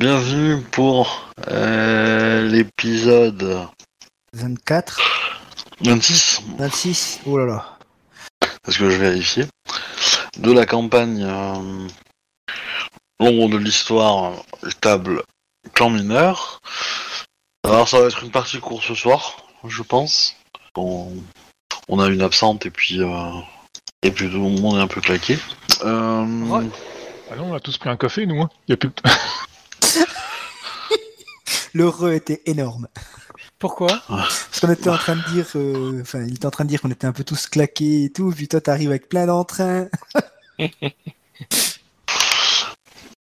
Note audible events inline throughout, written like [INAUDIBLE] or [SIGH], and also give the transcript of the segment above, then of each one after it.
bienvenue pour euh, l'épisode 24, 26, 26, oh là là. parce que je vérifiais, de la campagne euh, L'ombre de l'histoire, euh, table clan mineur. Alors ça va être une partie courte ce soir, je pense. On, on a une absente et puis euh, et puis tout le monde est un peu claqué. Euh, Ouais. Ah non, on a tous pris un café, nous. Hein. Y a plus. Le re était énorme. Pourquoi? Parce qu'on était en train de dire, euh, enfin, il était en train de dire qu'on était un peu tous claqués et tout, puis toi t'arrives avec plein d'entrain. [LAUGHS]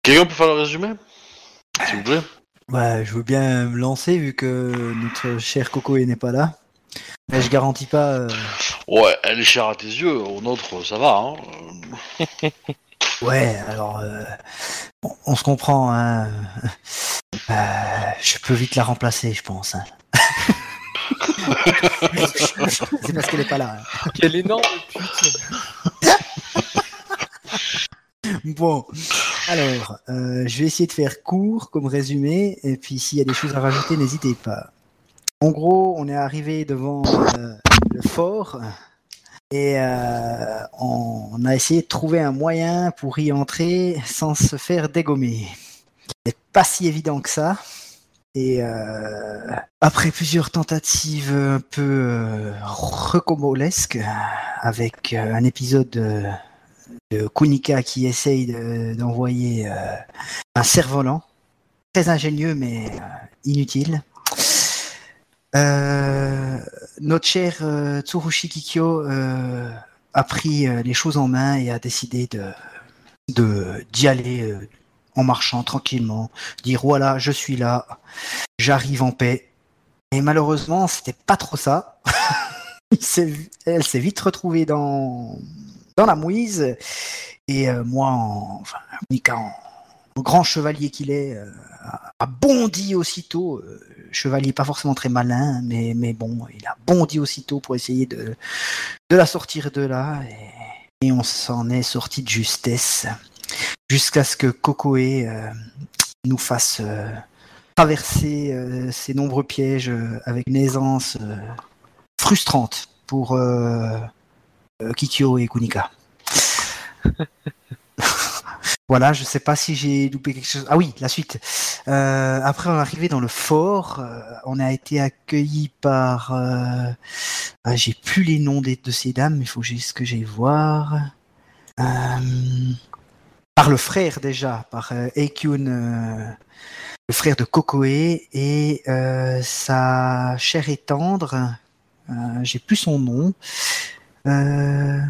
Quelqu'un peut faire le résumé? S'il vous plaît Bah, je veux bien me lancer vu que notre cher Coco n'est pas là. Mais je garantis pas. euh, Ouais, elle est chère à tes yeux, au nôtre ça va. Hein. [LAUGHS] Ouais, alors, euh, on, on se comprend. Hein. Euh, je peux vite la remplacer, je pense. hein. [LAUGHS] C'est parce qu'elle est pas là. hein. Quelle énorme pute Bon, alors, euh, je vais essayer de faire court comme résumé, et puis s'il y a des choses à rajouter, n'hésitez pas. En gros, on est arrivé devant euh, le fort, et euh, on, a essayé de trouver un moyen pour y entrer sans se faire dégommer. C'est pas si évident que ça. Et euh, après plusieurs tentatives un peu euh, avec euh, un épisode de, Kunika qui essaye de- d'envoyer euh, un cerf-volant. Très ingénieux, mais euh, inutile. Euh, notre cher euh, Tsurushi Kikyo euh, a pris euh, les choses en main et a décidé de d'y aller en marchant tranquillement, dire voilà, je suis là, j'arrive en paix. Et malheureusement, c'était pas trop ça. [LAUGHS] Elle s'est vite retrouvée dans dans la mouise. Et moi, en, enfin, en, grand chevalier qu'il est, a bondi aussitôt. Chevalier pas forcément très malin, mais, mais bon, il a bondi aussitôt pour essayer de, de la sortir de là. Et, on s'en est sorti de justesse. Jusqu'à ce que Kokoe euh, nous fasse euh, traverser euh, ces nombreux pièges euh, avec une aisance frustrante pour Kikyo et Kunika. [LAUGHS] voilà, je sais pas si j'ai loupé quelque chose. Ah oui, la suite. Euh, après, on est arrivé dans le fort. euh, on a été accueilli par. euh, ah, j'ai plus les noms de ces dames. Il faut juste que j'aille voir. Par le frère déjà, par euh, le frère de Kokoe et sa chère et tendre. J'ai plus son nom. Euh,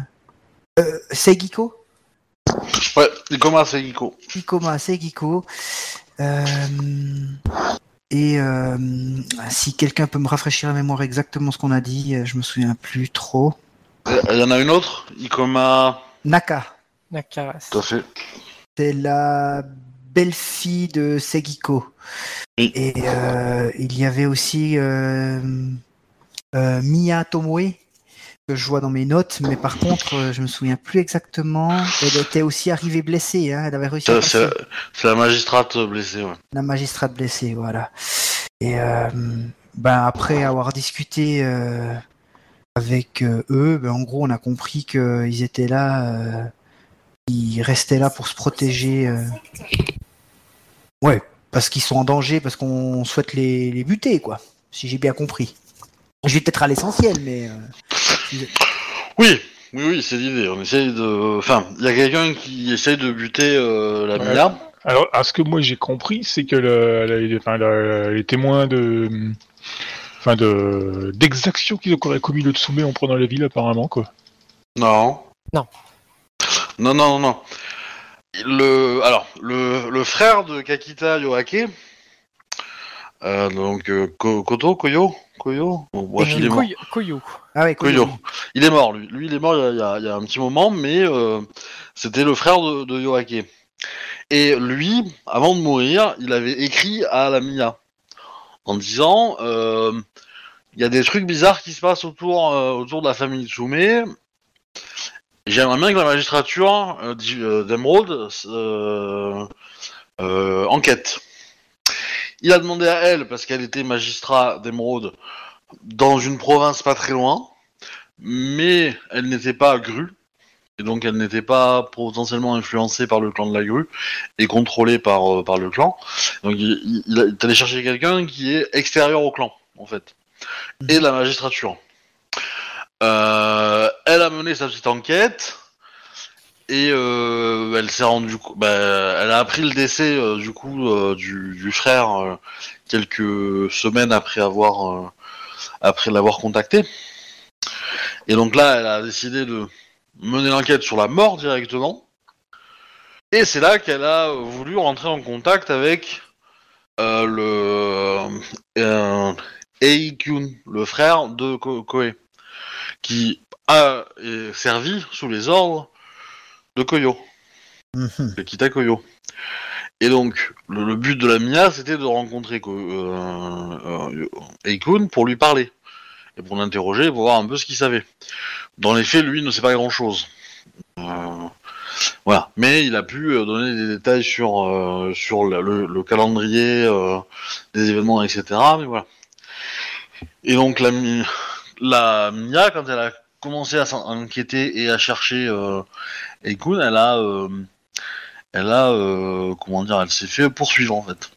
Ouais, commence avec Nico. Ikoma Seigiko. Euh, et euh, si quelqu'un peut me rafraîchir la mémoire exactement ce qu'on a dit, euh, je me souviens plus trop. Il y en a une autre? Ikoma. Naka, Nakaras. Tout à fait. c'est la belle-fille de Seigiko. Oui. Et euh, il y avait aussi euh, euh, Miya Tomoe, que je vois dans mes notes, mais par contre, euh, je me souviens plus exactement. Elle était aussi arrivée blessée, hein, elle avait réussi à C'est la magistrate blessée, ouais. La magistrate blessée, voilà. Et euh, ben après avoir discuté euh, avec euh, eux, ben, en gros, on a compris qu'ils étaient là, euh, ils restaient là pour se protéger. euh. Ouais, parce qu'ils sont en danger, parce qu'on souhaite les, les buter, quoi. Si j'ai bien compris. Je vais peut-être à l'essentiel, mais euh, Oui, oui, oui, c'est l'idée. On essaye de. Enfin, il y a quelqu'un qui essaye de buter euh, la Ouais. Mia. Alors, à ce que moi j'ai compris, c'est que le, la- enfin, la- les témoins de, enfin, de d'exactions qu'ils auraient commis le Tsume en prenant la ville, apparemment, quoi. Non. Non. Non, non, non, non. Le, alors, le, le frère de Kakita Yoake, euh, donc euh, Ko- Koto, Koyo, Koyo, Bon, bref, il est mort. Koyo- ah ouais, Koyo. Koyo. Il est mort, lui. Lui, il est mort il y a, il y un petit moment, mais euh, c'était le frère de, de Yoake. Et lui, avant de mourir, il avait écrit à la Mia en disant euh, il y a des trucs bizarres qui se passent autour, euh, autour de la famille Tsume. J'aimerais bien que la magistrature d'Emerald euh, euh, enquête. Il a demandé à elle, parce qu'elle était magistrat d'Emerald, dans une province pas très loin, mais elle n'était pas grue, et donc elle n'était pas potentiellement influencée par le clan de la grue, et contrôlée par, euh, le clan. Donc il, il- allé chercher quelqu'un qui est extérieur au clan, en fait, et de la magistrature. Euh, elle a mené sa petite enquête et euh, elle s'est rendue, bah, elle a appris le décès euh, du coup euh, du, frère quelques semaines après avoir après l'avoir contacté. Et donc là, elle a décidé de mener l'enquête sur la mort directement. Et c'est là qu'elle a voulu rentrer en contact avec le Eikyun, le frère de Ko- Koe qui a servi sous les ordres de Koyo, Mhm. de Kita Koyo. Et donc, le, le but de la MIA, c'était de rencontrer euh, euh, Eikun pour lui parler, et pour l'interroger, pour voir un peu ce qu'il savait. Dans les faits, lui ne sait pas grand-chose. Euh, voilà. Mais il a pu donner des détails sur, euh, sur le, le- le calendrier euh, des événements, etc. Mais voilà. Et donc, la, la Mia, quand elle a commencé à s'enquêter et à chercher euh, elle a, euh, elle a, euh, comment dire, elle s'est fait poursuivre en fait.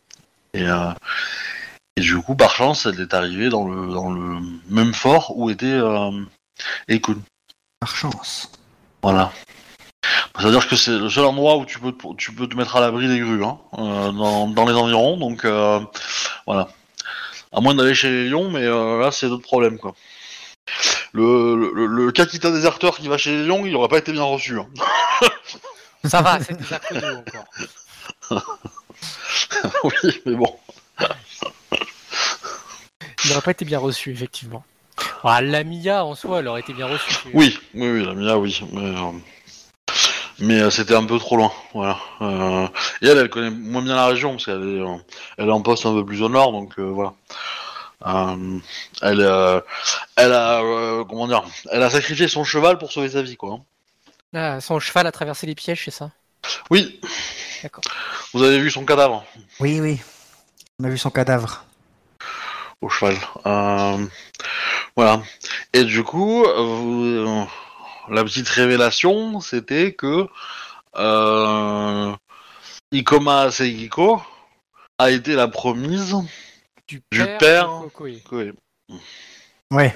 Et, euh, et du coup, par chance, elle est arrivée dans le, dans le même fort où était Eikun. Par chance. Voilà. C'est-à-dire que c'est le seul endroit où tu peux, te- tu peux te mettre à l'abri des grues, hein, dans, dans les environs, donc voilà. À moins d'aller chez les lions, mais là c'est d'autres problèmes quoi. Le, le, le Kakita déserteur qui va chez les lions, il aurait pas été bien reçu. hein. [LAUGHS] Ça va, c'est déjà connu encore. [LAUGHS] oui, mais bon. Il n'aurait pas été bien reçu, effectivement. Ah, la Mia, en soi, elle aurait été bien reçue. Oui, oui, oui, la Mia, oui. Mais, euh, mais, euh, c'était un peu trop loin, voilà. Euh, et elle, elle connaît moins bien la région, parce qu'elle est, euh, elle est en poste un peu plus au nord, donc euh, voilà. Euh, elle, euh, elle a, euh, comment dire, elle a sacrifié son cheval pour sauver sa vie, quoi. hein. Ah, son cheval a traversé les pièges, c'est ça? Oui. D'accord. Vous avez vu son cadavre? Oui, oui. On a vu son cadavre. au cheval. Euh, voilà. Et du coup, euh, vous- la petite révélation, c'était que euh, Ikoma Seihiko a été la promise Du Du père, de Ouais.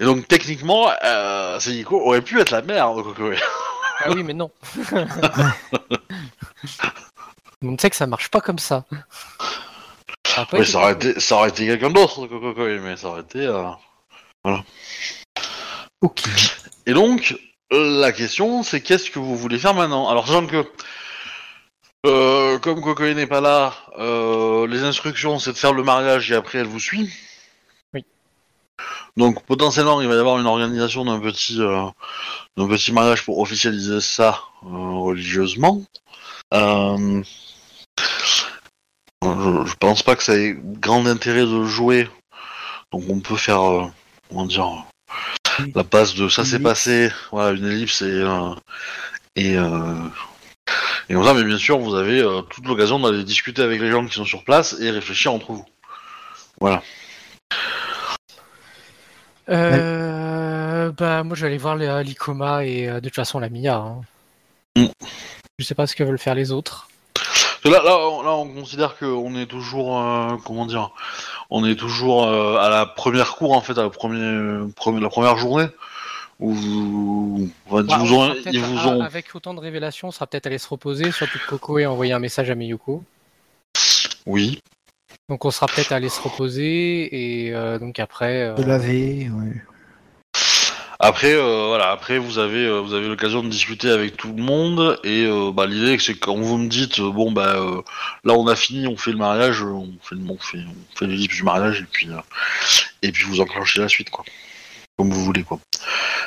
Et donc techniquement, euh, aurait pu être la mère de Kokoe. Ah oui, mais non. [LAUGHS] On sait que ça marche pas comme ça. Ça, Ouais, ça aurait été, ça aurait été quelqu'un d'autre mais ça aurait été. euh, Ok. Et donc, la question, c'est qu'est-ce que vous voulez faire maintenant? Alors, sachant que, euh, comme Kokoe n'est pas là, euh, les instructions, c'est de faire le mariage et après, elle vous suit. Oui. Donc, potentiellement, il va y avoir une organisation d'un petit, euh, d'un petit mariage pour officialiser ça religieusement. Je, je pense pas que ça ait grand intérêt de jouer. Donc, on peut faire, comment dire, la passe de ça s'est passé, voilà, une ellipse et et et comme ça, mais bien sûr, vous avez euh, toute l'occasion d'aller discuter avec les gens qui sont sur place et réfléchir entre vous. Euh, bah, moi, je vais aller voir les- l'Ikoma et euh, de toute façon la Mia. hein. Mm. Je sais pas ce que veulent faire les autres. Parce que Là, là, on, là, on considère qu'on est toujours, euh, comment dire, on est toujours euh, à la première cour en fait, à la la première journée où vous, enfin, ils Ouais, vous on ont, sera peut-être ils vous à- ont, Avec autant de révélations, on sera peut-être allé se reposer, surtout que Koko a envoyé un message à Miyuko. oui, Donc on sera peut-être allé se reposer et euh, donc après. euh, De laver, ouais. Après, euh, voilà, après vous avez, euh, vous avez l'occasion de discuter avec tout le monde et euh, bah, l'idée c'est que quand vous me dites euh, bon bah euh, là on a fini, on fait le mariage, on fait, le- on fait, on fait du mariage et puis euh, et puis vous enclenchez la suite quoi, comme vous voulez quoi.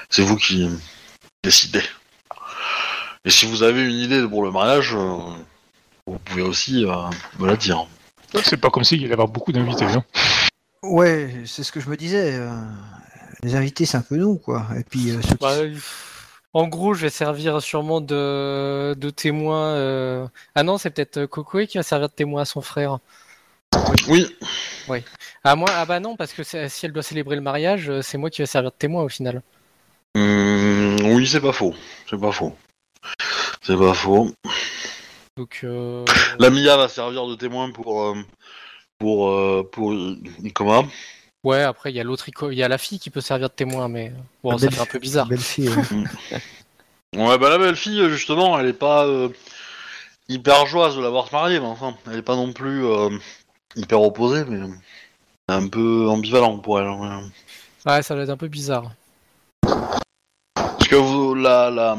C'est vous qui décidez. Et si vous avez une idée pour le mariage, euh, vous pouvez aussi euh, me la dire. C'est pas comme s'il y allait avoir beaucoup d'invités. Hein. Ouais, c'est ce que je me disais. euh, Les invités, c'est un peu nous, quoi. Et puis, euh, ceux qui- bah, En gros, je vais servir sûrement de, de témoin. euh, Ah non, c'est peut-être Cocoé qui va servir de témoin à son frère. Oui. Ah moi, ah bah non, parce que si elle doit célébrer le mariage, euh, c'est moi qui vais servir de témoin au final. Hum, oui, c'est pas faux. C'est pas faux. C'est pas faux. Donc, euh, La Mia va servir de témoin pour euh, pour euh, pour Ikoma. ouais. Après, il y a l'autre, il y a la fille qui peut servir de témoin, mais bon, La ça fait un peu bizarre. Belle fille. ouais. [LAUGHS] Ouais, bah la belle fille justement, elle est pas euh, hyper joyeuse de l'avoir se mariée, mais enfin, elle est pas non plus euh, hyper opposée, mais un peu ambivalent pour elle. ouais. Ouais, ça doit être un peu bizarre. Parce que vous, la, la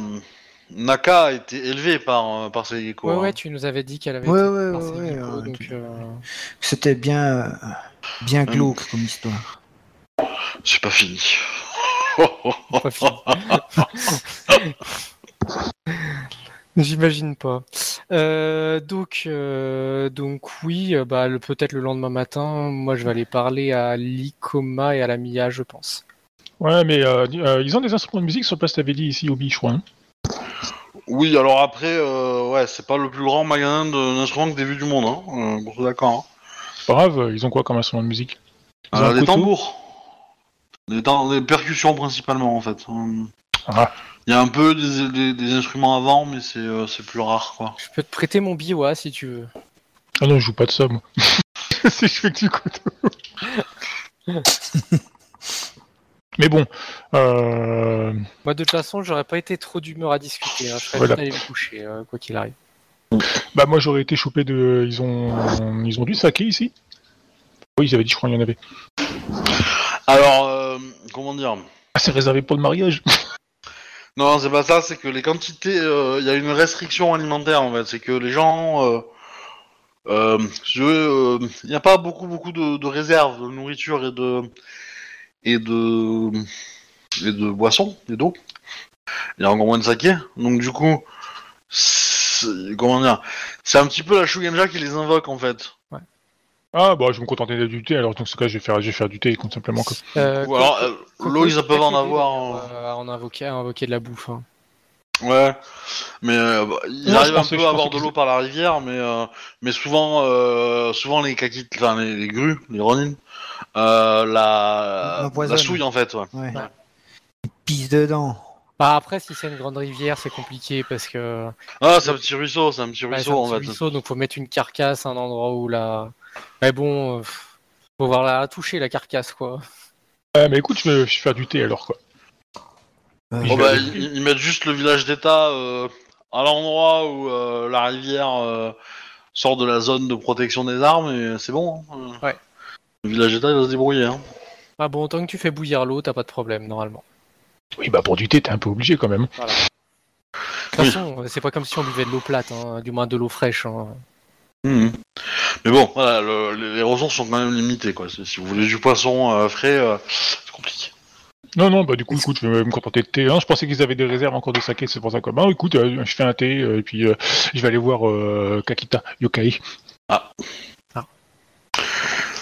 Naka a été élevée par euh, par ses geckos. Ouais, hein. ouais, tu nous avais dit qu'elle avait Ouais, été ouais, par ouais, ses ouais, euh, donc, tu- euh, C'était bien, euh, bien glauque comme histoire. C'est pas fini. pas fini. [LAUGHS] [LAUGHS] J'imagine pas. Euh, donc, euh, donc oui, euh, bah, le- peut-être le lendemain matin, moi je vais aller parler à l'Icoma et à la Mia, je pense. Ouais, mais euh, euh, ils ont des instruments de musique sur place, t'avais dit ici au crois. hein. oui, alors après, euh, ouais, c'est pas le plus grand magasin d'instruments que t'aies vu du monde, hein. Euh, bon, d'accord. Hein. C'est pas grave, ils ont quoi comme instrument de musique? Ils ont Euh, un des tambours. Des, tam- des percussions principalement en fait. Ah. Il y a un peu des, des- des instruments avant, mais c'est euh, c'est plus rare quoi. Je peux te prêter mon biwa si tu veux. Ah non, je joue pas de ça, moi. [LAUGHS] si je fais que du couteau. [LAUGHS] mais bon, euh... Moi de toute façon, j'aurais pas été trop d'humeur à discuter. hein. Je serais Voilà. bien allé me coucher, euh, quoi qu'il arrive. bah moi j'aurais été chopé de... Ils ont ils ont du saké ici Oui, ils avaient dit, je crois qu'il y en avait. Alors, euh, comment dire? Ah, c'est réservé pour le mariage [LAUGHS] Non, c'est pas ça, c'est que les quantités, euh, il y a une restriction alimentaire en fait. C'est que les gens, euh, euh, il n'y a pas beaucoup beaucoup de, réserves de nourriture et de et de et de boissons et d'eau. Il y a encore moins de saké, donc du coup, comment dire, c'est un petit peu la Shugenja qui les invoque en fait. Ah bah je vais me contenter de du thé, alors dans ce cas je vais faire, je vais faire du thé tout simplement. Quoi. Euh, Ou alors, euh, l'eau ils peuvent en avoir. euh, en invoquer, à invoquer de la bouffe. hein. Ouais, mais euh, bah, il Non, je arrive un peu à avoir de l'eau par la rivière, mais euh, mais souvent euh, souvent les kakit, enfin les, les grues, les ronin, euh, la la souille en fait. Ouais. Ouais. Ouais. Il pisse dedans. Bah après, si c'est une grande rivière, c'est compliqué parce que Ah, c'est un petit ruisseau, c'est un petit ouais, c'est ruisseau un en petit fait. ruisseau, donc faut mettre une carcasse à un endroit où la. Mais bon, euh, faut voir la toucher la carcasse quoi. Ouais, mais écoute, je vais, je vais faire du thé alors quoi. Euh, vais bah ils, ils mettent juste le village d'État euh, à l'endroit où euh, la rivière euh, sort de la zone de protection des armes et c'est bon. hein. Ouais. Le village d'État il va se débrouiller. Hein. Ah bon, tant que tu fais bouillir l'eau, t'as pas de problème normalement. Oui bah pour du thé t'es un peu obligé quand même. De toute façon, c'est pas comme si on buvait de l'eau plate, hein, du moins de l'eau fraîche. hein. Mhm. Mais bon, voilà, le- les, les ressources sont quand même limitées, quoi. Si vous voulez du poisson euh, frais, euh, c'est compliqué. Non non bah du coup écoute je vais me contenter de thé. Hein, je pensais qu'ils avaient des réserves encore de saké, c'est pour ça quoi. Bah écoute, euh, je fais un thé euh, et puis euh, je vais aller voir euh, Kakita Yokai.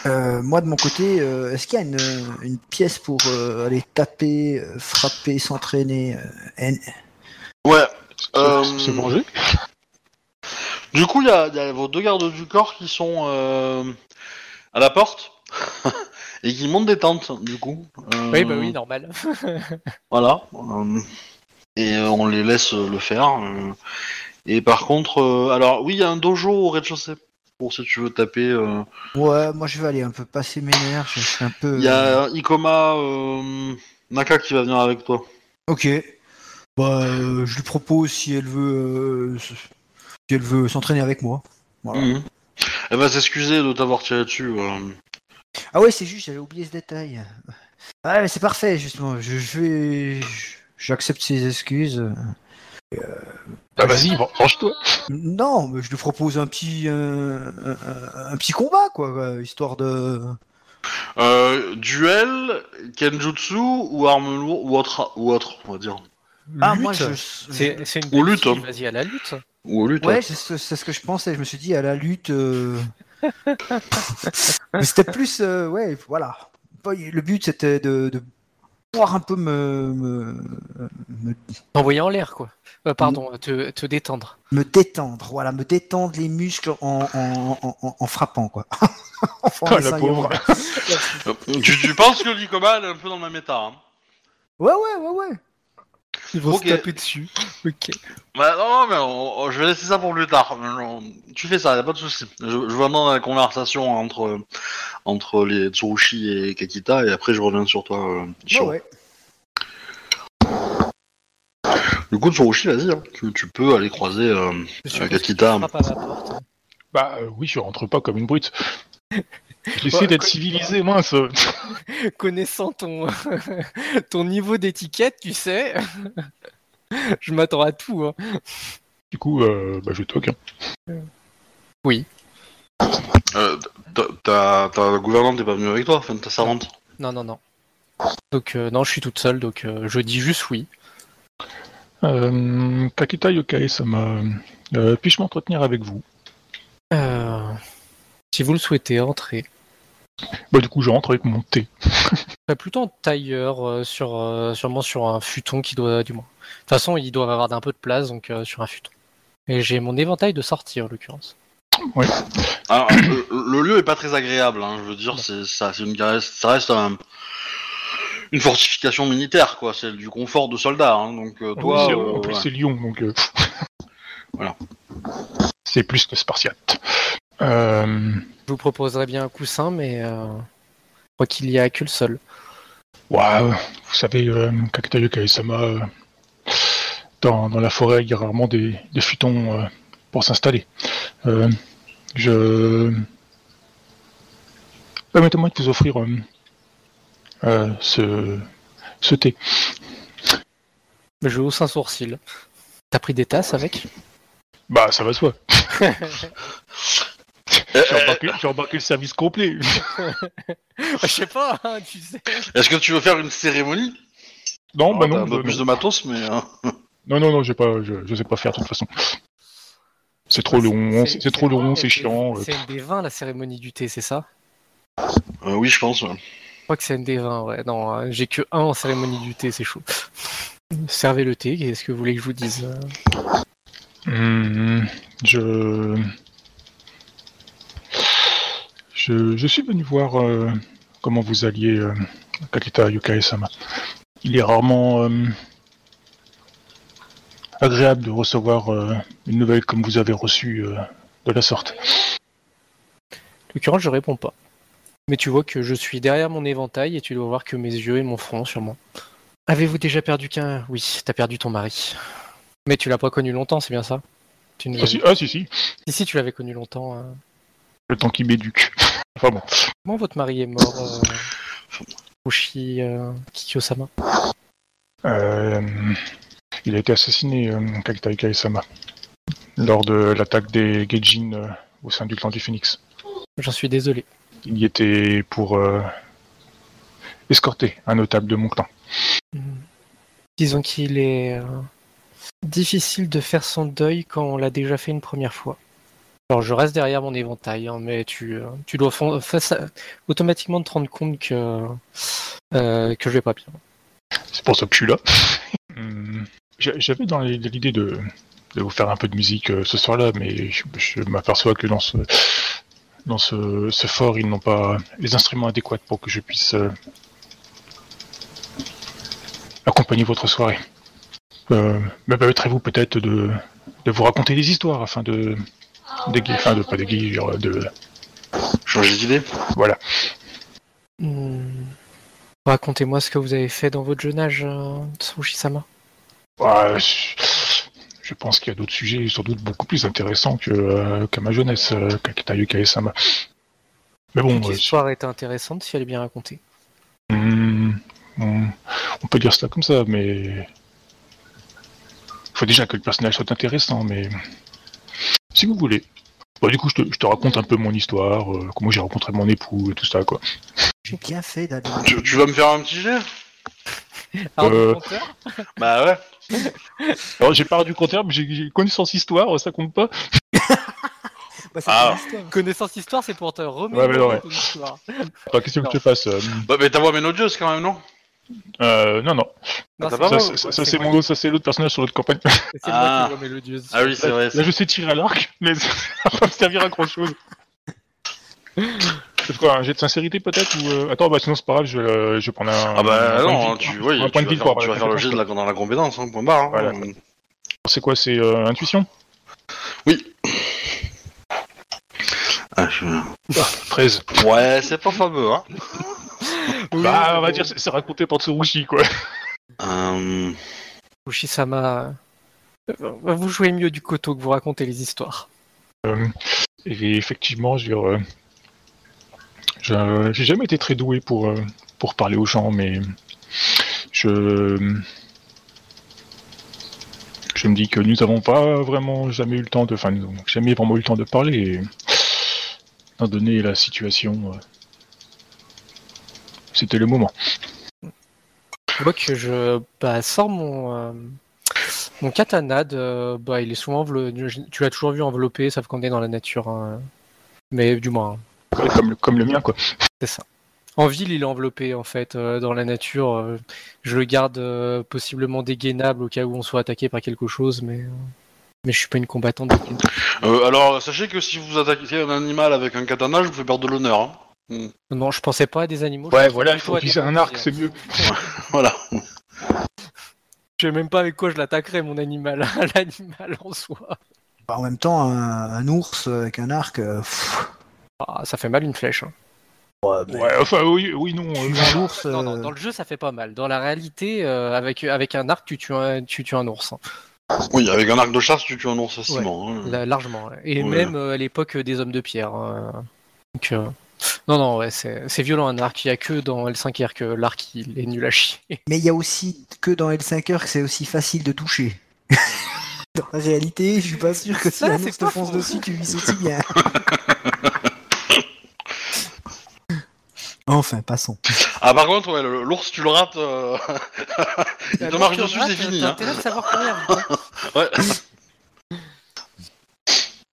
Euh, moi de mon côté, euh, est-ce qu'il y a une, une pièce pour euh, aller taper, euh, frapper, s'entraîner euh, N- Ouais. Se- Euh, Se venger Du coup, il y a, il y a vos deux gardes du corps qui sont euh, à la porte [LAUGHS] et qui montent des tentes, du coup. Euh, Oui, bah oui, normal. [LAUGHS] Voilà. Euh, et euh, on les laisse le faire. euh. Et par contre, euh, alors oui, il y a un dojo au rez-de-chaussée. Pour si tu veux taper. euh. Ouais, moi je vais aller un peu passer mes nerfs. Je suis un peu. Il y a Ikoma euh, Naka qui va venir avec toi. Ok. Bah, euh, je lui propose si elle veut, euh, si elle veut s'entraîner avec moi. Voilà. Mhm. Elle va s'excuser de t'avoir tiré dessus. euh. Ah ouais, c'est juste, j'avais oublié ce détail. Ah, mais c'est parfait, justement. Je, je vais, j'accepte ses excuses. Bah vas-y, range-toi. Non, mais je lui propose un petit, euh, un, petit combat, quoi, histoire de. Euh, duel, kenjutsu ou arme lourde ou autre, ou autre, on va dire. Ah, Lutte. moi, je. C'est une Ou lutte, hein. Vas-y à la lutte. Ou au lutte. Ouais, c'est ce, que je pensais. Je me suis dit à la lutte. euh, [LAUGHS] Mais c'était plus, euh, ouais, voilà. Pas- Le but c'était de, de, pouvoir un peu me, me, me, Envoyer en l'air, quoi. Euh, pardon, te, te détendre. me détendre, voilà, me détendre les muscles en, en, en, en- en frappant, quoi. [LAUGHS] En Oh, la essayant- pauvre. [LAUGHS] Tu, tu penses que l'Icoma elle est un peu dans le même état hein? Ouais, ouais, ouais, ouais. Ils vont Ok. se taper dessus. Ok. Bah non, mais on- on- je vais laisser ça pour plus tard. Tu fais ça, y a pas de souci. Je, je vais dans la conversation entre entre les Tsurushi et Kakita et après je reviens sur toi. euh, Ouais, sur- ouais. Du coup, Tsurushi, vas-y, hein. tu, tu peux aller croiser. euh, Kakita. à porte. Bah euh, oui, je rentre pas comme une brute. [LAUGHS] J'essaie d'être civilisé, mince. [LAUGHS] Connaissant ton, [LAUGHS] ton niveau d'étiquette, tu sais, je m'attends à tout. Hein. Du coup, euh, bah, je toque. hein. euh, ta- gouvernante n'est pas venue avec toi, enfin ta servante? Non, non, non. Donc, euh, non, je suis toute seule, donc euh, je dis juste oui. Euh, Kakita Yokai, ça m'a. Euh, Puis-je m'entretenir avec vous? Euh, si vous le souhaitez, entrez. Bah du coup, je rentre avec mon thé. [LAUGHS] Bah, plutôt en tailleur, euh, sur, euh, sûrement sur un futon qui doit, du moins. De toute façon, ils doivent avoir un peu de place, donc euh, sur un futon. Et j'ai mon éventail de sortie, en l'occurrence. Alors, le, le lieu est pas très agréable, hein, je veux dire, c'est ça, c'est une, ça reste un- une fortification militaire, quoi. C'est du confort de soldats, hein, donc euh, toi. Oui, c'est- euh, en plus, ouais. c'est Lyon, donc. euh, [LAUGHS] Voilà. C'est plus que spartiate. Euh, Je vous proposerais bien un coussin, mais euh, je crois qu'il y a que le sol. ouais, vous savez, euh, Yokai-sama, euh, dans, dans la forêt, il y a rarement des, des futons pour s'installer. Je. Permettez-moi de vous offrir ce, ce thé. Je hausse un sourcil. T'as pris des tasses avec? Bah, ça va de soi. [LAUGHS] Euh, J'ai euh, embarqué, le service complet. [LAUGHS] [LAUGHS] Je sais pas, hein, tu sais. Est-ce que tu veux faire une cérémonie? Non, bah non. Un peu bah plus non. de matos, mais. euh, Non, non, non, j'ai pas, je, je sais pas faire de toute façon. C'est trop long, c'est trop long, c'est chiant. euh, C'est ND20 la cérémonie du thé, c'est ça? Euh, oui, je pense. ouais. Je crois que c'est ND20, ouais. Non, euh, j'ai que un en cérémonie du thé, c'est chaud. Servez le thé, qu'est-ce que vous voulez que je vous dise? Euh hum, je... je. Je suis venu voir euh, comment vous alliez, euh, Kakita Yokai-sama. Il est rarement euh, agréable de recevoir euh, une nouvelle comme vous avez reçu euh, de la sorte. En l'occurrence, je réponds pas. Mais tu vois que je suis derrière mon éventail et tu dois voir que mes yeux et mon front moi. Avez-vous déjà perdu qu'un? Oui, t'as perdu ton mari. Mais tu l'as pas connu longtemps, c'est bien ça? Tu nous Ah si, ah, si, si, si, si, tu l'avais connu longtemps. euh. Le temps qui m'éduque. [LAUGHS] Enfin bon. Comment votre mari est mort euh... Euh, Kikyo-sama Euh, il a été assassiné, euh, Kakita Yokai-sama, lors de l'attaque des Geijin euh, au sein du clan du Phoenix. J'en suis désolé. Il y était pour escorter un notable de mon clan. Hmm. Disons qu'il est difficile de faire son deuil quand on l'a déjà fait une première fois. Alors je reste derrière mon éventail, hein, mais tu, euh, tu dois fon- face à- automatiquement te rendre compte que, euh, que je vais pas bien. C'est pour ça que je suis là. Hum, [LAUGHS] j'a- J'avais dans l'idée de, de vous faire un peu de musique euh, ce soir-là, mais je, je m'aperçois que dans ce dans ce, ce fort, ils n'ont pas les instruments adéquats pour que je puisse euh, accompagner votre soirée. Euh, me permettrez-vous peut-être de, de vous raconter des histoires afin de enfin de pas genre, de Changer d'idée voilà. Hmm. Racontez-moi ce que vous avez fait dans votre jeune âge, euh, Tsushi-sama. Ouais, je- pense qu'il y a d'autres sujets sans doute beaucoup plus intéressants que euh, qu'à ma jeunesse, euh, Kakita Yukai-sama. Mais bon, euh, L'histoire était intéressante si elle est bien racontée. Hmm, on, on peut dire ça comme ça, mais il faut déjà que le personnage soit intéressant. Mais si vous voulez, Bah, du coup, je te, je te raconte un peu mon histoire, euh, comment j'ai rencontré mon époux et tout ça, quoi. J'ai bien fait d'aller. tu, tu vas me faire un petit jet? Euh, Bah ouais. [LAUGHS] Alors, j'ai pas du compteur, mais j'ai connaissance histoire, ça compte pas. [LAUGHS] Bah, Ah. histoire. Connaissance histoire, c'est pour te Ouais, mais non, ouais. histoire. Pas question que je te fasse. euh, Bah, mais ta voix mélodieuse quand même, non? Euh, non, non. Ça, c'est- ça, ça, c'est moi mon autre, ça c'est l'autre personnage sur l'autre campagne. moi Ah. qui vois mélodieuse. Ah oui, c'est vrai. Là, je sais tirer à l'arc, mais ça va pas me servir à grand chose. C'est quoi, un jet de sincérité peut-être ou euh, Attends, bah sinon c'est pas grave, je vais, euh, je vais prendre un. Ah bah un point de non, vie. tu, Un oui, point tu, de vie vas, pour faire, tu vas faire le jet de la, dans la compétence, hein, point barre. hein. Voilà. C'est quoi, c'est euh, intuition? Ah, je- 13. Ouais, c'est pas fameux, hein. [LAUGHS] Oui, Bah, on va dire, c'est c'est raconté par Tsurushi, quoi. Euh, Fushi-sama, euh, vous jouez mieux du koto que vous racontez les histoires. Euh, et effectivement, je veux dire, je- j'ai jamais été très doué pour, pour parler aux gens, mais je, je me dis que nous n'avons pas vraiment jamais eu le temps de, enfin, nous n'avons jamais vraiment eu le temps de parler. Et, étant donné la situation, c'était le moment. Je vois que je bah, sors mon, euh, mon katana, de, bah, il est souvent tu l'as toujours vu enveloppé, sauf qu'on est dans la nature. hein. Mais du moins, hein, Comme, le- comme le mien, quoi. c'est ça. En ville, il est enveloppé en fait, euh, dans la nature. euh, je le garde euh, possiblement dégainable au cas où on soit attaqué par quelque chose, mais, euh, mais je suis pas une combattante. euh, alors, sachez que si vous attaquez un animal avec un katana, je vous fais perdre de l'honneur. Hein. Non, je pensais pas à des animaux. je Ouais, voilà, il faut utiliser un arc, c'est mieux. [LAUGHS] [LAUGHS] Voilà. Je sais même pas avec quoi je l'attaquerais, mon animal. [LAUGHS] L'animal en soi. Bah, en même temps, un, un ours avec un arc. euh, pff, Ah, ça fait mal une flèche. hein. ouais, mais Ouais, enfin, oui, oui, non. euh, un ours. Non, non, euh, dans le jeu, ça fait pas mal. Dans la réalité, euh, avec, avec un arc, tu tues un, tu tues un ours. hein. Oui, avec un arc de chasse, tu tues un ours facilement. hein. La- largement. ouais. Et Ouais. même euh, à l'époque des hommes de pierre. hein. Donc, euh, Non, non, ouais, c'est c'est violent un arc. Il y a que dans L5R que l'arc il est nul à chier. Mais il y a aussi que dans L5R que c'est aussi facile de toucher. [LAUGHS] dans la réalité, je suis pas sûr que si un ours te fonce dessus, tu visses aussi bien. enfin, passons. Ah, par contre, ouais, l'ours, tu le rates. euh, [LAUGHS] Il te marche dessus, c'est fini. T'as Hein. intérêt de savoir courir. vite, hein. Ouais.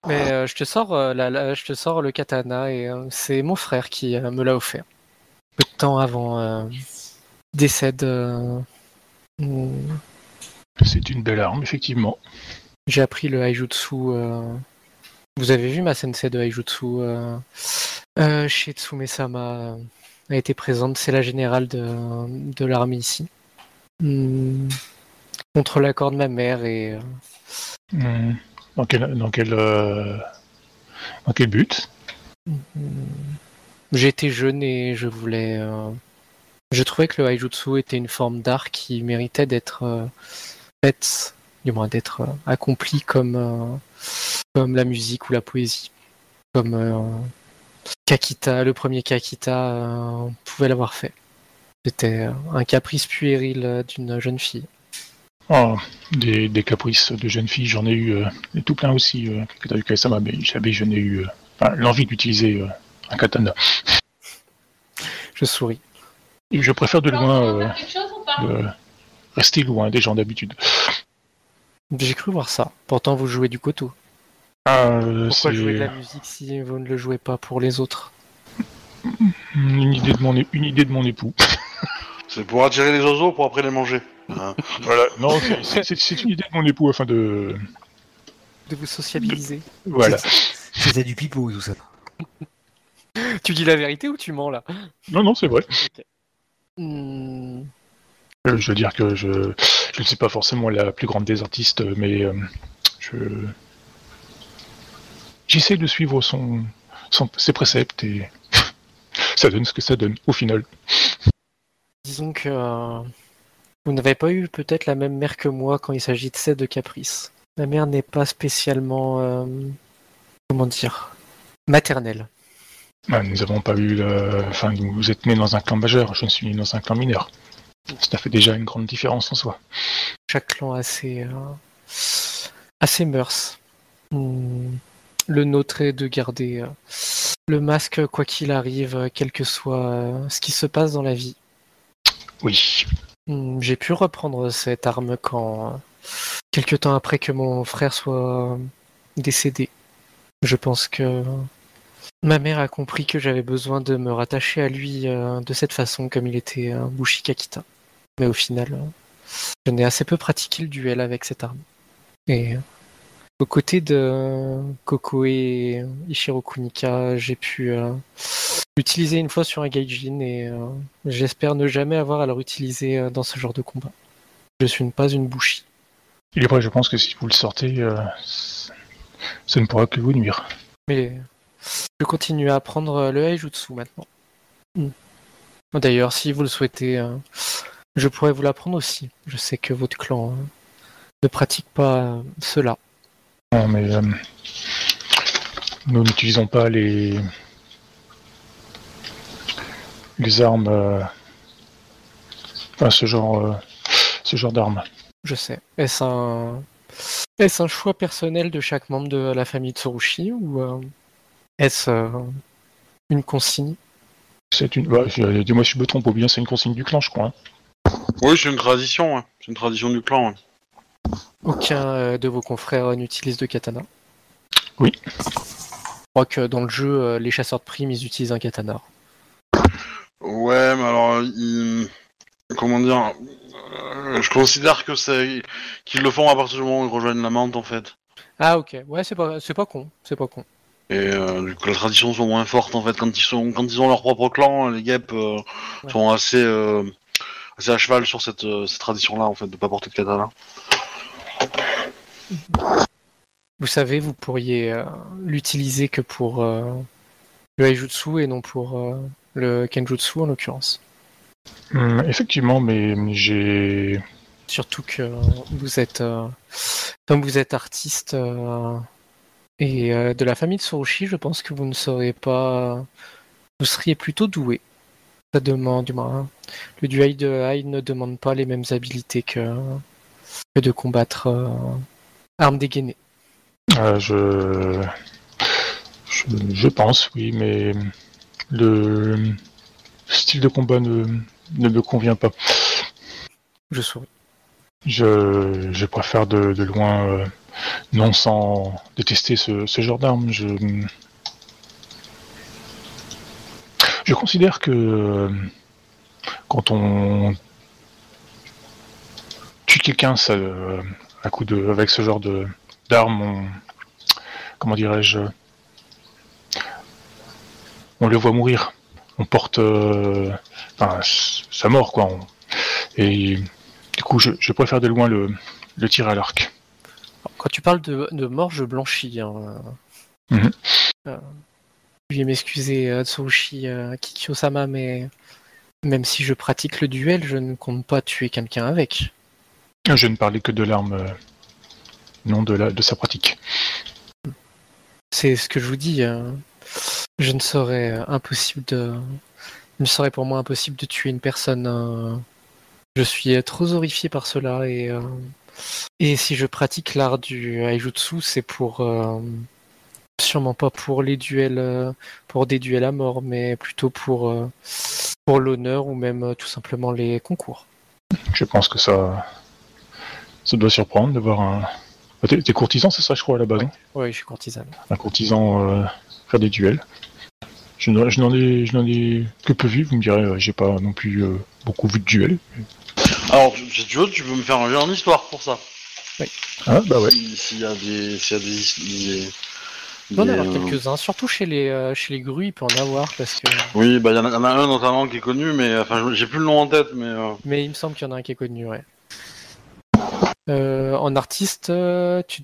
Mais euh, je te sors, euh, la- la- je te sors le katana et euh, c'est mon frère qui me l'a offert. Peu de temps avant décède. C'est une belle arme, effectivement. J'ai appris le Haijutsu. Vous avez vu ma sensei de Haijutsu chez Tsume-sama a été présente. C'est la générale de, de l'armée ici. Hmm, Contre l'accord de ma mère et Hmm. Euh, dans quel but? Hmm, j'étais jeune et je voulais. euh, Je trouvais que le Haijutsu était une forme d'art qui méritait d'être euh, du moins d'être euh, accomplie comme, la musique ou la poésie. Comme Kakita, le premier Kakita pouvait l'avoir fait. C'était un caprice puéril d'une jeune fille. Oh, des, des caprices de jeunes filles, j'en ai eu euh, et tout plein aussi. Euh, que t'as vu Kaisama, mais jamais je n'ai eu euh, enfin, l'envie d'utiliser euh, un katana. Je souris. Et je préfère de loin euh, chose rester loin des gens d'habitude. J'ai cru voir ça. Pourtant, vous jouez du koto. Ah, Pourquoi jouer de la musique si vous ne le jouez pas pour les autres? Une idée de mon, é- une idée de mon époux. [LAUGHS] C'est pour attirer les oiseaux pour après les manger? Hein. Voilà, non, c'est- une idée de mon époux afin de. De vous sociabiliser. Voilà. C'était du pipeau, tout ça. tu dis la vérité ou tu mens là? Non, non, c'est vrai. Hmm, Je veux dire que je, je ne suis pas forcément la plus grande des artistes, mais euh, je j'essaie de suivre son, son- ses préceptes et [LAUGHS] ça donne ce que ça donne au final. Disons que euh, vous n'avez pas eu peut-être la même mère que moi quand il s'agissait de caprice. Ma mère n'est pas spécialement, euh, comment dire, maternelle. Ah, nous n'avons pas eu, le... enfin, vous êtes né dans un clan majeur, je ne suis né dans un clan mineur. Ça fait déjà une grande différence en soi. Chaque clan a ses, euh, a ses mœurs. Hmm, Le nôtre est de garder euh, le masque quoi qu'il arrive, euh, quel que soit ce qui se passe dans la vie. Oui. Hmm, J'ai pu reprendre cette arme quand, euh, quelque temps après que mon frère soit euh, décédé. Je pense que ma mère a compris que j'avais besoin de me rattacher à lui euh, de cette façon, comme il était un Bushi Kakita. Mais au final, euh, je n'ai assez peu pratiqué le duel avec cette arme. Et euh, aux côtés de Koko et Ishiro Kunika, j'ai pu euh, l'utiliser une fois sur un Gaijin et euh, j'espère ne jamais avoir à le réutiliser euh, dans ce genre de combat. Je suis pas une bouchie. Et après, je pense que si vous le sortez, euh, ça ne pourra que vous nuire. Mais je continue à apprendre le Haijutsu maintenant. Hmm. D'ailleurs, si vous le souhaitez, je pourrais vous l'apprendre aussi. Je sais que votre clan ne pratique pas cela. Non, mais euh, nous n'utilisons pas les les armes, euh, enfin ce genre, euh, ce genre d'armes. Je sais. Est-ce un... Est-ce un choix personnel de chaque membre de la famille Tsurushi ou euh, est-ce euh, une consigne? C'est une, bah, dis-moi si je me trompe ou bien c'est une consigne du clan, je crois. hein. Oui, c'est une tradition, ouais. c'est une tradition du clan. ouais. Aucun euh, de vos confrères n'utilise de katana Oui. Je crois que dans le jeu, euh, les chasseurs de primes, ils utilisent un katana. Ouais, mais alors, ils- comment dire, euh, je considère que c'est qu'ils le font à partir du moment où ils rejoignent la menthe en fait. Ah ok, ouais, c'est pas, c'est pas con, c'est pas con. Et euh, du coup, les traditions sont moins fortes en fait quand ils sont, quand ils ont leur propre clan. Les guêpes euh, Ouais. sont assez, euh, assez à cheval sur cette, euh, cette tradition-là en fait de pas porter de katana. Vous savez, vous pourriez euh, l'utiliser que pour euh, le Haijutsu et non pour euh, le Kenjutsu en l'occurrence. Hum, effectivement, mais j'ai Surtout que vous êtes, comme vous êtes artiste et de la famille de Tsurushi, je pense que vous ne serez pas, vous seriez plutôt doué. Ça demande, du moins, hein. le duel de Hai ne demande pas les mêmes habilités que, que de combattre euh, armes dégainées. Euh, je... je je pense, oui, mais le style de combat ne, ne me convient pas. Je souris. Je, je préfère de, de loin, euh, non sans détester ce, ce genre d'arme. Je, je considère que euh, quand on quelqu'un ça, euh, à coup de, avec ce genre de d'arme, on, comment dirais-je, on le voit mourir. On porte euh, enfin, sa mort, quoi. On- et du coup, je, je préfère de loin le, le tir à l'arc. Quand tu parles de, de mort, je blanchis. Hein. Mhm. Euh, je vais m'excuser, Tsurushi euh, Kikyo-sama, mais même si je pratique le duel, je ne compte pas tuer quelqu'un avec. Je ne parlais que de l'arme, euh, non de, la, de sa pratique. C'est ce que je vous dis. euh, je ne serais euh, impossible de. Il me serait pour moi impossible de tuer une personne. Je suis trop horrifié par cela et. Et si je pratique l'art du Haijutsu, c'est pour. Sûrement pas pour les duels, pour des duels à mort, mais plutôt pour, pour l'honneur ou même tout simplement les concours. Je pense que ça, ça doit surprendre de voir un. Ah, T'es t'es courtisan, c'est ça, je crois, à la base. hein Oui, je suis courtisane. un courtisan euh, faire des duels. Je n'en je n'en ai, je n'en ai que peu vu, vous me direz, euh, j'ai pas non plus euh, beaucoup vu de duels. Alors, tu- si tu veux, tu peux me faire un jeu en histoire pour ça. Ah, bah ouais. Si- S'il y a des, s'il y a des, des- Il peut en avoir quelques-uns, surtout chez les, euh, chez les grues, il peut en avoir parce que. Oui, bah il y, en a- y en a un notamment qui est connu, mais enfin j'ai plus le nom en tête, mais euh, Mais il me semble qu'il y en a un qui est connu, ouais. Euh, en artiste, euh, tu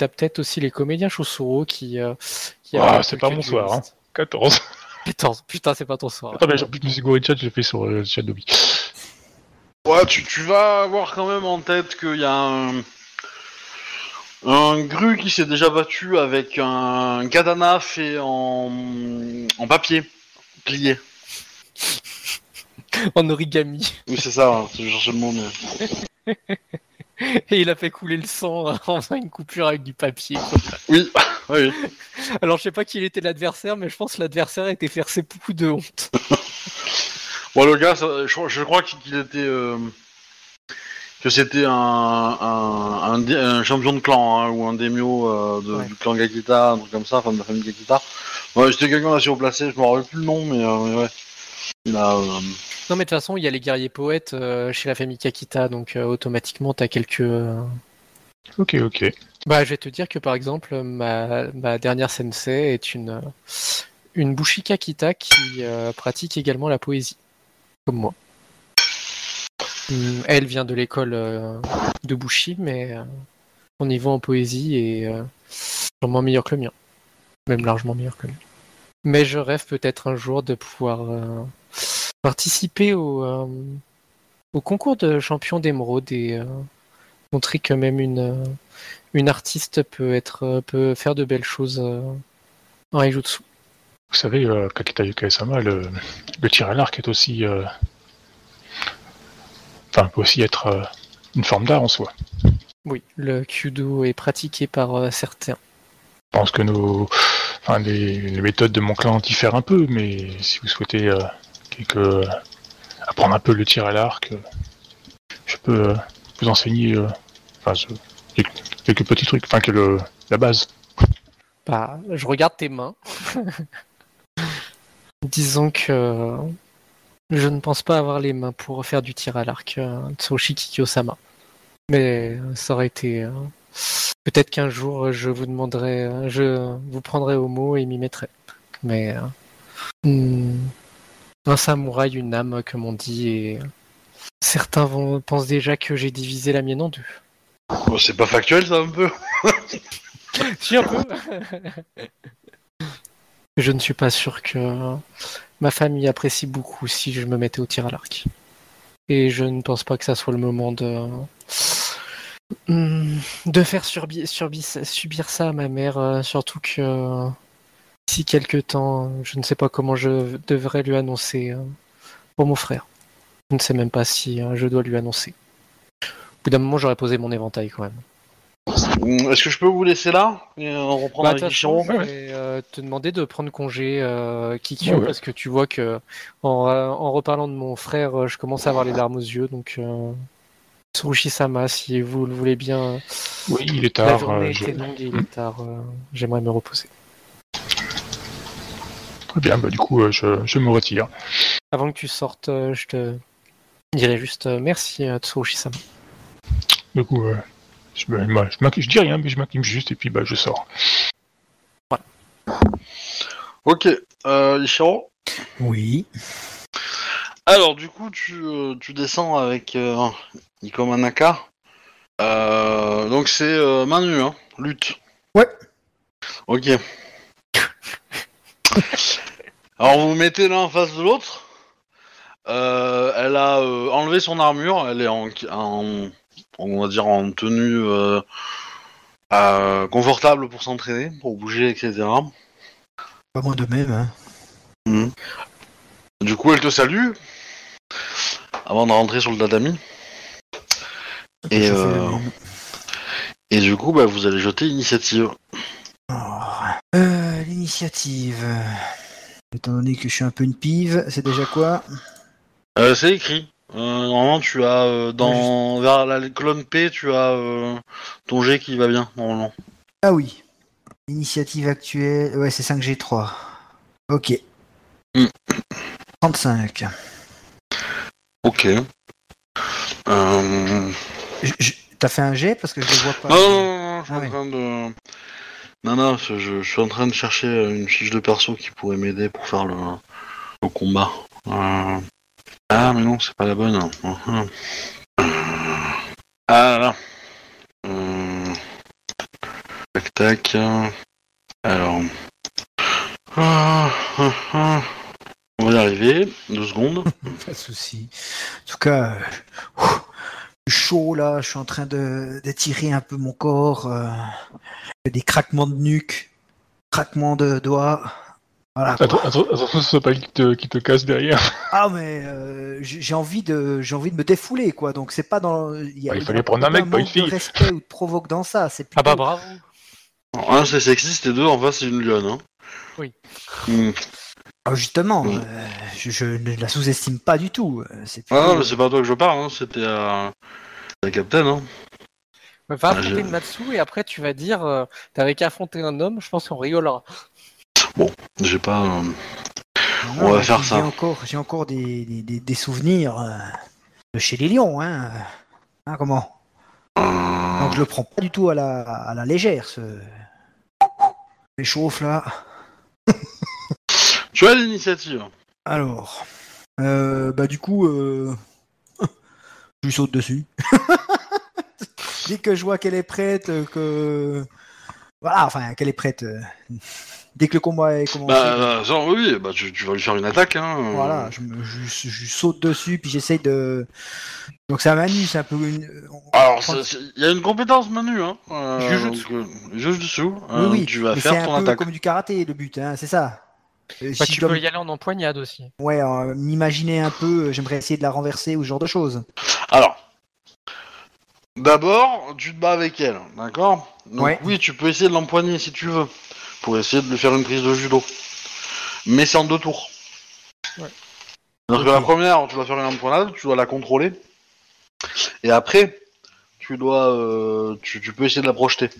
as peut-être aussi les comédiens Chosuro qui. euh, qui Ah, c'est pas mon soir, duelistes. 14. 14. Putain, c'est pas ton soir. Attends, mais j'ai plus de musique Gorilla, je l'ai fait sur euh, Shadowy. ouais, tu, tu vas avoir quand même en tête qu'il y a un un gru qui s'est déjà battu avec un katana fait en en papier plié. [LAUGHS] En origami. Oui, c'est ça. hein, je cherchais le mot, mais [LAUGHS] Et il a fait couler le sang [LAUGHS] en faisant une coupure avec du papier. oui, oui. Alors je sais pas qui était l'adversaire, mais je pense que l'adversaire était faire ses beaucoup de honte. [LAUGHS] Bon, le gars, ça- je, crois- je crois qu'il était. euh, que c'était un, un, un, dé- un champion de clan, hein, ou un daimyo euh, de- Ouais. du clan Gakita, un truc comme ça, enfin de la famille Gakita. Ouais, c'était quelqu'un d'assez placé, je me rappelle plus le nom, mais, euh, mais ouais. Euh, Non, mais de toute façon, il y a les guerriers poètes euh, chez la famille Kakita, donc euh, automatiquement, t'as quelques. euh, Ok, ok. Bah, je vais te dire que par exemple, ma, ma dernière sensei est une, une Bushika Kita qui euh, pratique également la poésie, comme moi. Hum, Elle vient de l'école euh, de Bushi, mais euh, son niveau en poésie est euh, sûrement meilleur que le mien. Même largement meilleur que le mien. Mais je rêve peut-être un jour de pouvoir euh, participer au, euh, au concours de champion d'émeraude et euh, montrer que même une, euh, une artiste peut être peut faire de belles choses en Aijutsu. Vous savez, euh, Kakita Yukae-sama, le, le tir à l'arc est aussi. euh, Enfin, peut aussi être euh, une forme d'art en soi. Oui, le kyudo est pratiqué par certains. Je pense que nos, enfin, les, les méthodes de mon clan diffèrent un peu, mais si vous souhaitez euh, quelque- apprendre un peu le tir à l'arc, euh, je peux euh, vous enseigner euh, enfin, quelques, petits trucs, enfin que la base. Bah, je regarde tes mains. [LAUGHS] Disons que euh, je ne pense pas avoir les mains pour faire du tir à l'arc euh, Tsurushi Kikyo-sama. Mais euh, ça aurait été... euh, Peut-être qu'un jour euh, je vous demanderai, euh, je vous prendrai au mot et m'y mettrai. Mais euh, hmm, un samouraï, une âme, comme on dit, et certains vont, pensent déjà que j'ai divisé la mienne en deux. C'est pas factuel ça un peu [LAUGHS] Si, un peu. je ne suis pas sûr que ma famille apprécie beaucoup si je me mettais au tir à l'arc. Et je ne pense pas que ça soit le moment de Hmm, de faire subir ça à ma mère, euh, surtout que d'ici quelques temps, je ne sais pas comment je devrais lui annoncer euh, pour mon frère. Je ne sais même pas si euh, je dois lui annoncer. Au bout d'un moment, j'aurais posé mon éventail quand même. Hum, Est-ce que je peux vous laisser là et euh, on reprend Bah, euh, te demander de prendre congé, euh, Kikyo, Ouais, ouais. parce que tu vois que en, en reparlant de mon frère, je commence à avoir les larmes aux yeux. Donc, euh, Tsurushi-sama, si vous le voulez bien, Oui, il est la tard. journée euh, je- était longue et il est tard. euh, J'aimerais me reposer. Très bien, bah, du coup, euh, je, je me retire. Avant que tu sortes, euh, je te dirais juste euh, merci, Tsurushi-sama. Du coup, je, je, je dis rien, mais je m'incline juste et puis bah, je sors. Ok, euh, Ichiro? Oui. Alors, du coup, tu, tu descends avec euh, Iko Manaka. Euh, donc, c'est euh, main nue, hein, lutte. Ouais. Ok. [LAUGHS] Alors, vous vous mettez l'un en face de l'autre. Euh, elle a euh, enlevé son armure. Elle est en, en- on va dire, en tenue euh, confortable pour s'entraîner, pour bouger, etc. Pas moi de même. Hein. Du coup, elle te salue avant de rentrer sur le tatami. Et, la même. Et du coup, bah, vous allez jeter initiative. Alors, L'initiative. Étant donné que je suis un peu une pive, c'est déjà quoi Euh, c'est écrit. Euh, normalement, tu as euh, dans vers la colonne P, tu as ton G qui va bien normalement. Ah oui. Initiative actuelle. Ouais, c'est 5G3. Ok. Hmm. 35. Ok. Euh... Je- je- T'as fait un G parce que je le vois pas. Non, non, non, non, je suis Ah en ouais. train de. Non, non, je, suis en train de chercher euh, une fiche de perso qui pourrait m'aider pour faire le, combat. Euh, Ah, mais non, c'est pas la bonne. Euh, Ah là. Euh, Tac, tac. Alors. Ah. On va y arriver. Deux secondes. [LAUGHS] Pas de souci. En tout cas, euh, chaud là, je suis en train de d'étirer un peu mon corps. euh, des craquements de nuque, craquements de doigts. Voilà. Attends, attends, attention, ce soit pas lui qui te, qui te casse derrière. Ah mais euh, j'ai envie de j'ai envie de me défouler quoi. Donc c'est pas dans il, y a- Ouais, il y a fallait prendre un mec, pas une fille. De respect ou de provoque dans ça. C'est Ah bah plutôt- bravo. Un, c'est sexiste et deux, en face, c'est une lionne. Hein. Oui. Hmm. Ah, justement, Mm. euh, je, je ne la sous-estime pas du tout. euh, C'est Ah non, mais c'est pas à toi que je parle, hein. c'était à... à Captain. Hein. Va affronter je- le Matsu et après tu vas dire euh, t'avais qu'à affronter un homme, je pense qu'on rigolera. J'ai pas. euh, On va faire ça. J'ai encore, j'ai encore des, des, des- des souvenirs euh, de chez les lions, hein. Hein, comment? Euh, Donc je le prends pas du tout à la, à la légère, ce. Les chauffe là. [LAUGHS] Tu as l'initiative. Alors, euh, bah du coup, euh... [LAUGHS] je lui saute dessus. [LAUGHS] Dès que je vois qu'elle est prête, euh, que voilà, enfin qu'elle est prête. Dès que le combat est commencé, Bah, ça, oui, bah, tu, tu vas lui faire une attaque. Hein. voilà, je, me, je, saute dessus, puis j'essaye de. Donc c'est un manu, c'est un peu une. Alors, il y a une compétence menu, hein. Euh, donc, euh, Jujutsu. Oui, oui, Tu vas mais faire ton un peu attaque. comme du karaté le but, hein, c'est ça. Euh, Bah, si tu dois peux y aller en empoignade aussi. Ouais, euh, m'imaginer un peu, euh, j'aimerais essayer de la renverser ou ce genre de choses. Alors, d'abord, tu te bats avec elle, d'accord? Donc, Ouais. oui, tu peux essayer de l'empoigner si tu veux, pour essayer de lui faire une prise de judo. Mais c'est en deux tours. Ouais. Donc, la première, tu dois faire une empoignade, tu dois la contrôler. Et après, tu dois. euh, tu, tu peux essayer de la projeter.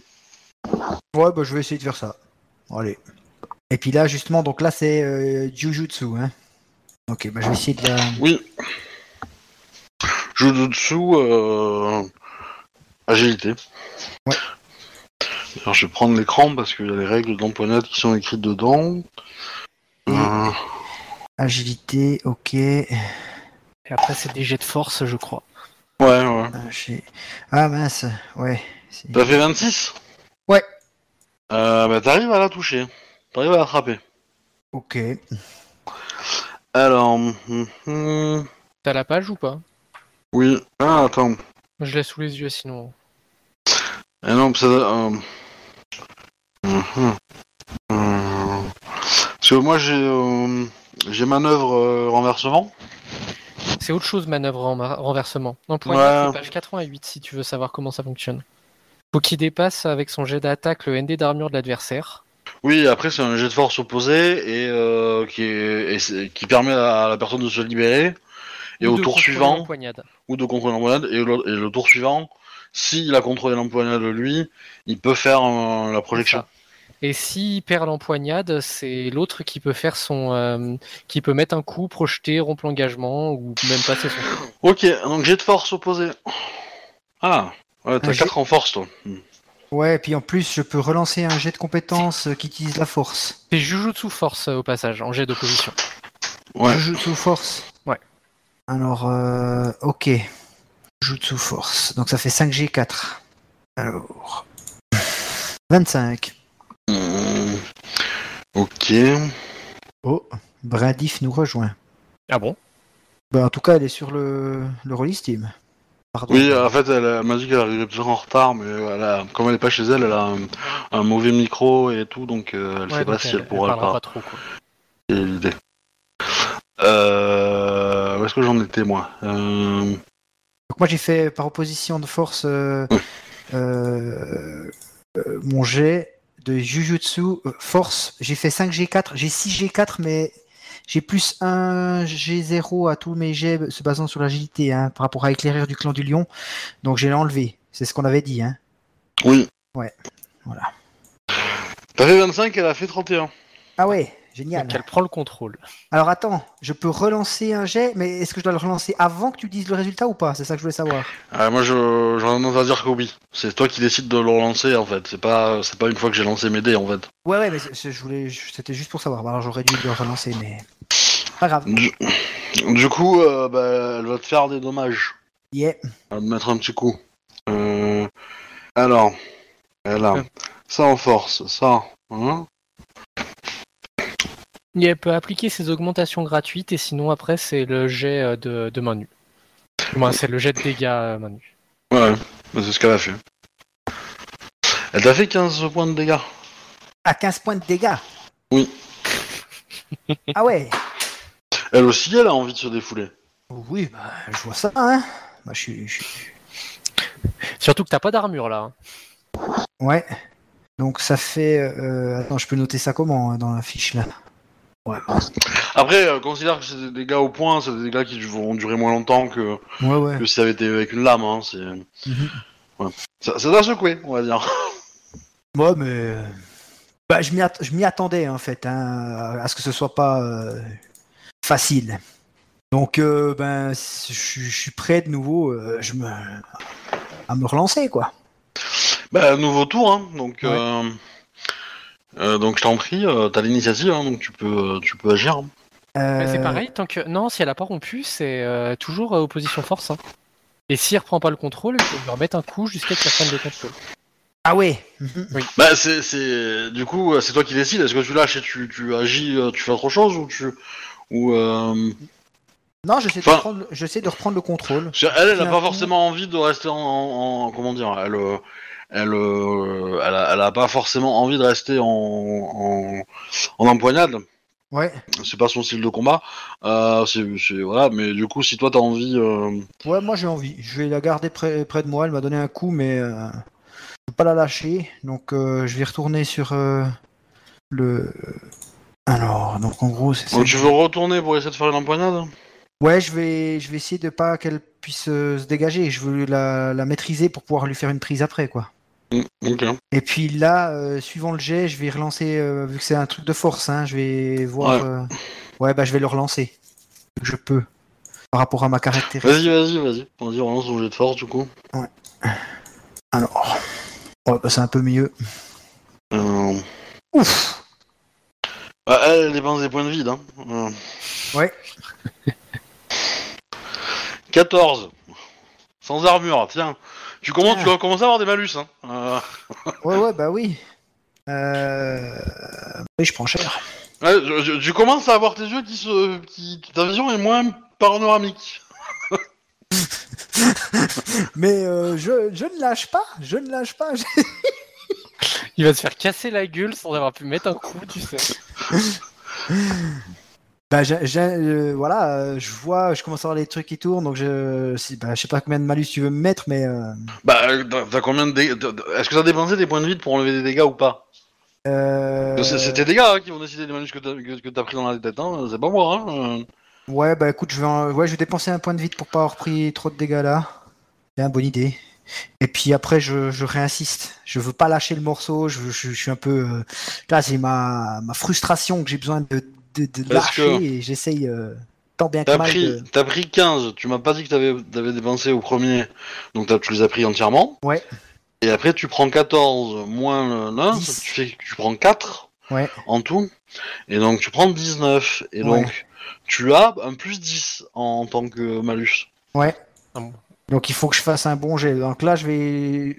Ouais, bah je vais essayer de faire ça. Allez. Et puis là, justement, donc là, c'est euh, Jujutsu, hein. Ok, bah je vais essayer de la... Oui. Jujutsu, euh... agilité. Ouais. Alors, je vais prendre l'écran parce qu'il y a les règles d'empoignade qui sont écrites dedans. Euh, agilité, ok. Et après, c'est des jets de force, je crois. Ouais, ouais. Ah, j'ai- ah, mince, ouais. T'as fait 26 Ouais. Euh, bah, t'arrives à la toucher. T'arrives à l'attraper. Ok. Alors, hum, hum, T'as la page ou pas? Oui. Ah, attends. Je l'ai sous les yeux sinon. Ah non, ça. Euh... hum. Hum. Parce que moi, j'ai euh, j'ai manœuvre euh, renversement. C'est autre chose, manœuvre en renversement. Empoignade, Ouais. c'est page 88 si tu veux savoir comment ça fonctionne. Faut qu'il dépasse avec son jet d'attaque le ND d'armure de l'adversaire. Oui, après, c'est un jet de force opposé et, euh, qui, est, et c'est- qui permet à la personne de se libérer. Et Ou au de tour suivant, ou de contrôler l'empoignade, et, le- et le tour suivant, s'il a contrôlé l'empoignade lui, il peut faire euh, la projection. Et s'il perd l'empoignade, c'est l'autre qui peut faire son, euh, qui peut mettre un coup, projeter, rompre l'engagement ou même passer son tour. Ok, donc jet de force opposé. Ah, ouais, t'as Un 4 en force, toi. Ouais, et puis en plus, je peux relancer un jet de compétences euh, qui utilise la force. C'est Jujutsu Force euh, au passage, en jet d'opposition. Ouais. Jujutsu force. Ouais. Alors, euh, ok. Jujutsu force. Donc ça fait 5G4. Alors. 25. Hmm. Ok. Oh, Bradif nous rejoint. Ah bon? Bah, en tout cas, elle est sur le, le Steam. Pardon. Oui, en fait, elle, m'a dit qu'elle arrivait peut-être en retard, mais elle a, comme elle est pas chez elle, elle a un, un mauvais micro et tout, donc euh, elle Ouais, sait pas si elle, pourra elle pas. trop quoi. C'est l'idée. Euh, où est-ce que j'en étais, moi? Euh, Donc moi, j'ai fait par opposition de force euh, mon jet de Jujutsu force. J'ai fait 5G4. J'ai 6G4, mais j'ai plus 1 G0 à tous mes jets se basant sur l'agilité hein, par rapport à éclairer du clan du lion. Donc j'ai enlevé. C'est ce qu'on avait dit. Hein. Oui. Ouais, voilà. T'as fait 25, elle a fait 31. Ah ouais, génial. Donc elle prend le contrôle. Alors attends, je peux relancer un jet, mais est-ce que je dois le relancer avant que tu dises le résultat ou pas? C'est ça que je voulais savoir. Ah, moi, je, j'en ai tendance à dire que oui. C'est toi qui décides de le relancer, en fait. C'est pas, c'est pas une fois que j'ai lancé mes dés, en fait. Ouais, ouais, mais je voulais, c'était juste pour savoir. Bah, Alors j'aurais dû le relancer, mais pas grave. Du, du coup, euh, bah, elle va te faire des dommages. Yeah. Elle va te mettre un petit coup. Euh, alors, elle a ça en force, ça. Hein Et elle peut appliquer ses augmentations gratuites et sinon après c'est le jet euh, de, de main nue. Moi c'est le jet de dégâts euh, main nue. ouais, bah, c'est ce qu'elle a fait. Elle t'a fait 15 points de dégâts. À 15 points de dégâts? Oui. Ah ouais. Elle aussi, elle a envie de se défouler. Oui, bah, je vois ça, hein. Bah, je suis, je suis- Surtout que t'as pas d'armure là. hein. Ouais. Donc ça fait. euh, Attends, je peux noter ça comment hein, dans la fiche là? Ouais. Après, euh, considère que c'est des dégâts au point, c'est des dégâts qui vont durer moins longtemps que, Ouais, ouais. que si ça avait été avec une lame. Hein, c'est... Mhm. Ça, ça secoué, on va dire. Ouais, mais. euh, Bah, je m'y attendais en fait, hein, à ce que ce soit pas euh, facile. Donc, euh, ben, je suis- prêt de nouveau je me... à me relancer, quoi. Bah, nouveau tour, hein, donc. Euh, donc je t'en prie, euh, t'as l'initiative, hein, donc tu peux, euh, tu peux agir. hein. Mais c'est pareil, tant que. Non, si elle a pas rompu, c'est euh, toujours euh, opposition force. hein. Et si elle reprend pas le contrôle, il faut lui remettre un coup jusqu'à ce qu'elle prenne le contrôle. Ah ouais. [LAUGHS] Bah, c'est, c'est, du coup, euh, c'est toi qui décides. Est-ce que tu lâches et tu, tu agis, euh, tu fais autre chose ou tu, ou euh, Non, j'essaie de, Enfin- reprendre- j'essaie de reprendre le contrôle. parce qu'elle, elle a pas coup. forcément envie de rester en, en- en- comment dire, elle, euh, elle, euh, elle, a, elle a pas forcément envie de rester en, en, en empoignade. Ouais. C'est pas son style de combat. Euh, c'est, voilà, mais du coup, si toi t'as envie, euh, Ouais, moi j'ai envie. Je vais la garder près, près de moi. Elle m'a donné un coup, mais euh, je peux pas la lâcher. Donc euh, je vais retourner sur euh, le. Alors, donc en gros, c'est ça. donc tu veux retourner pour essayer de faire une empoignade? Ouais, je vais, je vais essayer de pas qu'elle puisse euh, se dégager. Je veux la, la maîtriser pour pouvoir lui faire une prise après, quoi. Mm. Et puis là, euh, suivant le jet, je vais relancer, euh, vu que c'est un truc de force, hein, je vais voir. Ouais. euh, Ouais, bah je vais le relancer. Je peux. Par rapport à ma caractéristique. Vas-y, vas-y, vas-y. Vas-y, on lance ton jet de force du coup. Alors. Ouais, bah c'est un peu mieux. Ouf bah, elle, dépense des points de vide. Hein. Ouais. [LAUGHS] 14. Sans armure, tiens. Tu commences, Ah. tu commencer à avoir des malus. Hein. Euh, [LAUGHS] Ouais, ouais, bah oui. Euh... Oui, je prends cher. ouais, je- je- tu commences à avoir tes yeux qui se. Qui, ta vision est moins panoramique. [LAUGHS] Mais euh, je, je ne lâche pas, je ne lâche pas. [LAUGHS] Il va se faire casser la gueule sans avoir pu mettre un coup, tu sais. Bah, euh, voilà, euh, je vois, je commence à voir les trucs qui tournent, donc je, si, bah, je sais pas combien de malus tu veux me mettre, mais euh, Bah, euh, t'as- combien de dégâts Est-ce que t'as dépensé des points de vide pour enlever des dégâts ou pas? Euh, C'est tes dégâts hein, qui vont décider des malus que t'as que, que t'as pris dans la tête. Hein. C'est pas moi. Hein. ouais, bah écoute, je vais, en- ouais, je vais dépenser un point de vide pour pas avoir pris trop de dégâts là. C'est une bonne idée. Et puis après, je, je réinsiste. Je veux pas lâcher le morceau. Je, je, je suis un peu. Là, c'est ma, ma frustration que j'ai besoin de, de, de Parce lâcher que- et j'essaye euh, tant bien que T'as mal. pris, de- t'as pris 15, tu m'as pas dit que t'avais avais dépensé au premier, donc t'as- tu les as pris entièrement. Ouais. Et après tu prends 14 moins le 9, Dix. tu, fais, tu prends 4 Ouais. en tout. Et donc tu prends 19. Et Ouais. donc tu as un plus 10 en, tant que malus. Ouais. Ah. Donc il faut que je fasse un bon jet. Donc là, je vais,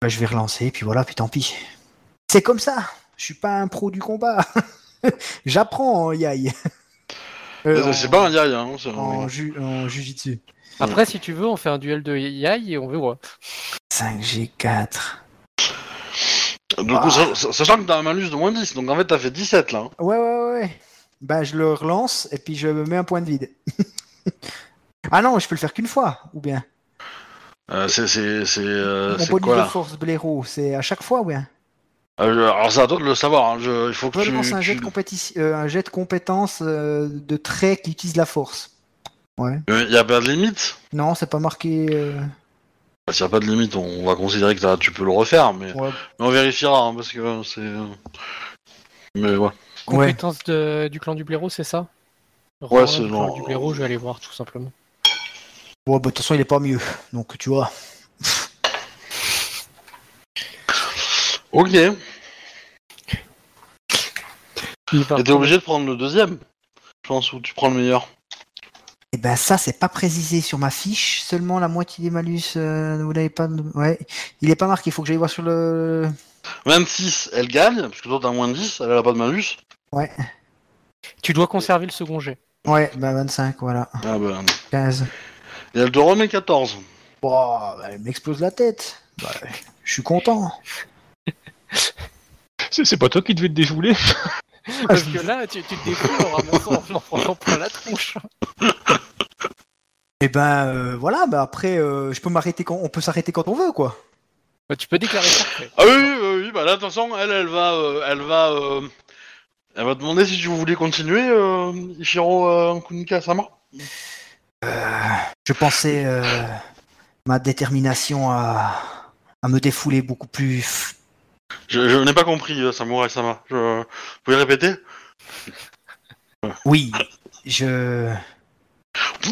bah, je vais relancer. Et puis voilà, puis tant pis. C'est comme ça. Je suis pas un pro du combat. [LAUGHS] [LAUGHS] J'apprends en yai. [LAUGHS] Euh, c'est en- pas un yai, hein. c'est- en, ju en jujitsu. Après, si tu veux, on fait un duel de yai et on verra. 5G4. Du coup, sa- sa- sachant que t'as un malus de moins 10, donc en fait t'as fait 17 là. Ouais, ouais, ouais. Bah, je le relance et puis je me mets un point de vide. [LAUGHS] ah non, je peux le faire qu'une fois, ou bien? Euh, c'est c'est c'est euh, Mon c'est bonus quoi de force blaireau, c'est à chaque fois, ou bien? Euh, je- Alors c'est à toi de le savoir. hein. Je- il faut que tu. un, jet de compétition- euh, un jet de compétence euh, de trait qui utilise la force. Ouais. Euh, y a pas de limite? Non, c'est pas marqué. euh, Bah, S'il n'y a pas de limite, on va considérer que tu peux le refaire, mais, Ouais. mais on vérifiera hein, parce que c'est. Mais ouais. Compétence de- du clan du blaireau, c'est ça? Ouais, c'est du clan du blaireau, je vais aller voir tout simplement. Bon, bah, de toute façon, il est pas mieux. Donc, tu vois. Ok. Et t'es obligé de prendre le deuxième. Je pense où tu prends le meilleur. Et ben, ça, c'est pas précisé sur ma fiche. Seulement la moitié des malus, euh, vous l'avez pas. Ouais. Il est pas marqué. Il faut que j'aille voir sur le. 26, elle gagne, parce que toi t'as moins de 10, elle a pas de malus. Ouais. Tu dois conserver le second jet. Ouais, bah, 25, voilà. Ah ben. 15. Et elle te remet 14. Bon, bah, elle m'explose la tête. Bah, je suis content. C'est c'est pas toi qui devais te défouler [LAUGHS] Parce que là, tu, tu te défoules en ramassant en prenant plein la tronche. Et ben, euh, voilà. Bah, après, euh, je peux m'arrêter quand. On peut s'arrêter quand on veut, quoi. Bah, tu peux déclarer forfait. Ah oui, oui, oui, oui, bah là, de toute façon, elle, elle va. euh, elle va. euh, Elle va demander si tu voulais continuer, euh, Ishiro euh, Kunika-sama. Je pensais euh, ma détermination à, à me défouler beaucoup plus. Je, je n'ai pas compris, euh, Samurai-sama. Je... Vous pouvez répéter Oui, [LAUGHS] je. [LAUGHS]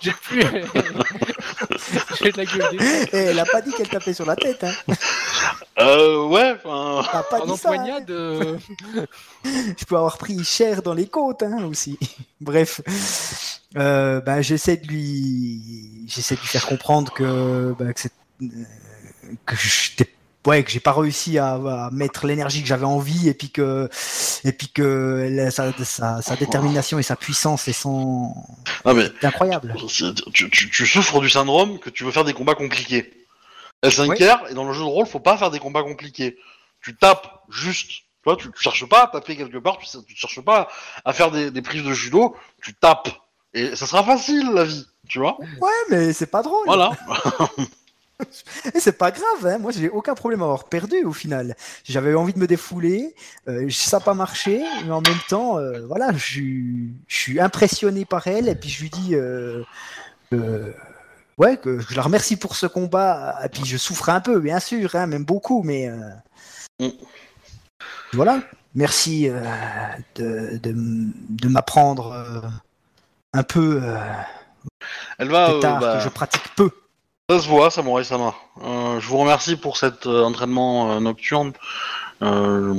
J'ai plus. [LAUGHS] J'ai de la gueule. des- Eh, elle a pas dit qu'elle tapait sur la tête, hein. euh, ouais, enfin... T'as pas En dit ça. hein. empoignade. euh, Je peux avoir pris cher dans les côtes, hein, aussi. Bref. Euh, bah, j'essaie de lui, j'essaie de lui faire comprendre que, bah, que c'est, euh, que j'étais, ouais, que j'ai pas réussi à, à mettre l'énergie que j'avais envie et puis que, et puis que la- sa, sa, sa détermination et sa puissance et son, Ah mais, c'est incroyable. tu, tu, tu souffres du syndrome que tu veux faire des combats compliqués. S5R, et dans le jeu de rôle, faut pas faire des combats compliqués. Tu tapes juste. Tu vois, tu, tu cherches pas à taper quelque part, tu, tu cherches pas à faire des, des prises de judo, tu tapes. Et ça sera facile, la vie, tu vois Ouais, mais c'est pas drôle. Voilà. [LAUGHS] [LAUGHS] Et c'est pas grave, hein. moi j'ai aucun problème à avoir perdu au final. J'avais envie de me défouler, euh, ça n'a pas marché, mais en même temps, euh, voilà, je suis- impressionné par elle et puis je lui dis, euh, ouais, que je la remercie pour ce combat. Et puis je souffre un peu, bien sûr, hein, même beaucoup, mais Mm. voilà. Merci de, de, m- de m'apprendre un peu Elle va. art bah, que je pratique peu. Ça se voit, Samurai Sama. Euh, je vous remercie pour cet euh, entraînement euh, nocturne. Euh,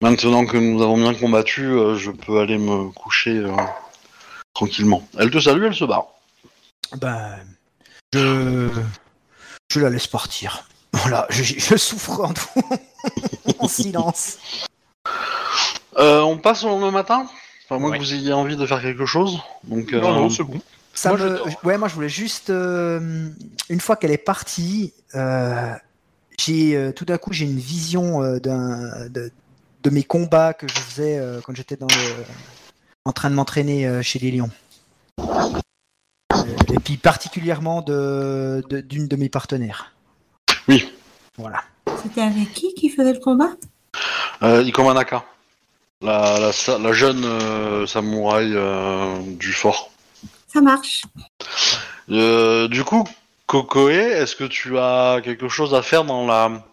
maintenant que nous avons bien combattu, je peux aller me coucher tranquillement. Elle te salue, elle se barre. Ben, je, je la laisse partir. Voilà, je, je souffre en, [LAUGHS] en silence. On passe au lendemain matin? Enfin, moi Ouais. que vous ayez envie de faire quelque chose. Donc, euh, Non, non, c'est bon. Ça Moi, me- ouais, moi je voulais juste, euh, une fois qu'elle est partie, euh, j'ai euh, tout d'un coup j'ai une vision euh, d'un de, de mes combats que je faisais euh, quand j'étais dans le, en train de m'entraîner euh, chez les Lions. Euh, et puis particulièrement de de- d'une de, mes partenaires. Oui. Voilà. C'était avec qui qui faisait le combat? Euh, Ikoma Naka. La, la, jeune euh, samouraï euh, du fort. Ça marche. Euh, du coup, Kokoe, est-ce que tu as quelque chose à faire dans la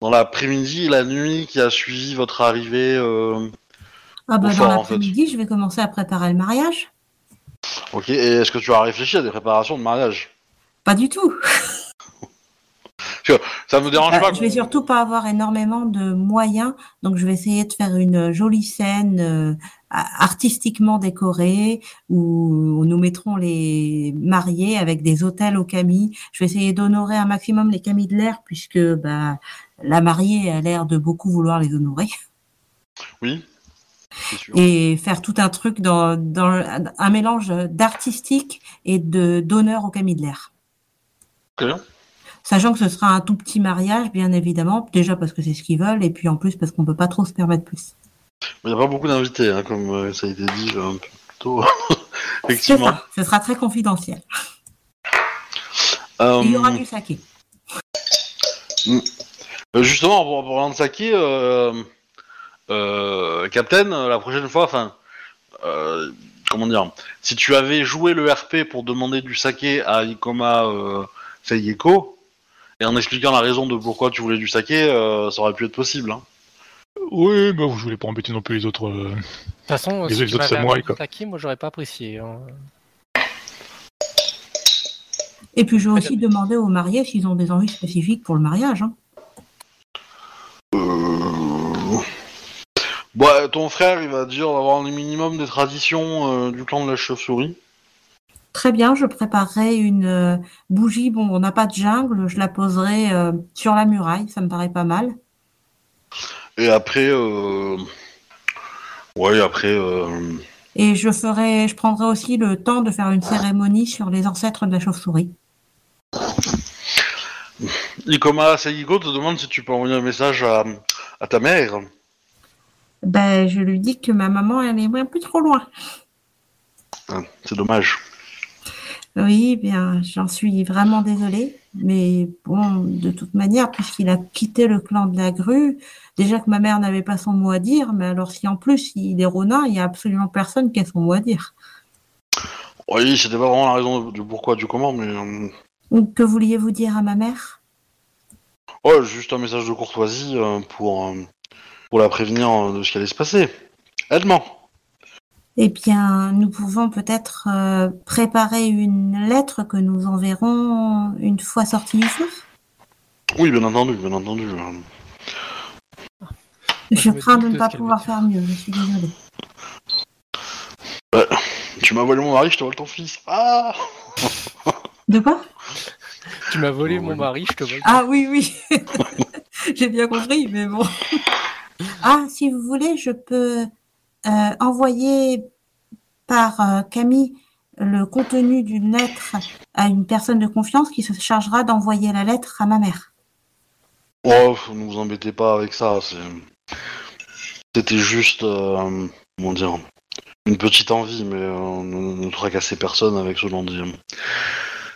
dans l'après-midi et la nuit qui a suivi votre arrivée Ah bah, Au dans en l'après-midi, je vais commencer à préparer le mariage. Ok, et est-ce que tu as réfléchi à des préparations de mariage? Pas du tout. [LAUGHS] Ça me dérange Euh, pas. je vais surtout pas avoir énormément de moyens, donc je vais essayer de faire une jolie scène euh, artistiquement décorée où nous mettrons les mariés avec des hôtels aux camis. Je vais essayer d'honorer un maximum les camis de l'air puisque bah, la mariée a l'air de beaucoup vouloir les honorer [LAUGHS] Oui. Sûr. et faire tout un truc dans, dans un mélange d'artistique et de d'honneur aux camis de l'air. Ok. Sachant que ce sera un tout petit mariage, bien évidemment, déjà parce que c'est ce qu'ils veulent, et puis en plus parce qu'on peut pas trop se permettre plus. Il n'y a pas beaucoup d'invités, hein, comme euh, ça a été dit un peu plus tôt. [LAUGHS] Effectivement. ça, ce sera très confidentiel. Euh, Il y aura du saké. euh, justement, pour, pour parlant de saké, euh, Captain, la prochaine fois, enfin, comment dire, si tu avais joué le RP pour demander du saké à Ikoma Seiyeko, et en expliquant la raison de pourquoi tu voulais du saké, euh, ça aurait pu être possible. Hein. Oui, bah, je voulais pas embêter non plus les autres. euh, De toute façon, Les si autres tu m'avais samouraïs, amené quoi. du Taki, moi j'aurais pas apprécié. hein. Et puis je vais aussi demander aux mariés s'ils ont des envies spécifiques pour le mariage. hein. Euh... Bah, ton frère, il va dire d'avoir un minimum des traditions euh, du clan de la chauve-souris. Très bien, je préparerai une euh, bougie. Bon, on n'a pas de jungle, je la poserai euh, sur la muraille, ça me paraît pas mal. Et après, euh... ouais, après, euh... Et je ferai, je prendrai aussi le temps de faire une cérémonie sur les ancêtres de la chauve-souris. Ikoma Seiko te demande si tu peux envoyer un message à, à ta mère. Ben, je lui dis que ma maman, elle est un peu trop loin. Ah, C'est dommage. Oui, bien, j'en suis vraiment désolée. Mais bon, de toute manière, puisqu'il a quitté le clan de la grue, déjà que ma mère n'avait pas son mot à dire, mais alors si en plus il est ronin, il n'y a absolument personne qui a son mot à dire. Oui, c'était pas vraiment la raison du pourquoi du comment, mais euh, Que vouliez-vous dire à ma mère? Ouais, juste un message de courtoisie euh, pour euh, pour la prévenir de ce qui allait se passer. Aide-moi. Eh bien, nous pouvons peut-être euh, préparer une lettre que nous enverrons une fois sorti du feu. Oui, bien entendu, bien entendu. Je crains de ne pas pouvoir faire mieux, je suis désolée. Tu m'as volé mon mari, je te vole ton fils. Ah De quoi? Tu m'as volé Oh, mon oui. mari, je te vole. Ah oui, oui. [LAUGHS] J'ai bien compris, mais bon. Ah, si vous voulez, je peux euh, envoyer par euh, Camille le contenu d'une lettre à une personne de confiance qui se chargera d'envoyer la lettre à ma mère. Oh, ne vous embêtez pas avec ça. C'était juste, euh, comment dire, une petite envie, mais euh, ne, ne tracassez personne avec ce genre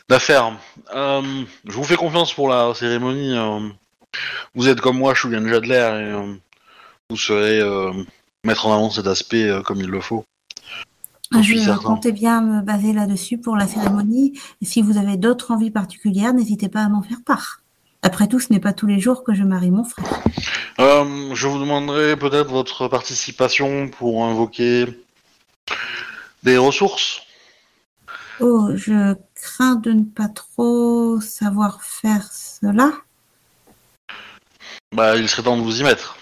d'affaires. Je vous fais confiance pour la cérémonie. Vous êtes comme moi, Shugan Jadler, et vous euh, mettre en avant cet aspect euh, comme il le faut. Suis Je certain. comptais bien me baser là-dessus pour la cérémonie. Si vous avez d'autres envies particulières, n'hésitez pas à m'en faire part. Après tout, ce n'est pas tous les jours que je marie mon frère. Euh, je vous demanderai peut-être votre participation pour invoquer des ressources. Oh, je crains de ne pas trop savoir faire cela. Bah, il serait temps de vous y mettre.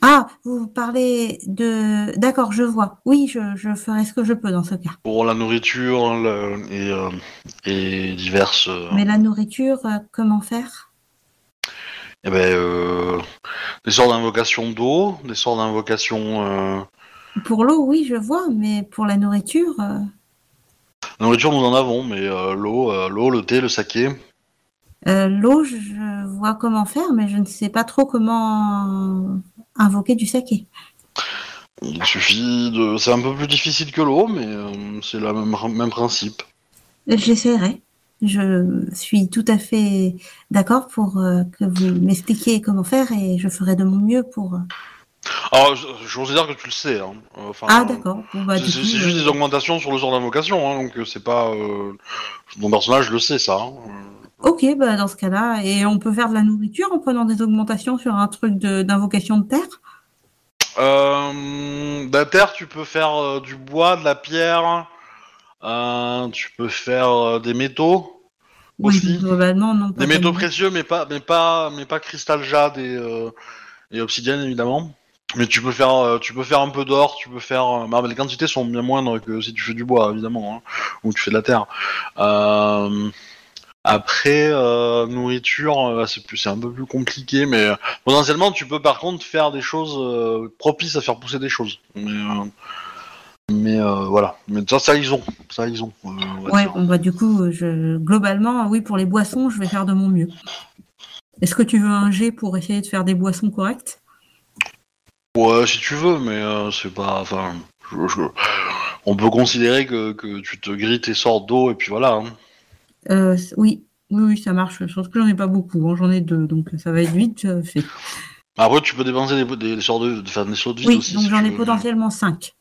Ah, vous parlez de... D'accord, je vois. Oui, je, je ferai ce que je peux dans ce cas. Pour la nourriture le- et, euh, et diverses. euh, Mais la nourriture, euh, comment faire? Eh ben, euh, des sortes d'invocations d'eau, des sortes d'invocations. euh, Pour l'eau, oui, je vois, mais pour la nourriture... La nourriture, nous en avons, mais l'eau, l'eau, le thé, le saké. Euh, L'eau, je, vois comment faire, mais je ne sais pas trop comment invoquer du saké. Il suffit de. C'est un peu plus difficile que l'eau, mais euh, c'est le même, même principe. J'essaierai. Je suis tout à fait d'accord pour euh, que vous m'expliquiez comment faire et je ferai de mon mieux pour... Alors, je, je considère que tu le sais. Hein. Enfin, Ah, d'accord. Bon, bah, C'est juste des augmentations sur le sort d'invocation, hein, donc c'est pas. Mon personnage le sait, ça. hein. Ok, bah, dans ce cas-là, et on peut faire de la nourriture en prenant des augmentations sur un truc d'invocation de, terre? Euh, de la terre, tu peux faire euh, du bois, de la pierre, euh, tu peux faire des métaux, Aussi. Oui, non. des métaux précieux, mais pas, mais pas, mais pas cristal jade et, et obsidienne évidemment. Mais tu peux faire, tu peux faire un peu d'or, tu peux faire. bah, les quantités sont bien moindres que si tu fais du bois évidemment, hein, ou tu fais de la terre. Euh, après, euh, nourriture, euh, c'est plus, c'est un peu plus compliqué, mais euh, potentiellement tu peux par contre faire des choses propices à faire pousser des choses. Mais, mais voilà. Mais ça, ça ils ont, ça ils ont. on Ouais, bon, bah, du coup, je... globalement, oui, pour les boissons, je vais faire de mon mieux. Est-ce que tu veux un jet pour essayer de faire des boissons correctes? Ouais, si tu veux, mais euh, c'est pas. Enfin, je- on peut considérer que, que tu te grilles tes sorts d'eau et puis voilà. hein. Euh, Oui, oui, oui, ça marche. Sauf que j'en ai pas beaucoup, hein, j'en ai deux, donc ça va être vite euh, fait. Après, tu peux dépenser des, des, des sorts de, faire des de vide Oui, aussi. donc si j'en ai veux. potentiellement cinq.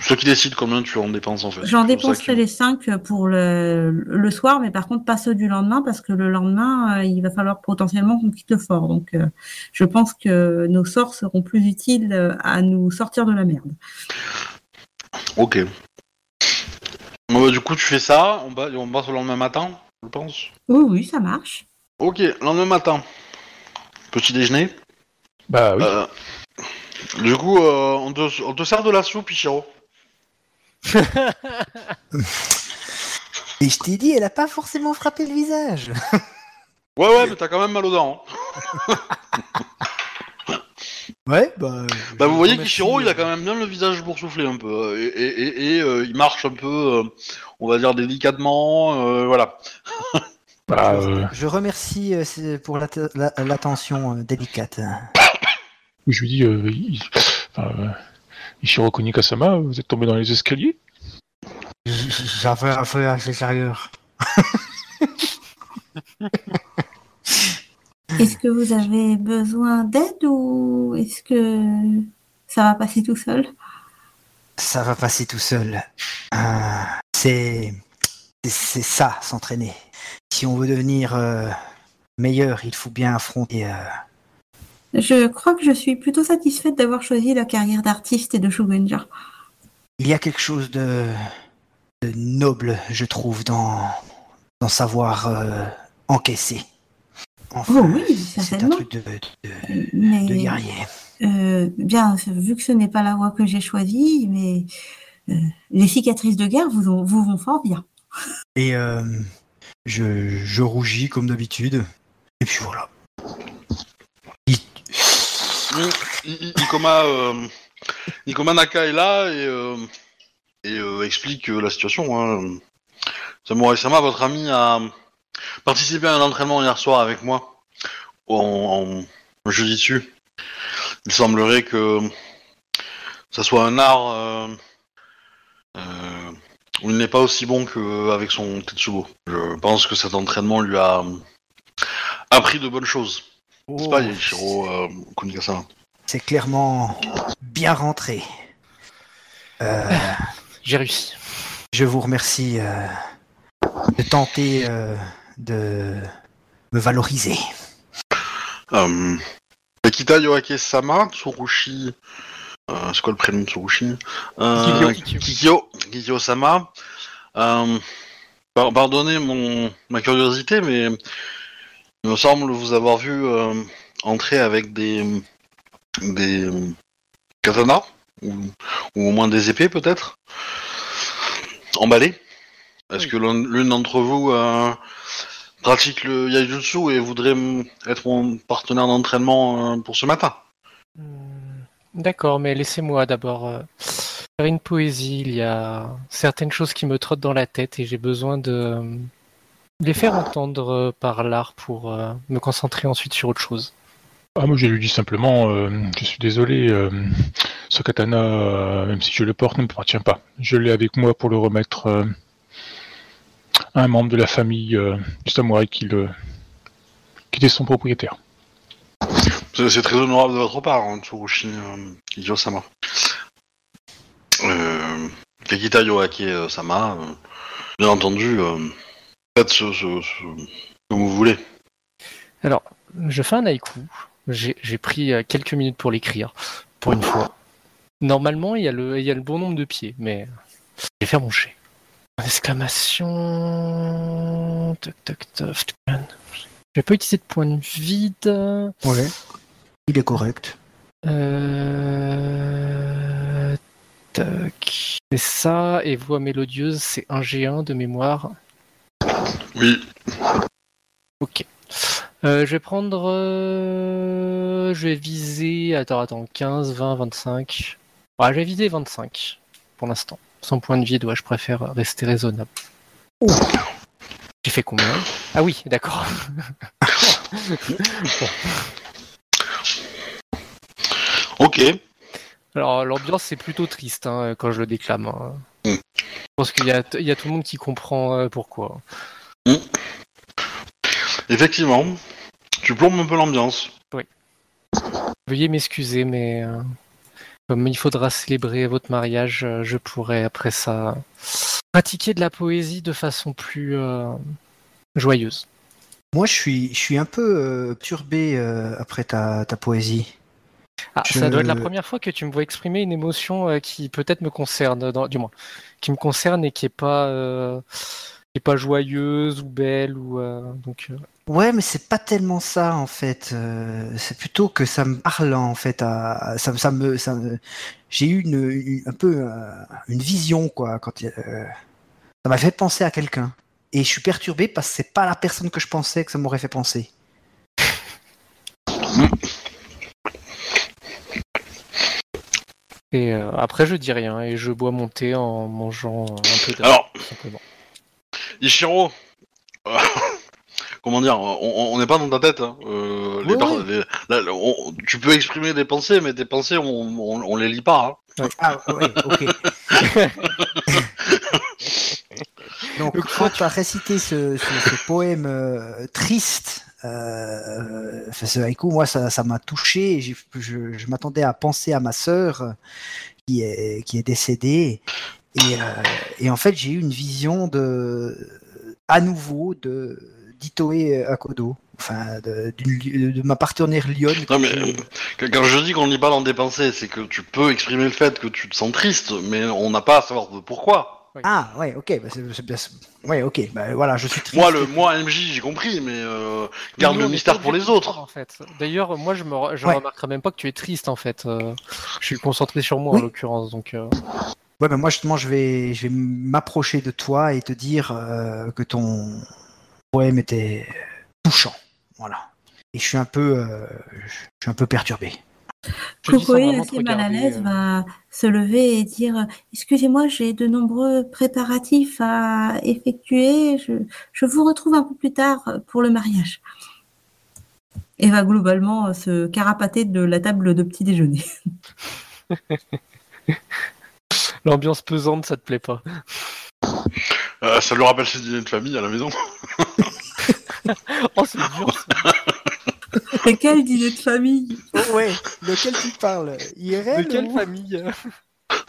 Ceux qui décident combien tu en dépenses en fait. J'en dépenserai les cinq pour le, le soir, mais par contre pas ceux du lendemain, parce que le lendemain, euh, il va falloir potentiellement qu'on quitte le fort. Donc euh, je pense que nos sorts seront plus utiles à nous sortir de la merde. Ok. Bon, bah, du coup, tu fais ça, on, va, on passe au lendemain matin, je pense. Oui, oui, ça marche. Ok, lendemain matin. Petit déjeuner. Bah oui. Euh, du coup, euh, on, te, on te sert de la soupe, Ichiro. [LAUGHS] Et je t'ai dit, elle a pas forcément frappé le visage. Ouais, ouais, mais t'as quand même mal aux dents. hein. [LAUGHS] Ouais, bah. Bah, vous voyez qu'Ichiro, il a euh, quand même bien le visage boursouflé un peu. euh, Et, et, et- et, euh, il marche un peu, euh, on va dire, délicatement. euh, voilà. Bah, euh, Je remercie euh, pour l'atte- la- l'attention euh, délicate. je lui dis, euh, il- enfin, euh, vous êtes tombé dans les escaliers? J'avais affaire à l'extérieur. [LAUGHS] Est-ce que vous avez besoin d'aide ou est-ce que ça va passer tout seul? Ça va passer tout seul. Euh, c'est c'est- ça, s'entraîner. Si on veut devenir euh, meilleur, il faut bien affronter euh, Je crois que je suis plutôt satisfaite d'avoir choisi la carrière d'artiste et de Shugenja. Il y a quelque chose de, de noble, je trouve, dans, dans savoir encaisser. Enfin, Oh oui, c'est un certainement. truc de, de, Mais de guerrier. euh, bien, vu que ce n'est pas la voie que j'ai choisie, mais euh, les cicatrices de guerre vous, ont- vous vont fort bien. Et euh, je, je rougis comme d'habitude. Et puis voilà. Il- I- I- Ikoma, euh, Ikoma Naka est là et, euh, et euh, explique euh, la situation. Hein. Samurai Sama, votre ami, a participé à un entraînement hier soir avec moi en, en jeudi dessus. Il semblerait que ça soit un art euh, euh, où il n'est pas aussi bon qu'avec son Tetsubo. Je pense que cet entraînement lui a appris de bonnes choses. C'est Oh, pas euh, Kunikasama. c'est clairement bien rentré. Euh, J'ai réussi. je vous remercie euh, de tenter euh, de me valoriser. Euh, Akita Yoake Sama, Tsurushi. Euh, c'est quoi le prénom de Tsurushi? Euh, Kikyo. Kikyo. Kikyo Sama. Euh, par- pardonnez mon, ma curiosité, mais il me semble vous avoir vu euh, entrer avec des. des. katanas ou, ou au moins des épées peut-être Emballées Est-ce Oui. que l'un- l'une d'entre vous euh, pratique le Yaijutsu et voudrait être mon partenaire d'entraînement euh, pour ce matin? Hmm, D'accord, mais laissez-moi d'abord euh, faire une poésie. Il y a certaines choses qui me trottent dans la tête et j'ai besoin de euh, les faire entendre euh, par l'art pour euh, me concentrer ensuite sur autre chose. Ah, moi, je lui dis simplement, euh, je suis désolé, euh, ce katana, euh, même si je le porte, ne m'appartient pas. Je l'ai avec moi pour le remettre euh, un membre de la famille euh, du samouraï qui, le, qui était son propriétaire. C'est très honorable de votre part, hein, Tsurushi euh, Kikyo-sama. Euh, Kakita Yoake-sama, euh, bien entendu, euh, faites ce, ce- ce que vous voulez. Alors, je fais un haïku. J'ai pris euh, quelques minutes pour l'écrire, pour une fois. Normalement, il y, a le, il y a le bon nombre de pieds, mais je vais faire mon jet. Exclamation. Toc, toc, toc. Je vais pas utiliser de point de vide. Ouais. Il est correct. Euh... Tac. C'est ça, et voix mélodieuse, c'est un G1 de mémoire. Oui, Ok. Euh, je vais prendre. euh, Je vais viser. Attends, attends. 15, 20, 25. Ouais, je vais viser 25 pour l'instant. Sans point de vie, dois-je préfère rester raisonnable. J'ai fait combien? Ah oui, d'accord. [LAUGHS] ok. Alors, l'ambiance, c'est plutôt triste hein, quand je le déclame. hein. Mm. Je pense qu'il y a, il y a tout le monde qui comprend euh, pourquoi. Effectivement, tu plombes un peu l'ambiance. Veuillez m'excuser, mais euh, comme il faudra célébrer votre mariage, euh, je pourrai après ça pratiquer de la poésie de façon plus euh, joyeuse. Moi, je suis, je suis un peu euh, turbé euh, après ta, ta poésie. Ah, Je- ça doit être la première fois que tu me vois exprimer une émotion qui peut-être me concerne, dans- du moins, qui me concerne et qui est pas, qui est pas joyeuse ou belle ou donc. Ouais, mais c'est pas tellement ça en fait. Euh, c'est plutôt que ça me parle en fait. À, à- ça, ça me, ça me- j'ai eu une, une- un peu euh, une vision quoi. Quand euh, ça m'a fait penser à quelqu'un. Et je suis perturbé parce que c'est pas la personne que je pensais que ça m'aurait fait penser. Et euh, après, je dis rien et je bois mon thé en mangeant un peu d'herbe, Alors, tout simplement. Ishiro, euh, [LAUGHS] comment dire, on n'est pas dans ta tête. Hein. Euh, les les- on- tu peux exprimer des pensées, mais tes pensées, on, on, on les lit pas. Hein. Ah ouais, ok. [LAUGHS] Donc quand tu as récité ce, ce- ce poème euh, triste, euh, ce haïku, moi ça ça m'a touché. Je, je m'attendais à penser à ma sœur qui est qui est décédée et, euh, et en fait j'ai eu une vision de à nouveau de d'Itoe Akodo. enfin de, li- de ma partenaire. Non, mais que- euh, quand je dis qu'on n'y pas dans des pensées, c'est que tu peux exprimer le fait que tu te sens triste, mais on n'a pas à savoir de pourquoi. Ah ouais, ok, bah, c'est, c'est bien. c'est- Ouais, ok, bah voilà, je suis triste. Moi, le moi MJ, j'ai compris, mais euh, garde Nous, le mystère pour les de autres. En fait. D'ailleurs, moi, je me re- je Ouais. remarquerai même pas que tu es triste, en fait. Euh, je suis concentré sur moi, Oui. en l'occurrence. Donc, euh, Ouais, ben moi justement, je vais, je vais m'approcher de toi et te dire euh, que ton poème était touchant, voilà. Et je suis un peu, euh, je suis un peu perturbé. assez mal à l'aise, euh. va se lever et dire Excusez-moi, j'ai de nombreux préparatifs à effectuer. Je, je vous retrouve un peu plus tard pour le mariage. Et va globalement se carapater de la table de petit déjeuner. [LAUGHS] L'ambiance pesante, ça te plaît pas. Euh, ça lui rappelle ses dîners de famille à la maison. [LAUGHS] Oh, c'est dur, ça. Et quel dîner de famille? Oh ouais, lequel tu parles? IRL De quelle ou- famille?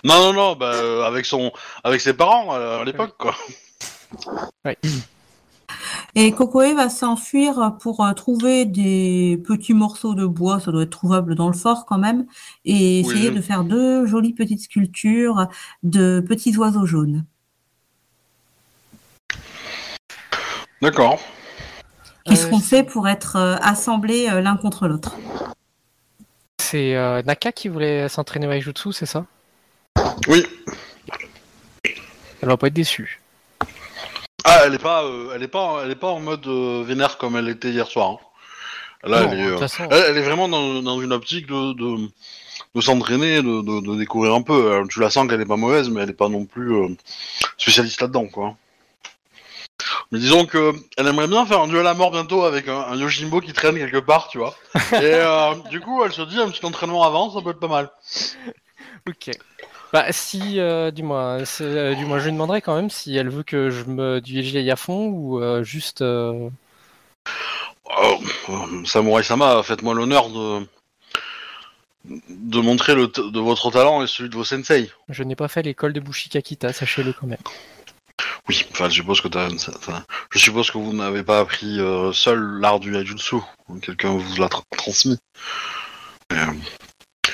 Non, non, non, bah, euh, avec son, avec ses parents euh, à l'époque, quoi. Et Cocoé va s'enfuir pour trouver des petits morceaux de bois, ça doit être trouvable dans le fort quand même, et essayer Oui. de faire deux jolies petites sculptures de petits oiseaux jaunes. D'accord. qui Euh, seront c'est- faits pour être euh, assemblés euh, l'un contre l'autre? C'est euh, Naka qui voulait s'entraîner au Aijutsu, c'est ça? Oui. Elle va pas être déçue. Ah, elle est pas, euh, elle est pas, elle est pas en mode euh, vénère comme elle était hier soir. hein. Là, Non, elle, est, de euh, toute façon, elle, elle est vraiment dans, dans une optique de, de, de s'entraîner, de, de, de découvrir un peu. Alors, tu la sens qu'elle est pas mauvaise, mais elle est pas non plus euh, spécialiste là-dedans, quoi. Mais disons que elle aimerait bien faire un duel à mort bientôt avec un, un Yojimbo qui traîne quelque part, tu vois. [LAUGHS] Et euh, du coup, elle se dit un petit entraînement avant, ça peut être pas mal. ok. Bah si, euh, dis-moi, c'est- euh, du moins, je lui demanderai quand même si elle veut que je me dirige à fond ou euh, juste. euh, Oh, euh, Samurai Sama, faites-moi l'honneur de de montrer le t- de votre talent et celui de vos sensei. Je n'ai pas fait l'école de Bushikakita, sachez-le quand même. Oui, enfin, je suppose que t'as, ça- enfin, je suppose que vous n'avez pas appris euh, seul l'art du Hajutsu. Quelqu'un vous l'a tra- transmis.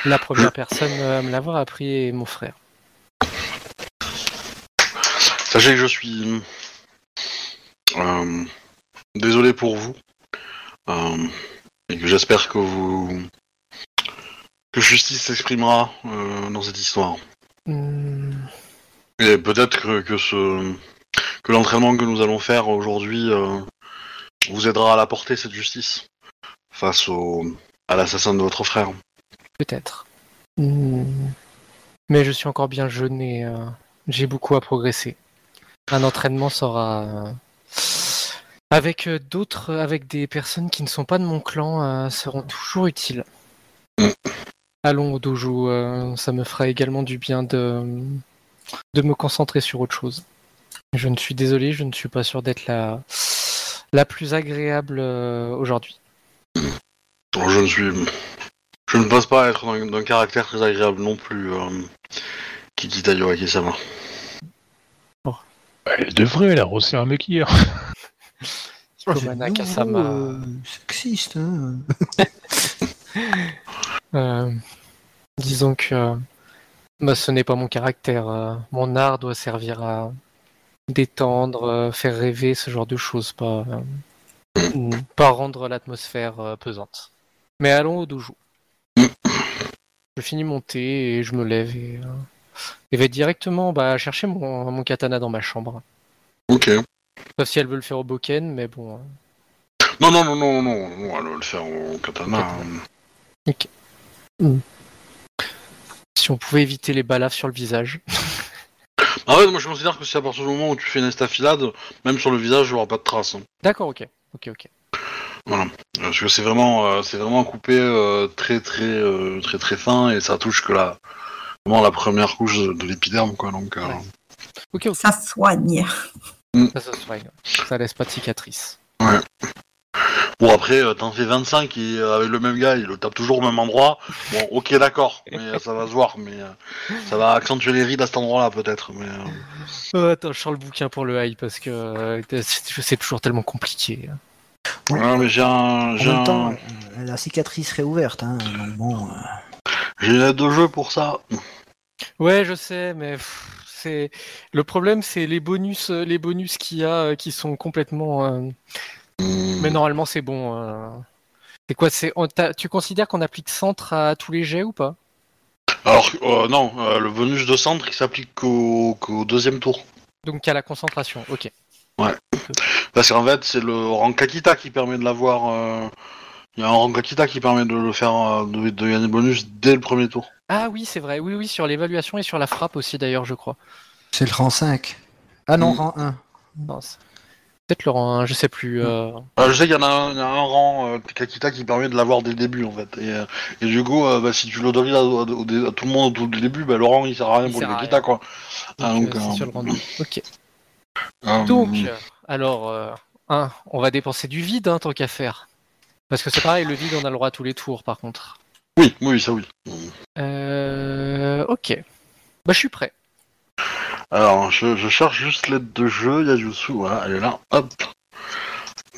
La première personne euh, à me l'avoir appris est mon frère. Sachez que je suis euh, désolé pour vous euh, et que j'espère que vous que justice s'exprimera euh, dans cette histoire. Hmm, Et peut-être que, que ce l'entraînement que nous allons faire aujourd'hui euh, vous aidera à apporter cette justice face au à l'assassin de votre frère. Peut-être. Hmm. Mais je suis encore bien jeune et euh, j'ai beaucoup à progresser. Un entraînement sera euh, avec d'autres, avec des personnes qui ne sont pas de mon clan, seront toujours utiles. Allons au dojo, ça me fera également du bien de me concentrer sur autre chose. Je ne suis désolé, je ne suis pas sûr d'être la, la plus agréable euh, aujourd'hui. Je ne suis je ne pense pas être d'un d'un caractère très agréable non plus, euh, Kikita Yoraki-sama. Elle devrait, elle a rossé un mec hier. [LAUGHS] Comme C'est un nouveau, Akasama. euh, sexiste, hein. [LAUGHS] Euh, disons que bah, ce n'est pas mon caractère. euh, mon art doit servir à détendre, euh, faire rêver, ce genre de choses, pas, pas rendre l'atmosphère euh, pesante. Mais allons au dojo. Je finis mon thé et je me lève et, euh, et vais directement bah, chercher mon, mon katana dans ma chambre. Ok. Sauf si elle veut le faire au boken, mais bon. euh, Non, non, non, non, non, non, elle va le faire au katana. hein. si on pouvait éviter les balafres sur le visage. [LAUGHS] En fait, moi je considère que si à partir du moment où tu fais une estafilade, même sur le visage, il n'y aura pas de traces. hein. D'accord, ok. Ok, ok. Parce que c'est vraiment, euh, c'est vraiment coupé euh, très, très, euh, très, très fin et ça touche que la, vraiment la première couche de, de l'épiderme, quoi. Donc, euh, Ouais. Ok, ok. Ça soigne. Ça, ça se soigne. Ça laisse pas de cicatrice. Bon, après, euh, t'en fais 25 et euh, avec le même gars, il le tape toujours au même endroit. Bon, ok, d'accord, mais euh, ça va se voir, mais euh, ça va accentuer les rides à cet endroit-là, peut-être. Mais euh, Oh, attends, je sors le bouquin pour le high parce que euh, c'est toujours tellement compliqué. Ouais, mais j'ai un, En même un- temps, euh, la cicatrice réouverte. Hein, donc bon, euh, j'ai une aide de jeu pour ça. Ouais, je sais, mais c'est le problème, c'est les bonus, les bonus qu'il y a qui sont complètement. euh. Mais normalement, c'est bon. euh. C'est quoi C'est on t'a- tu considères qu'on applique centre à tous les jets ou pas? Alors, euh, non, euh, le bonus de centre, il s'applique qu'au qu'au deuxième tour. Donc à la concentration. Ok. Parce qu'en fait, c'est le rang Kakita qui permet de l'avoir. euh, Il y a un rang Kakita qui permet de le faire, euh, de, de gagner le bonus dès le premier tour. Ah oui, c'est vrai. Oui, oui, sur l'évaluation et sur la frappe aussi d'ailleurs, je crois. c'est le rang 5. Ah non, Mm. rang 1. Non, c'est- Peut-être le rang 1, je sais plus. euh. Euh, je sais qu'il y en a un, il y a un rang euh, Kakita qui permet de l'avoir dès le début en fait. Et, euh, et du coup, euh, bah, si tu l'autorises à, au- au- à tout le monde au tout le début, bah, le rang il sert à rien Il pour le à Kakita quoi. Ah, Donc, euh, euh, sur le rang 2. Ok. Donc, alors, euh, un, on va dépenser du vide hein, tant qu'à faire. Parce que c'est pareil, le vide, on a le droit à tous les tours par contre. Oui, oui, ça oui. Euh, ok. Bah, je suis prêt. Alors, je, je cherche juste l'aide de jeu, Yajutsu, voilà, elle est là, hop.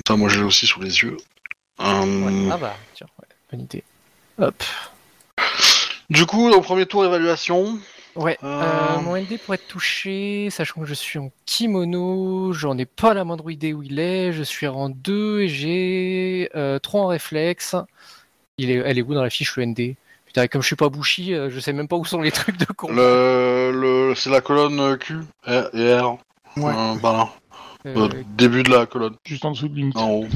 Ça, moi je l'ai aussi sous les yeux. Euh, Ouais. Ah bah, tiens, ouais, bonne idée. Hop. Du coup, au premier tour, évaluation. Ouais, Euh. euh, mon LD pour être touché, sachant que je suis en kimono, j'en ai pas la moindre idée où il est, je suis rang 2 et j'ai euh, 3 en réflexe. Il est, elle est où dans la fiche le ND Putain, comme je suis pas Bushi, euh, je sais même pas où sont les trucs de combat. Le, le, c'est la colonne Q R- et R. Ouais. Euh, par là. Euh, Euh, début de la colonne, Juste en dessous de limite. en haut,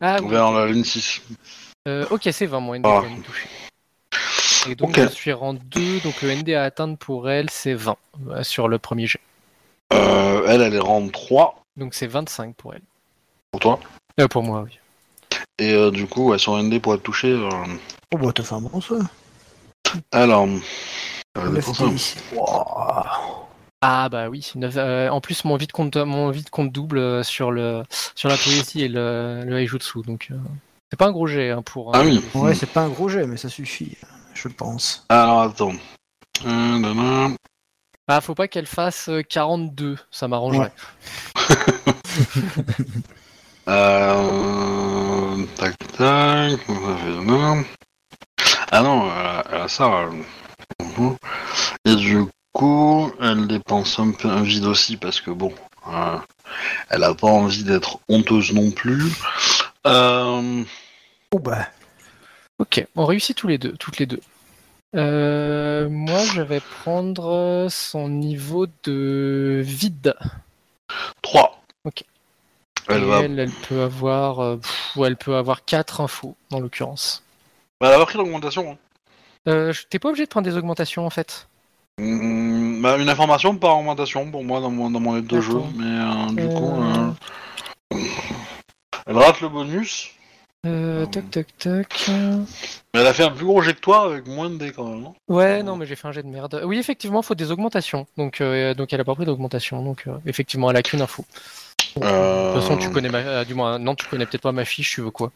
ah oui, vers la ligne 6. Euh, ok, c'est 20 mon ND Ah. Et donc Ok. je suis rang 2, donc le ND à atteindre pour elle c'est 20 euh, sur le premier jet. Euh, elle, elle est rang 3 Donc c'est 25 pour elle. pour toi? Euh, pour moi, oui. Et euh, du coup, ouais, son ND pour être touché. euh, Oh bah t'as fait un bon ça. Alors. euh. Wow. Ah bah oui, euh, en plus mon vide compte mon vide compte double sur le sur la poésie et le, le Heijutsu, donc euh, c'est pas un gros jet hein, pour. Ah oui. Ouais, c'est pas un gros jet, mais ça suffit, je pense. Alors attends. Euh. Ah faut pas qu'elle fasse euh, 42, ça m'arrangerait. [LAUGHS] [LAUGHS] Euh... Tac tac. ça fait nanana. Ah non, elle a, ça. elle. Et du coup, elle dépense un peu un vide aussi parce que bon, euh, elle a pas envie d'être honteuse non plus. Euh... Oh bah. Ok, on réussit tous les deux, toutes les deux. Euh, moi je vais prendre son niveau de vide. 3. Ok. Elle Et va. elle, elle peut avoir, euh, pff, elle peut avoir 4 infos dans l'occurrence. Bah, elle a pris l'augmentation. hein. Euh, T'es pas obligé de prendre des augmentations en fait. Mm, bah, une information par augmentation pour moi dans mon, dans mon aide de jeu, mais euh, du coup, Euh. euh, elle rate le bonus, Euh, toc toc toc. mais elle a fait un plus gros jet que toi avec moins de dés quand même. Ouais, non, mais j'ai fait un jet de merde. Oui, effectivement, faut des augmentations. Donc, euh, donc elle a pas pris d'augmentation. Donc, euh, effectivement, elle a qu'une info. Euh, De toute façon, tu connais ma... euh, du moins, non, tu connais peut-être pas ma fiche. Tu veux quoi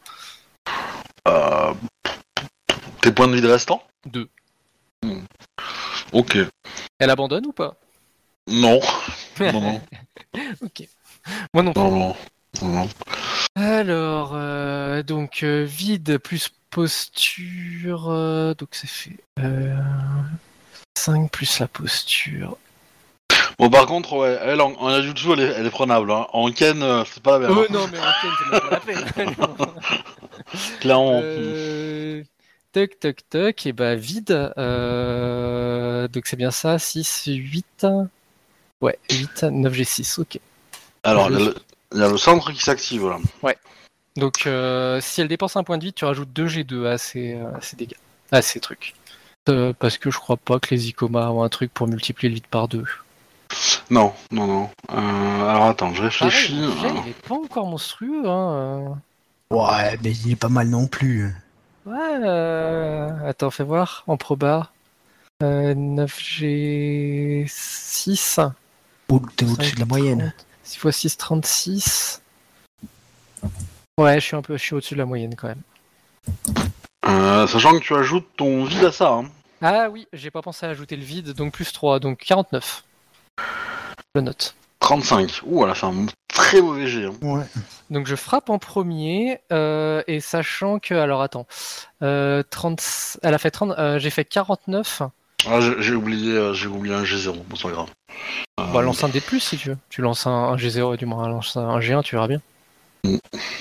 Euh, tes points de vie restants Deux. Ok. Elle abandonne ou pas? Non. [LAUGHS] non, non, Ok. Moi non. plus. non, non. Alors, euh, donc euh, vide plus posture. donc ça fait euh, 5 plus la posture. Bon, par contre, ouais, elle en, en Yajutsu, elle est, elle est prenable. Hein. En Ken, euh, c'est pas la même. Oh hein. non, mais ok, c'est même pas la peine. [LAUGHS] Clairement. Euh, Toc, toc, toc, et bah vide. Euh, donc c'est bien ça, 6, 8. Ouais, 8, 9, G6, ok. Alors, il y, a le- il y a le centre qui s'active là. Donc euh, si elle dépense un point de vide, tu rajoutes 2 G2 à ces, euh, à ces dégâts, à ces trucs. Euh, parce que je crois pas que les Icoma ont un truc pour multiplier le vide par 2. Non, non, non. Euh, alors attends, je réfléchis. le jet, il est pas encore monstrueux, hein. Ouais, mais il est pas mal non plus. euh. Ouais, euh, attends, fais voir, en proba. Euh, 9G6. Oh, T'es au-dessus de la moyenne. 6 x 6, 36. Ouais, je suis un peu je suis au-dessus de la moyenne quand même. Euh, sachant que tu ajoutes ton vide à ça. Hein. Ah oui, j'ai pas pensé à ajouter le vide, donc plus 3, donc 49. Je note. 35. Ouh, elle a fait un très mauvais jet. hein. Ouais. Donc je frappe en premier, euh, et sachant que, alors attends, euh, 30, elle a fait 30, euh, j'ai fait 49. Ah, j'ai oublié, euh, j'ai oublié un G0, bon, c'est pas grave. Euh, Bah lance un D+, si tu veux. Tu lances un, un G0 et du moins lance un G1, tu verras bien. Mm.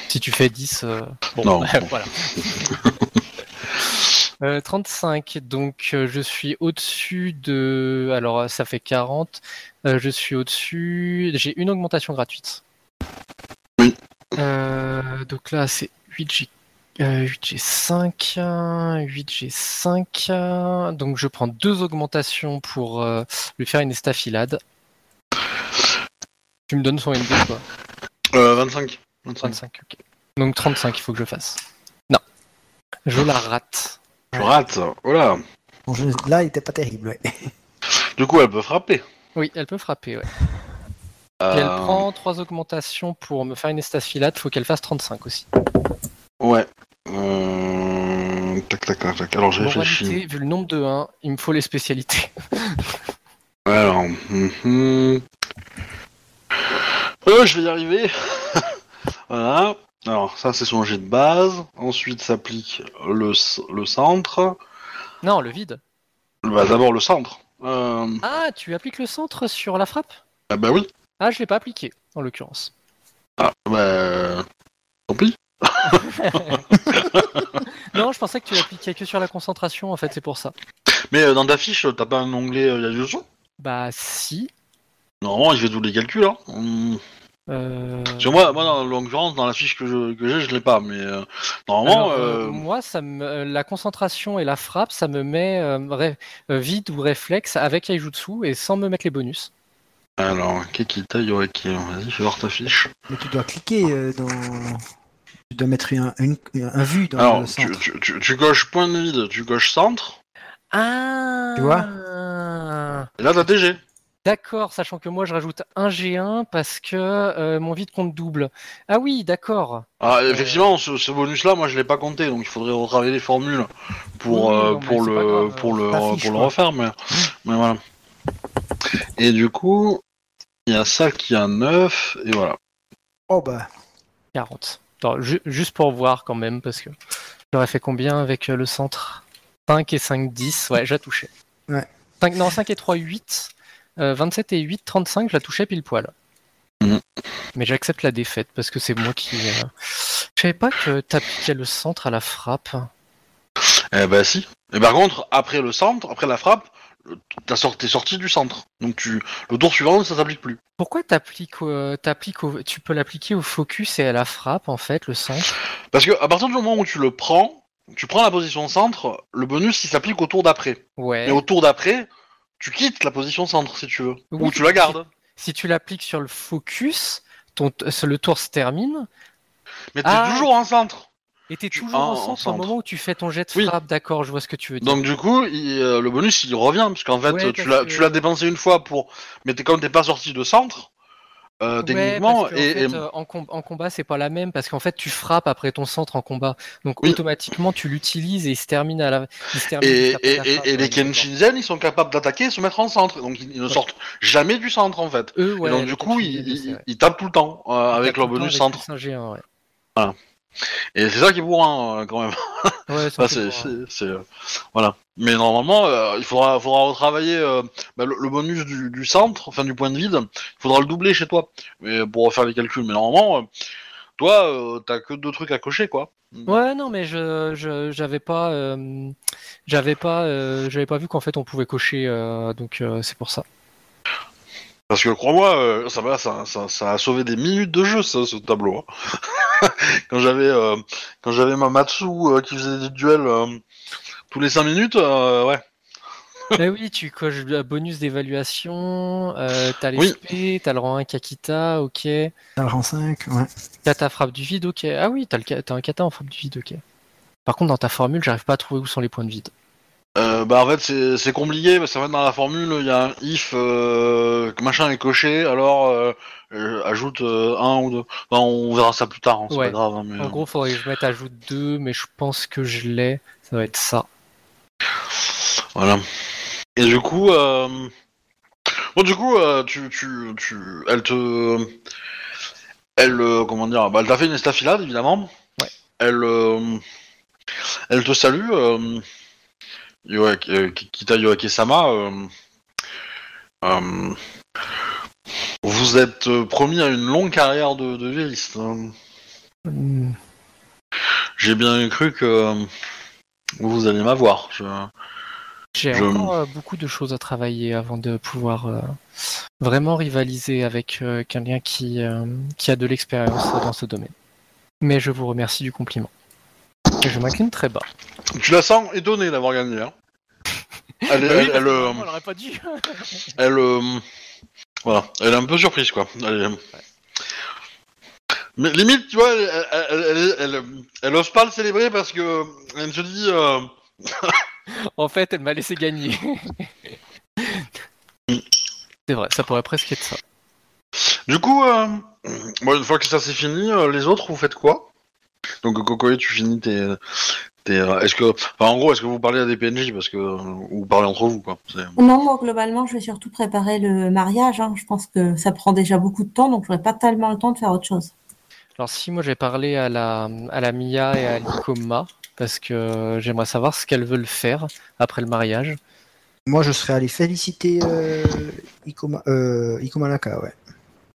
Si tu fais 10, euh, bon, Non. [LAUGHS] voilà. [LAUGHS] Euh, 35, donc euh, je suis au-dessus de... Alors euh, ça fait 40, euh, je suis au-dessus... J'ai une augmentation gratuite. Oui. Euh, donc là c'est 8G... euh, 8G5, 8G5, donc je prends deux augmentations pour euh, lui faire une estafilade. Tu me donnes son ND quoi euh, 25. 25. 35, ok. Donc 35 il faut que je fasse. Non. Je la rate. Je rate. Voilà. Bon, je- Là, il était pas terrible. Ouais. [LAUGHS] Du coup, elle peut frapper. Oui, elle peut frapper, ouais. Euh, Et elle prend trois augmentations pour me faire une estafilade, faut qu'elle fasse 35 aussi. Ouais. Euh... Tac, tac, tac, tac. Alors, j'ai réfléchi. Moralité, vu le nombre de 1, il me faut les spécialités. [LAUGHS] Alors, mhm. Euh, je vais y arriver. [LAUGHS] voilà. Alors, ça, c'est son jet de base. Ensuite, s'applique le, le centre. Non, le vide. Bah, d'abord le centre. Euh... Ah, tu appliques le centre sur la frappe? Ah, bah oui. Ah, je l'ai pas appliqué, en l'occurrence. Ah, bah. Tant pis. [LAUGHS] Non, je pensais que tu l'appliquais que sur la concentration, en fait, c'est pour ça. Mais euh, dans ta fiche, t'as pas un onglet euh, Bah, si. Normalement, il fait tous les calculs, hein. Hum. Euh... Parce que moi, moi, dans l'occurrence, dans la fiche que je- que j'ai, je, l'ai pas. Mais euh, normalement, Alors, euh, moi, ça me, euh, la concentration et la frappe, ça me met euh, ré- euh, vide ou réflexe avec Aijutsu et sans me mettre les bonus. alors, Kekita Yoreki, vas-y, fais voir ta fiche. Mais tu dois cliquer euh, dans. Tu dois mettre un, une- un vu dans Alors, le tu, centre. tu, tu, tu coches point de vide, tu coches centre, Ah Tu vois? Et là, t'as TG. D'accord, sachant que moi je rajoute un G1 parce que euh, mon vide compte double. Ah oui, d'accord. Ah, effectivement, ce, ce bonus-là, moi, je l'ai pas compté, donc il faudrait retravailler les formules pour, Oui, euh, non, mais pour, c'est pas le, grave. pour, le, La fiche, pour le quoi. refaire, mais, mais voilà. Et du coup, il y a ça qui a 9, et voilà. Oh bah. 40. Attends, ju- juste pour voir quand même, parce que j'aurais fait combien avec euh, le centre? 5 et 5, 10. Ouais, je la touchais. Ouais. 5, non, 5 et 3, 8. Euh, 27 et 8, 35, je la touchais pile poil. Mhm. Mais j'accepte la défaite parce que c'est moi qui. euh, Je savais pas que t'appliquais le centre à la frappe. Eh ben, si. Et par contre, après le centre, après la frappe, t'as sorti, t'es sorti du centre. Donc, tu, le tour suivant, ça s'applique plus. Pourquoi t'appliques au- tu peux l'appliquer au focus et à la frappe en fait, le centre? Parce que à partir du moment où tu le prends, tu prends la position centre, le bonus, il s'appplique au tour d'après. Ouais. Mais au tour d'après, tu quittes la position centre, si tu veux. Oui, Ou tu la gardes. Si tu l'appliques sur le focus, ton, le tour se termine Mais t'es Ah. toujours en centre. et t'es toujours en- en en centre au moment où tu fais ton jet de Oui. frappe. D'accord, je vois ce que tu veux dire. Donc du coup, il- euh, le bonus il revient parce qu'en fait Ouais, tu l'as que- tu l'as dépensé une fois pour, mais t'es comme t'es pas sorti de centre euh, Ouais, techniquement parce que, en, et, fait, et- euh, en, com- en combat, c'est pas la même parce qu'en fait, tu frappes après ton centre en combat. Donc Oui. automatiquement, tu l'utilises et il se termine à la. Il se termine et, et- la frappe, et les. Kenshinzen ils sont capables d'attaquer et se mettre en centre donc ils, ne Ouais. sortent jamais du centre en fait. Eux, ouais. et donc du coup ils, tapent tout le temps euh, avec leur bonus centre plus un G1, ouais. Et c'est ça qui est bourrin euh, quand même. Ouais, Ça, ça fait c'est, pour, c'est- c'est, euh, voilà. Mais normalement, euh, il faudra, faudra retravailler euh, bah, le, le bonus du, du centre, enfin du point de vide. Il faudra le doubler chez toi, mais pour refaire les calculs. Mais normalement, toi, t'as que deux trucs à cocher, quoi. Ouais, non, mais je, je j'avais pas, j'avais pas, j'avais pas vu qu'en fait on pouvait cocher, donc c'est pour ça. Parce que crois-moi, euh, ça, va, ça, ça, ça a sauvé des minutes de jeu, ça, ce tableau. hein. [LAUGHS] quand j'avais, euh, quand j'avais ma Matsu euh, qui faisait des duels euh, tous les 5 minutes, euh, ouais. [LAUGHS] Eh oui, tu coches le bonus d'évaluation, euh, t'as les Oui. SP, t'as le rang 1 Kakita, ok, T'as le rang 5, ouais. t'as ta frappe du vide, ok. Ah oui, t'as le t'as un kata en frappe du vide, ok. Par contre, dans ta formule, j'arrive pas à trouver où sont les points de vide. Euh, bah en fait c'est, compliqué parce qu'en fait dans la formule il y a un if euh, machin est coché alors euh, ajoute un ou deux. Enfin, on verra ça plus tard, hein, c'est Ouais. pas grave. hein, mais, En gros, faudrait que je mette ajoute 2, mais je pense que je l'ai. Ça va être ça. Voilà. Et du coup, bon du coup, tu, tu, tu, elle te, elle, comment dire, bah, elle t'a fait une estafilade évidemment. Ouais. Elle, elle te salue, euh, Kita Yoake-sama. euh, euh, vous êtes promis à une longue carrière de, de hein. Hmm, J'ai bien cru que vous alliez m'avoir. Je... J'ai Je- encore beaucoup de choses à travailler avant de pouvoir euh, vraiment rivaliser avec euh, quelqu'un qui, euh, qui a de l'expérience dans ce domaine. Mais je vous remercie du compliment. Et je m'incline très bas. Tu la sens étonnée d'avoir gagné. Hein. [LAUGHS] Elle, est- elle, elle, euh, on l'aurait pas dit. [LAUGHS] elle, euh, voilà, elle est un peu surprise quoi. Elle est- Mais limite, tu vois, elle, elle, elle, elle- elle- elle ose pas le célébrer parce que elle se dit. euh, [LAUGHS] en fait, elle m'a laissé gagner. C'est vrai, ça pourrait presque être ça. Du coup, euh, bon, une fois que ça c'est fini, euh, les autres, vous faites quoi? Donc Cocoé, tu finis tes. tes, est-ce que, enfin, en gros, est-ce que vous parlez à des PNJ parce que ou vous parlez entre vous quoi Non, moi, globalement, je vais surtout préparer le mariage. hein. Je pense que ça prend déjà beaucoup de temps, donc j'aurai pas tellement le temps de faire autre chose. Alors si moi j'ai parlé à la, à la Mia et à l'Ikoma, parce que j'aimerais savoir ce qu'elles veulent faire après le mariage. Moi, je serais allé féliciter euh, Ikoma, euh, ouais.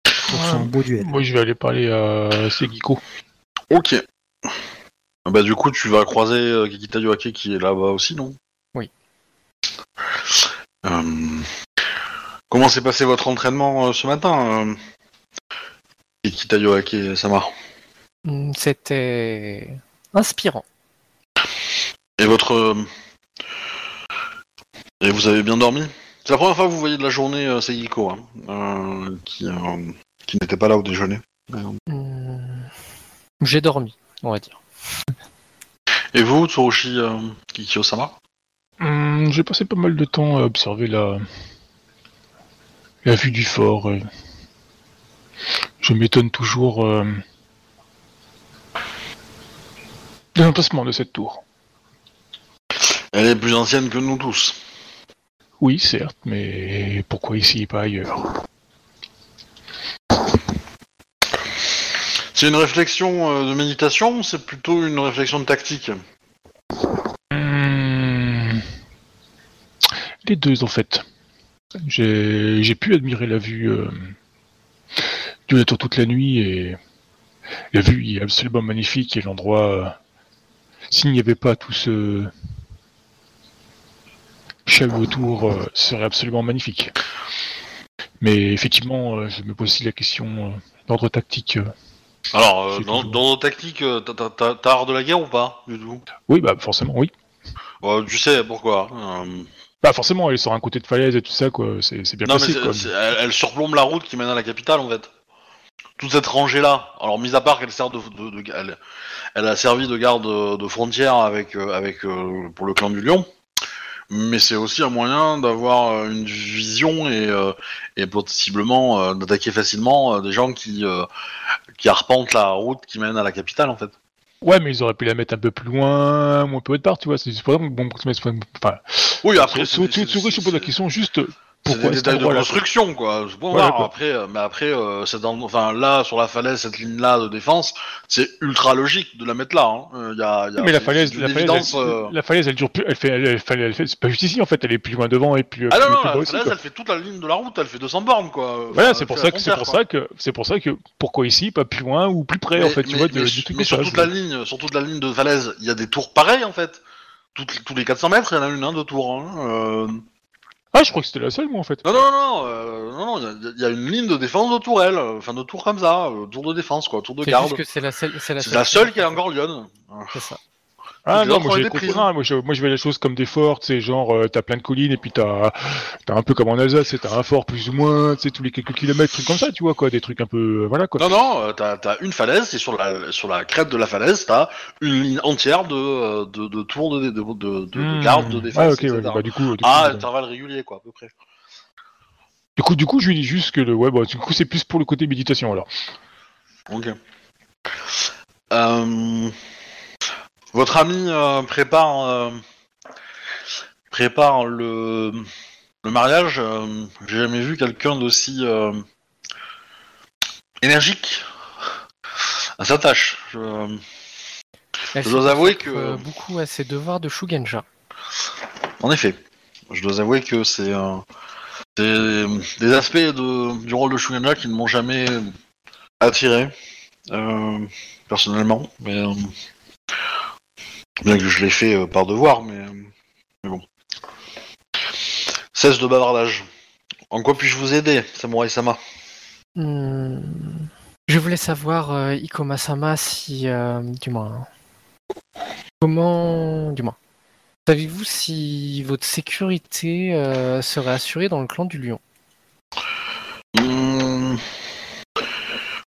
Pour son beau duel. Moi, je vais aller parler à Segiko. Ok. Bah du coup, tu vas croiser euh, Kikita Yoake qui est là-bas aussi, non? Oui. Euh, Comment s'est passé votre entraînement euh, ce matin, euh... Kikita Yoake Sama Hmm, C'était inspirant. Et votre... Et vous avez bien dormi? C'est la première fois que vous voyez de la journée Seigiko, hein, qui, qui n'était pas là au déjeuner. Hmm, J'ai dormi, on va dire. Et vous, Tsurushi euh, Kikyo-sama? Hum, J'ai passé pas mal de temps à observer la, la vue du fort. euh. Je m'étonne toujours euh, de l'emplacement de cette tour. Elle est plus ancienne que nous tous. Oui, certes, mais pourquoi ici et pas ailleurs? C'est une réflexion euh, de méditation ou c'est plutôt une réflexion de tactique Hum, Les deux, en fait. J'ai pu admirer la vue euh, de la tour toute la nuit et la vue est absolument magnifique et l'endroit, euh, s'il n'y avait pas tout ce chaos autour, serait absolument magnifique. Mais effectivement, je me pose aussi la question d'ordre tactique. Euh. Alors, euh, dans, nos tactiques, euh, t'as- t'as t'as- t'as art de la guerre ou pas Du tout? Oui, bah forcément, oui. Tu sais pourquoi euh, Bah forcément, elle est sur un côté de falaise et tout ça, quoi. C'est c'est bien Non, mais passé, c'est- quoi. c'est- elle, elle surplombe la route qui mène à la capitale en fait. Toute cette rangée-là. Alors, mis à part qu'elle sert de, de- de- elle, elle a servi de garde de, de frontière avec, euh, avec euh, pour le clan du Lion. Mais c'est aussi un moyen d'avoir euh, une vision et, euh, et possiblement euh, d'attaquer facilement euh, des gens qui, euh, qui arpentent la route qui mène à la capitale en fait. Ouais, mais ils auraient pu la mettre un peu plus loin, un peu autre part, tu vois. C'est pour ça que bon, enfin, Oui, après, c'est- c'est- sur, je pose la c'est- question juste C'est pourquoi des détails de construction, quoi. Bon, Voilà, voir, quoi. après, euh, mais après, euh, c'est dans, enfin, là, sur la falaise, cette ligne-là de défense, c'est ultra logique de la mettre là. Hein. Euh, y a, y a- Mais la falaise, la falaise, elle, la falaise, elle dure plus. Elle fait, elle, elle fait, elle fait- c'est pas juste ici en fait. Elle est plus loin devant et plus. Ah non, non, plus la falaise, elle fait toute la ligne de la route, elle fait 200 bornes, quoi. Voilà, c'est pour ça que c'est pour ça que c'est pour ça que pourquoi ici, pas plus loin ou plus près en fait. Mais- tu vois, mais, de, mais- du truc mais sur toute la ligne, sur toute la ligne de falaise, il y a des tours pareilles, en fait. Toutes- tous les 400 mètres, il y en a une, hein, de tours. Hein. Ah, je crois que c'était la seule moi en fait. Non, non, non, euh, non, non, il y a- il y, a une ligne de défense de tourelle, enfin de tours comme ça, euh, tour de défense, quoi, tour de C'est garde. juste que c'est la seule, c'est la C'est la seule qui est encore lyonne. C'est ça. Ah non, moi j'ai compris. moi, je, moi je vais les choses comme des forts, tu sais, genre euh, t'as plein de collines et puis t'as as un peu comme en Alsace, c'est t'as un fort plus ou moins, tu sais tous les quelques kilomètres, trucs comme ça, tu vois quoi, des trucs un peu euh, voilà quoi. Non, non, euh, t'as as une falaise, et sur la, sur la crête de la falaise, t'as une ligne entière de, de, de tours de, de, de, de, Hmm. garde, de défense, Ah ok, ouais, bah du coup, du coup, ah, intervalle régulier, quoi, à peu près. du coup, du coup, je lui dis juste que le ouais, bah, du coup c'est plus pour le côté méditation alors. Ok. Euh, votre ami euh, prépare, euh, prépare le, le mariage. euh, J'ai jamais vu quelqu'un d'aussi euh, énergique. à sa tâche. Je- Elle Je se dois avouer que- euh, beaucoup à ses devoirs de Shugenja. En effet, je dois avouer que c'est euh, c'est des aspects de, du rôle de Shugana qui ne m'ont jamais attiré, euh, personnellement. Mais, euh, bien que je l'ai fait euh, par devoir, mais, euh, mais bon. Cesse de bavardage. En quoi puis-je vous aider, Samurai Sama? Hmm. Je voulais savoir, euh, Ikoma-sama, si... euh, du moins... Comment... Du moins... Savez-vous si votre sécurité euh, serait assurée dans le clan du lion? Hmm.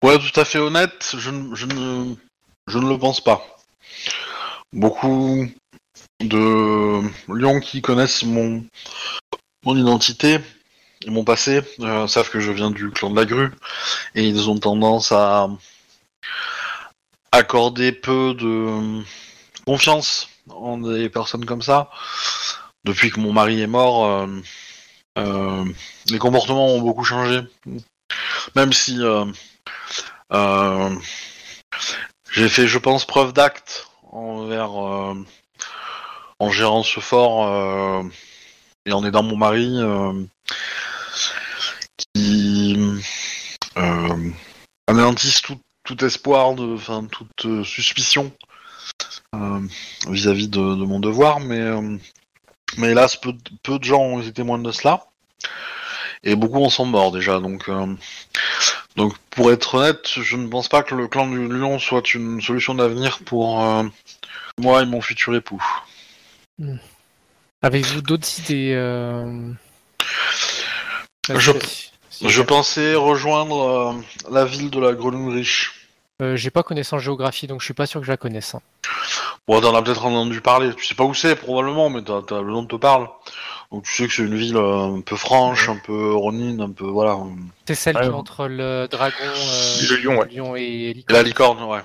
Ouais, tout à fait honnête, je, ne- je ne, je ne le pense pas. Beaucoup de lions qui connaissent mon, mon identité et mon passé euh, savent que je viens du clan de la grue et ils ont tendance à accorder peu de confiance en des personnes comme ça. Depuis que mon mari est mort, euh, euh, les comportements ont beaucoup changé. Même si j'ai fait, je pense, preuve d'acte euh, en gérant ce fort euh, et en aidant mon mari euh, qui anéantissent tout, espoir, de, enfin toute suspicion vis-à-vis de, mon devoir, mais mais hélas, peu, de- gens ont été témoins de cela. Et beaucoup en sont morts déjà, donc donc pour être honnête, je ne pense pas que le clan du lion soit une solution d'avenir pour euh, moi et mon futur époux. Avez-vous d'autres idées euh, Je- pensais rejoindre euh, la ville de la Grenouille riche. J'ai pas connaissance géographie, donc je suis pas sûr que je la connaisse. hein. Bon, t'en as peut-être entendu parler. Tu sais pas où c'est probablement, mais t'as, t'as- le nom te parle. Donc tu sais que c'est une ville euh, un peu franche, un peu ronine, un peu voilà. C'est celle Ouais, qui est entre le dragon, euh, Le lion, ouais. lion et la licorne, ouais.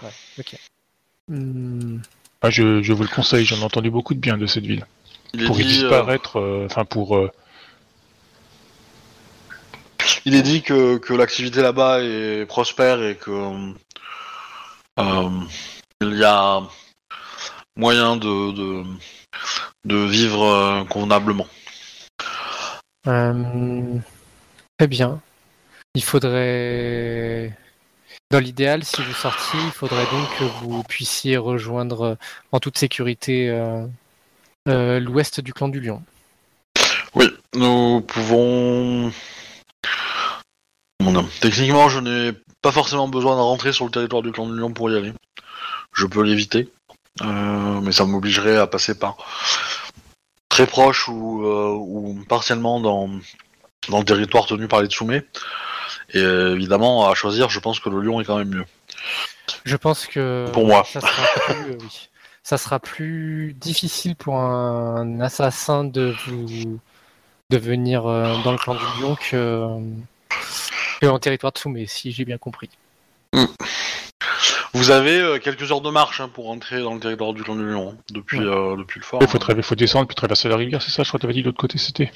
Hmm. Ah, je, je vous le conseille, j'en ai entendu beaucoup de bien de cette ville. Il Pour y dit, euh, disparaître, euh, enfin pour... euh, il est dit que, que l'activité là-bas est prospère et que euh, il y a moyen de de, de vivre euh, convenablement. Euh, Très bien. Il faudrait, dans l'idéal, si vous sortiez, il faudrait donc que vous puissiez rejoindre euh, en toute sécurité euh, euh, l'ouest du clan du lion. Oui, nous pouvons. Techniquement, je n'ai pas forcément besoin de rentrer sur le territoire du clan de Lyon pour y aller. Je peux l'éviter, mais ça m'obligerait à passer par très proche ou, euh, ou partiellement dans, dans le territoire tenu par les Tsume. Et euh, évidemment, à choisir, je pense que le lion est quand même mieux. Je pense que Pour moi. ça sera plus, euh, oui. ça sera plus difficile pour un assassin de vous de venir euh, dans le clan du lion que, que en territoire de Soumé, si j'ai bien compris. Vous avez euh, quelques heures de marche hein, pour rentrer dans le territoire du clan du lion, hein, depuis, euh, depuis le fort. Il faut, hein. traver- faut descendre puis traverser la rivière, c'est ça Je crois que t'avais dit de l'autre côté, c'était.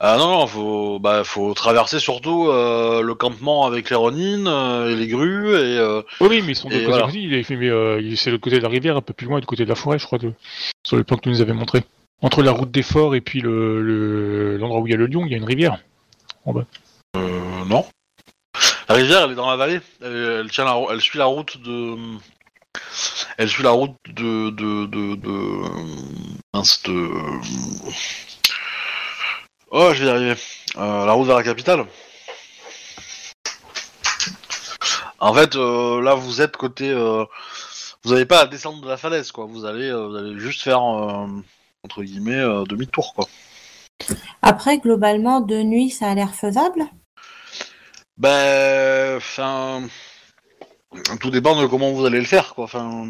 Ah non, non, faut, bah, faut traverser surtout euh, le campement avec les ronines euh, et les grues et euh, Oui, oui, mais ils sont de Et côté voilà. aussi. Il est fait, mais euh, il- c'est de l'autre côté de la rivière, un peu plus loin, du côté de la forêt, je crois, de... sur le plan que tu nous avais montré. Entre la route des forts et puis le le- l'endroit où il y a le lion, il y a une rivière. euh, non. La rivière, elle est dans la vallée. Elle, tient la, elle suit la route de, elle suit la route de de de, de... de- Oh, je vais y arriver. Euh, la route vers la capitale. En fait, euh, là, vous êtes côté. euh, vous n'avez pas à descendre de la falaise, quoi. Vous allez, vous allez juste faire entre guillemets demi-tour, quoi. Après, globalement, de nuit, ça a l'air faisable? Ben, enfin, tout dépend de comment vous allez le faire, quoi. Enfin,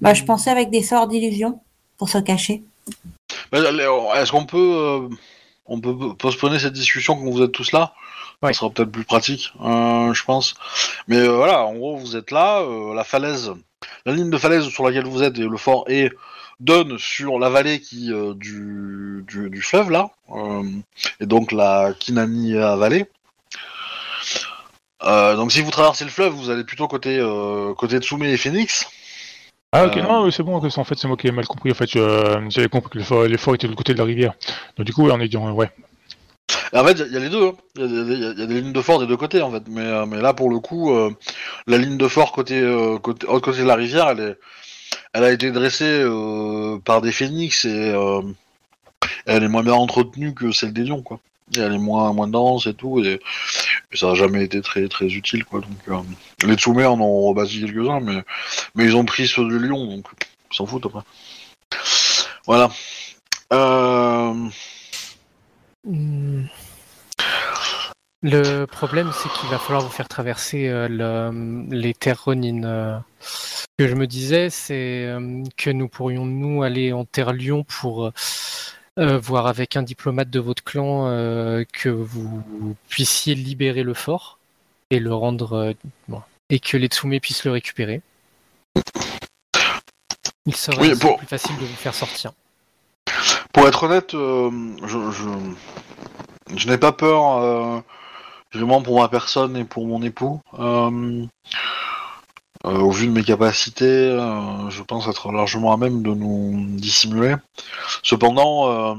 Bah, je pensais avec des sorts d'illusion pour se cacher. ben, est-ce qu'on peut, euh, on peut postponer cette discussion quand vous êtes tous là? Oui. Ça sera peut-être plus pratique, euh, je pense. Mais euh, voilà, en gros, vous êtes là, euh, la falaise, la ligne de falaise sur laquelle vous êtes et le fort est donne sur la vallée qui euh, du, du, du fleuve là, euh, et donc la Kinani vallée. Euh, donc si vous traversez le fleuve, vous allez plutôt côté euh, côté Tsume et Phoenix. Ah ok, Euh, non, c'est bon, en fait c'est moi qui ai mal compris, en fait je- j'avais compris que les forts étaient de l'autre côté de la rivière. Donc du coup, ouais, on est dit, ouais. Et en fait, il y, a les deux. hein. Il y, a des- il y a- il y a des lignes de fort des deux côtés en fait. Mais, euh, mais là pour le coup, euh, la ligne de fort côté euh, côté autre côté de la rivière, elle est elle a été dressée euh, par des phénix et euh, elle est moins bien entretenue que celle des lions quoi. Et elle est moins moins dense et tout et, ça a jamais été très très utile quoi. Donc euh, les Tsume en ont rebâti quelques uns, mais mais ils ont pris ceux de lion donc s'en foutent après. Voilà. Euh... Hmm. Le problème, c'est qu'il va falloir vous faire traverser euh, le- les terres Ronin. euh. Ce que je me disais, c'est que nous pourrions nous aller en terre Lion pour euh, euh, voir avec un diplomate de votre clan euh, que vous puissiez libérer le fort et le rendre euh, bon, et que les Tsume puissent le récupérer. Il serait Oui, ainsi pour- plus facile de vous faire sortir. Pour être honnête, je, je, je n'ai pas peur vraiment pour ma personne et pour mon époux. Euh, au vu de mes capacités, euh, je pense être largement à même de nous dissimuler. Cependant,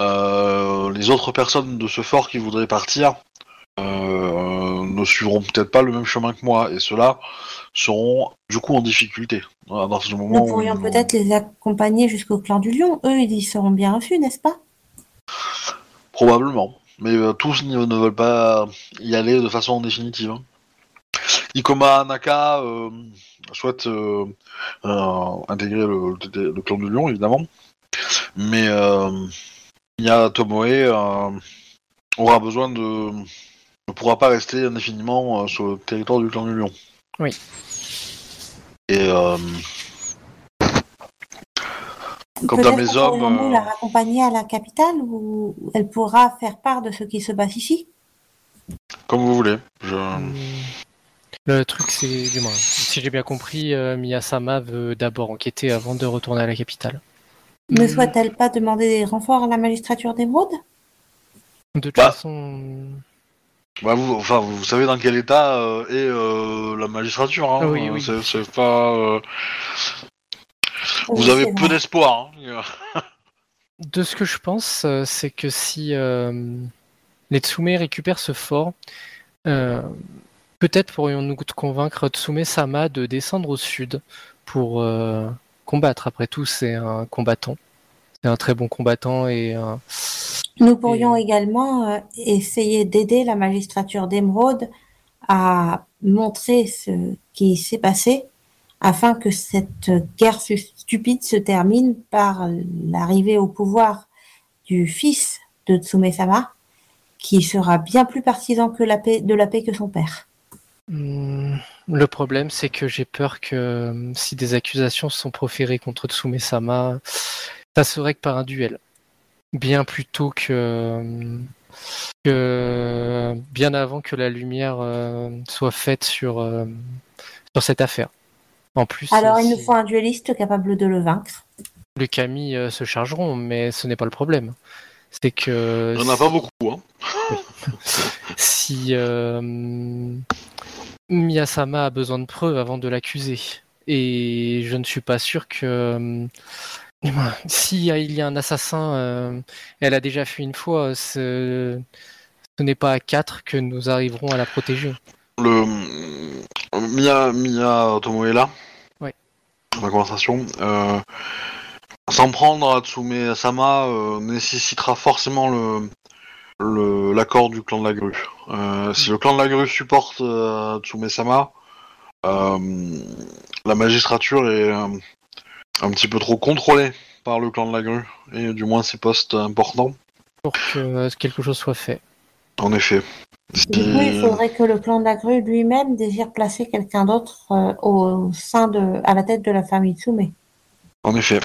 euh, les autres personnes de ce fort qui voudraient partir ne suivront peut-être pas le même chemin que moi, et ceux-là seront du coup en difficulté. À partir du moment Nous pourrions peut-être les accompagner jusqu'au clan du lion. Eux, ils y seront bien reçus, n'est-ce pas? Probablement. Mais tous ne, ne veulent pas y aller de façon définitive. hein. Ikoma Naka euh, souhaite euh, euh, intégrer le, le- le clan du lion, évidemment. Mais euh, Mia Tomoe euh, aura besoin de... ne pourra pas rester indéfiniment euh, sur le territoire du clan du lion. Oui. Et euh, Quant à mes hommes, euh, la raccompagner à la capitale où elle pourra faire part de ce qui se passe ici? comme vous voulez. Je... Le truc, c'est, du moins, si j'ai bien compris, euh, Miyasama veut d'abord enquêter avant de retourner à la capitale. Ne Hmm. souhaite-t-elle pas demander des renforts à la magistrature d'émeraude De toute Bah. façon, Bah, vous, enfin, vous savez dans quel état euh, est euh, la magistrature. Hein, Ah oui, euh, oui. C'est, c'est pas. euh, Vous Oui, avez c'est peu vrai. d'espoir. Hein. de ce que je pense, euh, c'est que si euh, les Tsume récupèrent ce fort, euh, peut-être pourrions-nous convaincre Tsume-sama de descendre au sud pour euh, combattre. Après tout, c'est un combattant. C'est un très bon combattant et euh, Nous pourrions Et- également euh, essayer d'aider la magistrature d'émeraude à montrer ce qui s'est passé afin que cette guerre stupide se termine par l'arrivée au pouvoir du fils de Tsume-sama, qui sera bien plus partisan que la paix, de la paix que son père. Hmm, Le problème, c'est que j'ai peur que euh, si des accusations sont proférées contre Tsume-sama, ça serait que par un duel. Bien plus tôt que, que bien avant que la lumière euh, soit faite sur, euh, sur cette affaire. En plus, Alors il nous faut un dueliste capable de le vaincre. les Camille euh, se chargeront, mais ce n'est pas le problème. C'est que Il n'y en a pas beaucoup. Hein. [LAUGHS] si euh, Miyasama a besoin de preuves avant de l'accuser. Et je ne suis pas sûr que euh, [CLEARS THROAT] si il y a un assassin, euh, elle a déjà fait une fois, ce, ce n'est pas à quatre que nous arriverons à la protéger. Le Mia, Mia Tomoe est là. Ouais. Dans la conversation. Euh, S'en prendre à Tsume Sama euh, nécessitera forcément le- l'accord du clan de la grue. Euh, si le clan de la grue supporte euh, Tsume Sama, euh, la magistrature est euh, un petit peu trop contrôlée par le clan de la grue et du moins ses postes importants. Pour que euh, quelque chose soit fait. En effet. Du coup, il faudrait que le clan de la grue lui-même désire placer quelqu'un d'autre euh, au sein de, à la tête de la famille Tsume. En effet.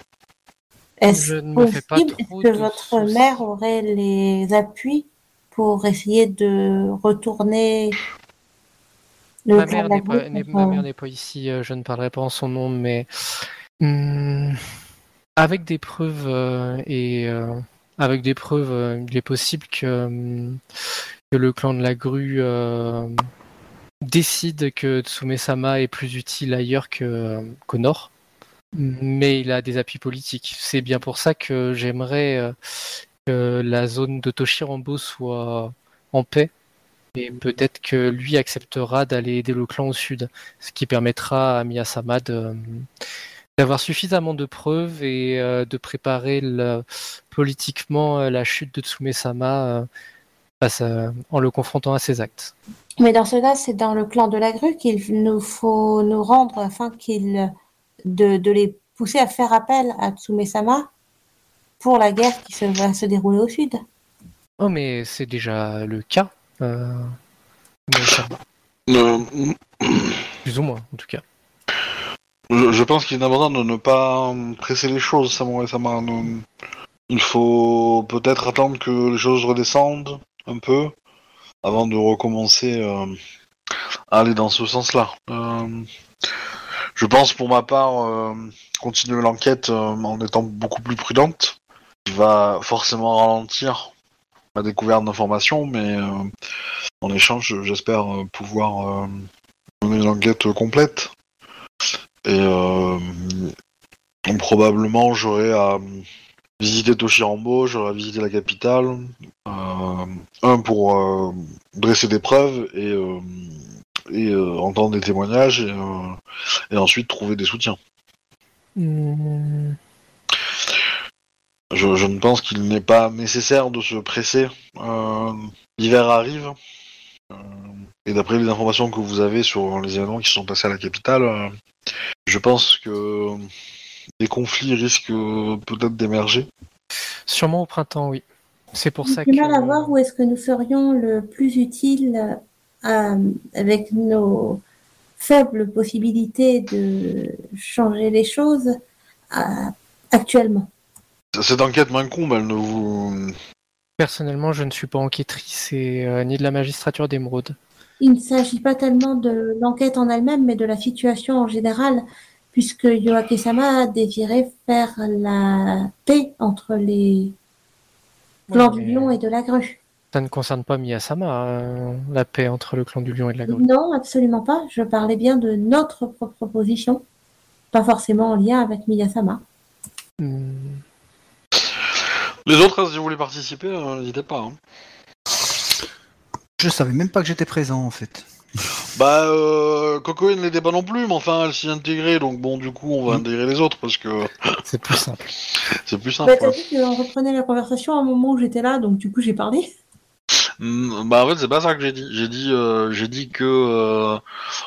Est-ce possible que votre soucis. mère aurait les appuis pour essayer de retourner le Ma clan mère de la n'est pas, grue ma mère n'est pas ici, euh, je ne parlerai pas en son nom, mais hum, avec des preuves euh, et euh, avec des preuves, euh, il est possible que hum, que le clan de la grue décide que Tsume-sama est plus utile ailleurs qu'au nord. Mais il a des appuis politiques. C'est bien pour ça que j'aimerais euh, que la zone de Toshirambo soit en paix. Et peut-être que lui acceptera d'aller aider le clan au sud, ce qui permettra à Miyasama de, d'avoir suffisamment de preuves et euh, de préparer politiquement euh, la chute de Tsume-sama euh, en le confrontant à ses actes. Mais dans ce cas, c'est dans le clan de la grue qu'il nous faut nous rendre afin qu'il de, de les pousser à faire appel à Tsume-sama pour la guerre qui se, va se dérouler au sud. Oh, mais c'est déjà le cas. euh. Euh, plus ou moins, en tout cas. je, je pense qu'il est important de ne pas presser les choses, Samurai Sama. Il faut peut-être attendre que les choses redescendent un peu avant de recommencer euh, à aller dans ce sens-là. Euh, je pense pour ma part euh, continuer l'enquête euh, en étant beaucoup plus prudente, qui va forcément ralentir la découverte d'informations, mais euh, en échange, j'espère pouvoir mener l'enquête complète. Et probablement j'aurai à visiter Toshirambo, j'aurai à visiter la capitale. un pour dresser des preuves et, et euh, entendre des témoignages et, euh, et ensuite trouver des soutiens. Hmm, Je, je ne pense qu'il n'est pas nécessaire de se presser. Euh, L'hiver arrive. Euh, et d'après les informations que vous avez sur les événements qui se sont passés à la capitale, euh, je pense que des conflits risquent euh, peut-être d'émerger. Sûrement au printemps, oui. C'est pour ça J'ai que. mal à voir où est-ce que nous serions le plus utile euh, avec nos faibles possibilités de changer les choses euh, actuellement. Cette enquête m'incombe, elle ne vous... Personnellement, je ne suis pas enquêtrice et euh, ni de la magistrature d'émeraude. Il ne s'agit pas tellement de l'enquête en elle-même, mais de la situation en général, puisque Yoake-sama désirait faire la paix entre les clans du mais lion et de la grue. Ça ne concerne pas Miyasama, euh, la paix entre le clan du lion et de la grue. Non, absolument pas. Je parlais bien de notre propre position, pas forcément en lien avec Miyasama. Hmm, Les autres, si vous voulez participer, euh, n'hésitez pas. hein. Je savais même pas que j'étais présent en fait. [LAUGHS] Bah, euh, Coco ne l'était pas non plus, mais enfin, elle s'y intégrait, donc bon, du coup, on va Mm. intégrer les autres, parce que [LAUGHS] C'est plus simple. c'est plus simple. Bah, t'as ouais. dit qu'on reprenait la conversation à un moment où j'étais là, donc du coup j'ai parlé. Mm, Bah, en fait, c'est pas ça que j'ai dit. J'ai dit, euh, j'ai dit que euh,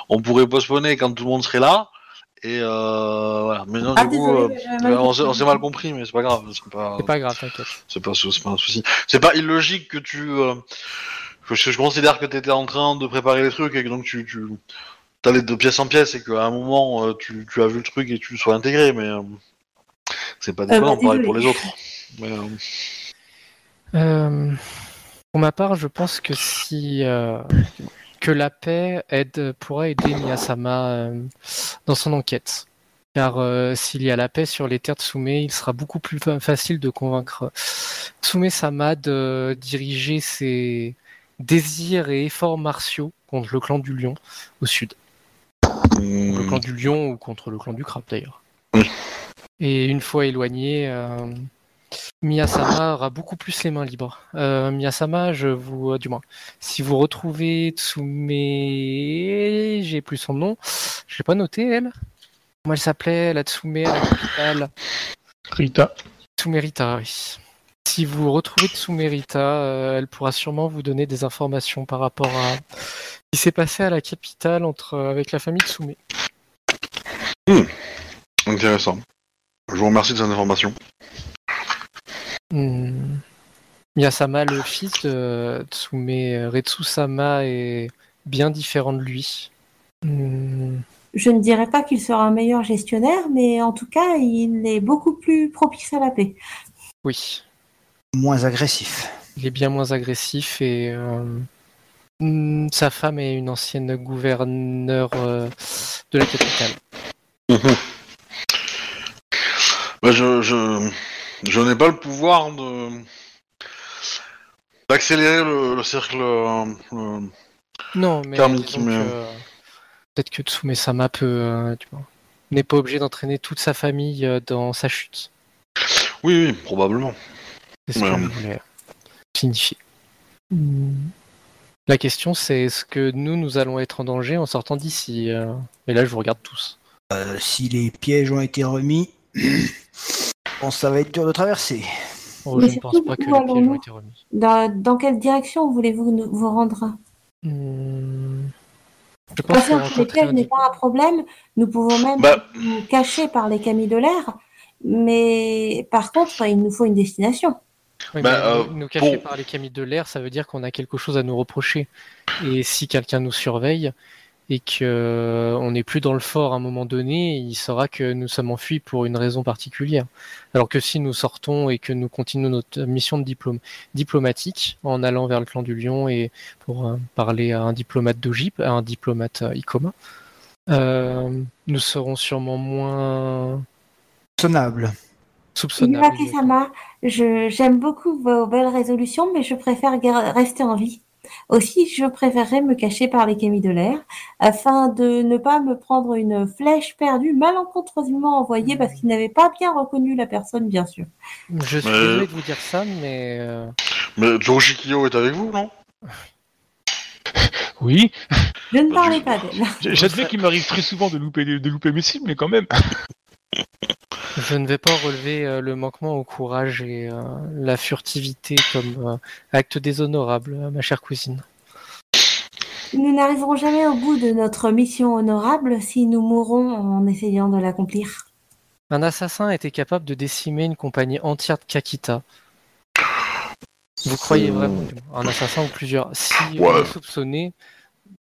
on pourrait postponer quand tout le monde serait là, et euh, voilà. Mais non, Ah, du coup, désolé, euh, on s'est- on compris. s'est mal compris, mais c'est pas grave. C'est pas, C'est pas grave, t'inquiète. c'est pas, c'est pas un souci. C'est pas illogique que tu. euh, que je, je considère que t'étais en train de préparer les trucs et que donc tu, tu t'allais de pièce en pièce et qu'à un moment euh, tu, tu as vu le truc et tu sois intégré, mais euh, c'est pas déconnant, bah, pareil désolé. pour les autres. Mais, euh, Euh, pour ma part, je pense que si euh, que la paix aide pourra aider Miyasama euh, dans son enquête. Car euh, s'il y a la paix sur les terres de Sume, il sera beaucoup plus fa- facile de convaincre Tsume-sama de diriger ses désirs et efforts martiaux contre le clan du lion au sud. Le clan du lion ou contre le clan du crabe d'ailleurs. Et une fois éloigné, Miyasama aura beaucoup plus les mains libres. Euh, Miyasama, je vous, euh, du moins, si vous retrouvez Tsume, j'ai plus son nom, je l'ai pas noté elle. Comment elle s'appelait, la Tsume à la capitale? Rita. Tsumerita, oui. Si vous retrouvez Tsumerita, euh, elle pourra sûrement vous donner des informations par rapport à ce qui s'est passé à la capitale entre, avec la famille Tsume. Intéressant. Je vous remercie de cette information. Hmm. Miyasama, le fils de Tsume Retsusama, est bien différent de lui. Hmm. Je ne dirais pas qu'il sera un meilleur gestionnaire, mais en tout cas, il est beaucoup plus propice à la paix. Oui, Moins agressif. il est bien moins agressif et euh, hmm, sa femme est une ancienne gouverneure euh, de la capitale. Bah, je, je, je n'ai pas le pouvoir de d'accélérer le, le cercle. euh, le- Non, mais Thermique, disons mais- que, peut-être que Tsume-sama peut, euh, tu vois, n'est pas obligé d'entraîner toute sa famille euh, dans sa chute. Oui, oui, probablement. C'est ce Ouais. que je voulais signifier. La question, c'est est-ce que nous, nous allons être en danger en sortant d'ici euh? Et là, je vous regarde tous. Euh, si les pièges ont été remis, [CLEARS THROAT] bon, ça va être dur de traverser. Oh, je ne pense pas que où les pièges ont allons-nous été remis. Dans, dans quelle direction voulez-vous nous- vous rendre? Hmm. Je pense faut si les pièges n'est pas un problème, nous pouvons même Bah. nous cacher par les camis de l'air. Mais par contre, il nous faut une destination. Oui, Bah, mais euh, nous, cacher par les camis de l'air, ça veut dire qu'on a quelque chose à nous reprocher. Et si quelqu'un nous surveille et que euh, on n'est plus dans le fort à un moment donné, il saura que nous sommes enfuis pour une raison particulière. Alors que si nous sortons et que nous continuons notre mission de diplôme diplomatique en allant vers le clan du Lion et pour euh, parler à un diplomate d'Ogip, à un diplomate euh, Ikoma, euh, nous serons sûrement moins soupçonnables. Je- j'aime beaucoup vos belles résolutions, mais je préfère rester en vie. Aussi, je préférerais me cacher par les camis de l'air afin de ne pas me prendre une flèche perdue malencontreusement envoyée parce qu'il n'avait pas bien reconnu la personne, bien sûr. Je suis Mais- désolé de vous dire ça, mais euh, Mais Tsurushikyo est avec vous, non? Oui, Je ne Bah, parlais pas d'elle. j'admets qu'il m'arrive très souvent de louper, de louper mes cibles, mais quand même. Je ne vais pas relever euh, le manquement au courage et euh, la furtivité comme euh, acte déshonorable, ma chère cousine. Nous n'arriverons jamais au bout de notre mission honorable si nous mourrons en essayant de l'accomplir. Un assassin était capable de décimer une compagnie entière de Kakita. Vous croyez vraiment un assassin ou plusieurs Si on Ouais. est soupçonné,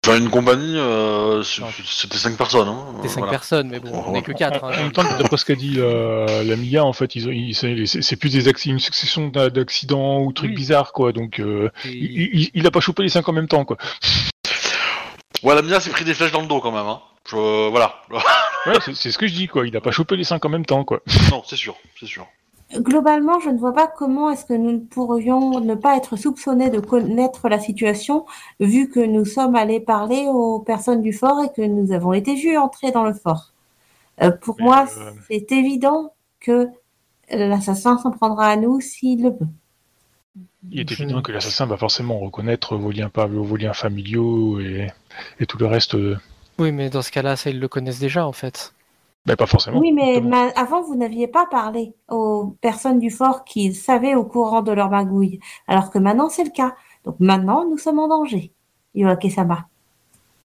Enfin, une compagnie, euh, Non. c'était 5 personnes. Hein. c'est cinq voilà. personnes, mais bon, on n'est que quatre. En hein. même temps, d'après ce qu'a dit euh, la MIA, en fait, ils ont- ils- c'est c'est- c'est plus des acc- une succession d'a- d'accidents ou trucs Oui. bizarres, quoi. Donc, euh, il, il- il a pas chopé les cinq en même temps, quoi. Ouais, la Mia s'est pris des flèches dans le dos quand même. Hein. Je- Voilà. Ouais, c'est c'est ce que je dis, quoi. Il a pas chopé les cinq en même temps, quoi. non, c'est sûr, c'est sûr. Globalement, je ne vois pas comment est-ce que nous pourrions ne pas être soupçonnés de connaître la situation, vu que nous sommes allés parler aux personnes du fort et que nous avons été vus entrer dans le fort. Euh, pour Mais, moi, euh, c'est évident que l'assassin s'en prendra à nous s'il le veut. Il est évident que l'assassin va forcément reconnaître vos liens, pas, vos liens familiaux et, et tout le reste. euh, Oui, mais dans ce cas-là, ça, ils le connaissent déjà, en fait. Ben, pas forcément. Oui, mais avant, vous n'aviez pas parlé aux personnes du fort qui savaient au courant de leur magouille, alors que maintenant, c'est le cas. Donc maintenant, nous sommes en danger. Yoake-sama.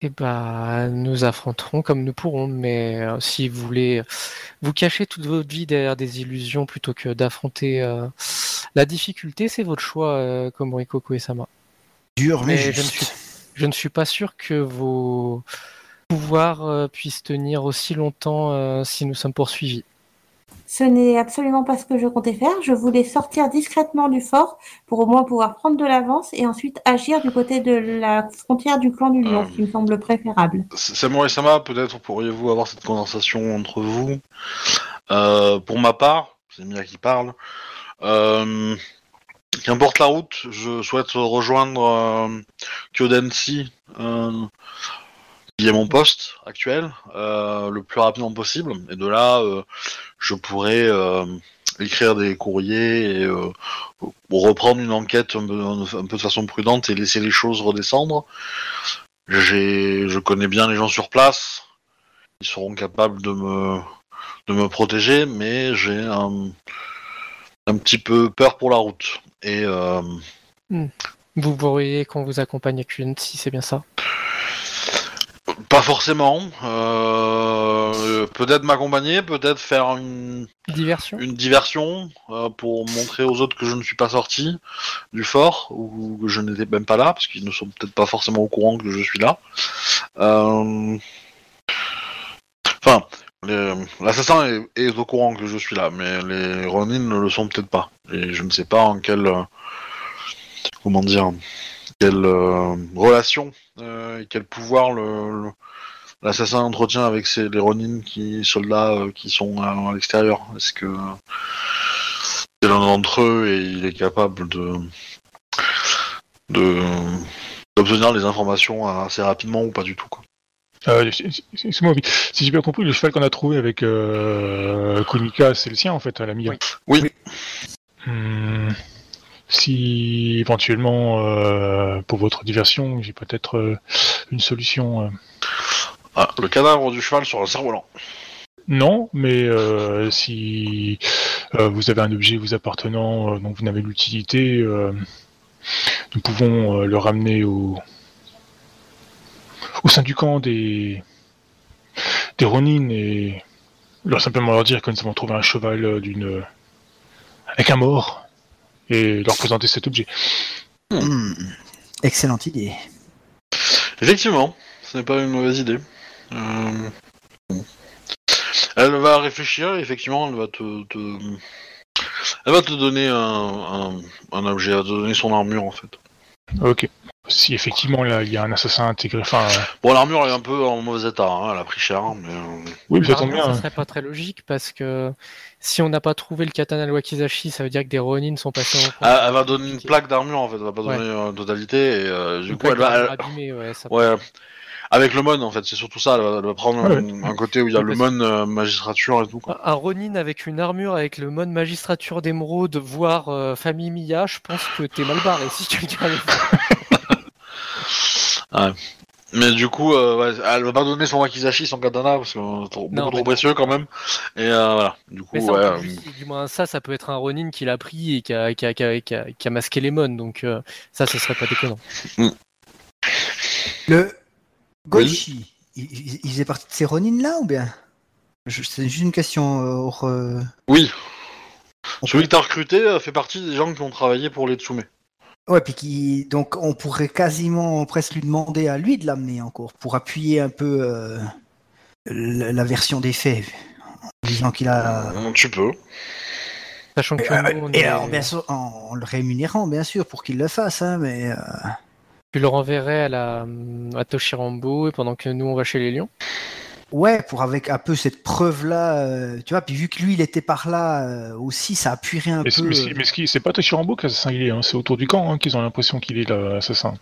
Eh ben, nous affronterons comme nous pourrons, mais euh, si vous voulez vous cacher toute votre vie derrière des illusions plutôt que d'affronter euh, la difficulté, c'est votre choix, euh, Komoriko Koe-sama. Dur, mais, Mais je ne juste. suis, je ne suis pas sûr que vos euh, puissent tenir aussi longtemps euh, si nous sommes poursuivis. Ce n'est absolument pas ce que je comptais faire. Je voulais sortir discrètement du fort pour au moins pouvoir prendre de l'avance et ensuite agir du côté de la frontière du clan du lion, Euh. ce qui me semble préférable. Samurai Sama, peut-être pourriez-vous avoir cette conversation entre vous. Euh, pour ma part, c'est Mia qui parle. Euh, Qu'importe la route, je souhaite rejoindre euh, Kyodensi, euh, qui est mon poste actuel, euh, le plus rapidement possible. Et de là, euh, je pourrais euh, écrire des courriers et reprendre une enquête un peu, un peu de façon prudente et laisser les choses redescendre. J'ai, je connais bien les gens sur place. Ils seront capables de me, de me protéger, mais j'ai un, un petit peu peur pour la route. Et euh, Vous pourriez qu'on vous accompagne à si c'est bien ça? Pas forcément. Euh, peut-être m'accompagner, peut-être faire une, Diversion une diversion euh, pour montrer aux autres que je ne suis pas sorti du fort ou que je n'étais même pas là, parce qu'ils ne sont peut-être pas forcément au courant que je suis là. Euh, Enfin, les- l'assassin est, est au courant que je suis là, mais les Ronin ne le sont peut-être pas. Et je ne sais pas en euh, comment dire quelle euh, relation euh, et quel pouvoir le, le- l'assassin entretient avec ses, les Ronin qui soldats euh, qui sont à, à l'extérieur. Est-ce que c'est l'un d'entre eux et il est capable de de d'obtenir les informations assez rapidement ou pas du tout. Quoi? Euh, Excuse-moi, oui. si j'ai bien compris, le cheval qu'on a trouvé avec euh, Kunika, c'est le sien en fait, à la Mia. Oui. Hmm, si éventuellement, euh, pour votre diversion, j'ai peut-être euh, une solution. euh. Ah, le cadavre du cheval sur un cerf-volant. Non, mais euh, si euh, vous avez un objet vous appartenant euh, dont vous n'avez l'utilité, euh, nous pouvons euh, le ramener au au sein du camp des des Ronin et leur simplement leur dire que nous avons trouvé un cheval euh, d'une avec un mort et leur présenter cet objet. Hmm. Excellente idée. Effectivement, ce n'est pas une mauvaise idée. Euh. Elle va réfléchir et effectivement, elle va te, te- elle va te donner un, un, un objet, elle va te donner son armure en fait. Ok. Si effectivement là il y a un assassin intégré, enfin euh, Bon, l'armure est un peu en mauvais état, hein, elle a pris cher, mais euh, oui, mais ça tombe bien. ça serait pas très logique parce que si on n'a pas trouvé le katana de Wakizashi, ça veut dire que des Ronin sont passés en elle, elle va donner une plaque d'armure en fait, elle va pas Ouais. donner euh, totalité et euh, du Une coup elle va, abîmée, ouais, ça- ouais, avec le mon en fait, c'est surtout ça, elle va, elle va prendre Ouais, un, un côté où il y a le mon euh, magistrature et tout. Quoi. Un Ronin avec une armure avec le mode magistrature d'émeraude, voire euh, famille Mia, je pense que t'es mal barré si quelqu'un le [LAUGHS] Mais du coup, euh, ouais, elle va pas donner son wakizashi, son katana, parce que euh, trop- beaucoup Non, trop précieux quand même. Et euh, voilà, du coup, Mais ça, ouais. du moins ça, ça peut être un Ronin qui l'a pris et qui a, qui a- qui a- qui a- qui a masqué les mônes, donc euh, ça, ce serait pas déconnant. Le Goichi, il, il- il faisait partie de ces Ronin là ou bien? C'est juste une question. euh, hors, euh, Oui. Celui que t'as recruté euh, fait partie des gens qui ont travaillé pour les Tsume. Ouais, puis qui donc on pourrait quasiment presque lui demander à lui de l'amener encore pour appuyer un peu euh, la, la version des faits, en disant qu'il a. Euh, Tu peux. Sachant que Euh, on et est- alors, bien sûr, en, en le rémunérant, bien sûr, pour qu'il le fasse, hein, mais euh, tu le renverrais à la à Toshirambo et pendant que nous on va chez les lions? Ouais, pour avec un peu cette preuve-là, euh, tu vois. Puis vu que lui, il était par là euh, aussi, ça appuierait un Mais, peu. c'est- mais, c'est- euh, mais ce qui- c'est pas Toshirambo qui est assassin, il est, hein, c'est autour du camp hein, qu'ils ont l'impression qu'il est l'assassin.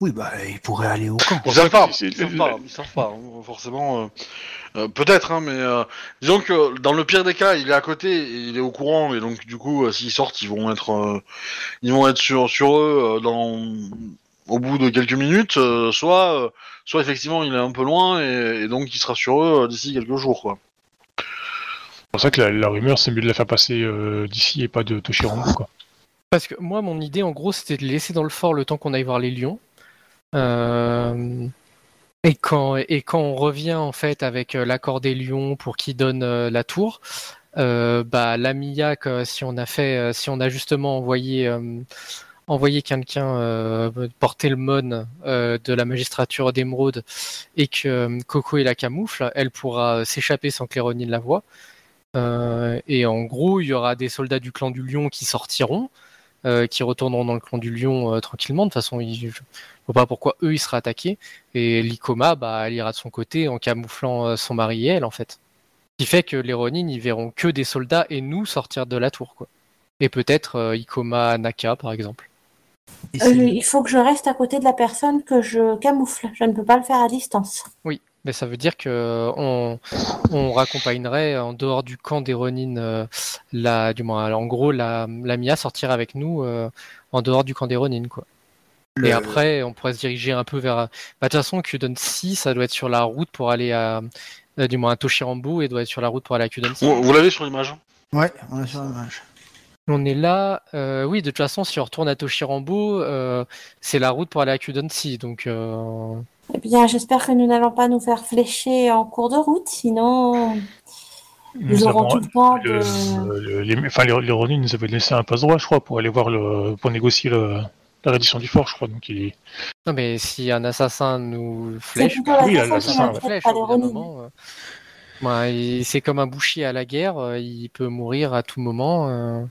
Oui, bah, il pourrait aller au camp. Ils savent pas. Ils savent pas. Ils savent pas. hein, Forcément. euh, Peut-être, hein, mais euh, disons que dans le pire des cas, il est à côté, et il est au courant, et donc du coup, euh, s'ils sortent, ils vont être, euh, ils vont être sur sur eux euh, dans au bout de quelques minutes, euh, soit euh, soit effectivement il est un peu loin et, et donc il sera sur eux euh, d'ici quelques jours, quoi. C'est pour ça que la, la rumeur, c'est mieux de la faire passer euh, d'ici et pas de Toshirambo. Quoi. Parce que moi, mon idée, en gros, c'était de laisser dans le fort le temps qu'on aille voir les lions. Euh, Et quand, et quand on revient en fait avec euh, l'accord des lions pour qu'ils donnent euh, la tour, euh, bah la Mia, que si on a fait, euh, si on a justement envoyé, envoyé quelqu'un euh, porter le mon euh, de la magistrature d'émeraude et que euh, Coco et la camoufle, elle pourra s'échapper sans que les la voient. Et en gros, il y aura des soldats du clan du lion qui sortiront, qui retourneront dans le clan du lion tranquillement. De toute façon, il- ne vois pas pourquoi eux ils seraient attaqués. Et l'Ikoma, bah, elle ira de son côté en camouflant son mari et elle, en fait. Ce qui fait que les Ronin, ils verront que des soldats et nous sortir de la tour, quoi. Et peut-être euh, Ikoma Naka, par exemple. Euh, il faut que je reste à côté de la personne que je camoufle. Je ne peux pas le faire à distance. Mais ça veut dire que on, on raccompagnerait en dehors du camp des Ronin, euh, la, du moins, en gros, la, la Mia sortirait avec nous euh, en dehors du camp des Ronin, quoi. le- Et après, on pourrait se diriger un peu vers. Bah, de toute façon, Kyudon 6, ça doit être sur la route pour aller à. euh, du moins à Toshirambo et doit être sur la route pour aller à Kyudon 6. Vous, vous l'avez sur l'image hein? Ouais, on est sur l'image. On est là. euh, oui, de toute façon, si on retourne à Toshirambo, euh, c'est la route pour aller à 6. Donc, euh, Eh bien, j'espère que nous n'allons pas nous faire flécher en cours de route, sinon nous, Nous aurons avons- tout le temps de... le- les, enfin, les, les Ronin nous avaient laissé un passe droit, je crois, pour aller voir le, pour négocier le, la reddition du fort, je crois. Donc il. Non, mais si un assassin nous flèche, bah, oui, l'assassin ouais. flèche. Ouais, c'est comme un boucher à la guerre, il peut mourir à tout moment.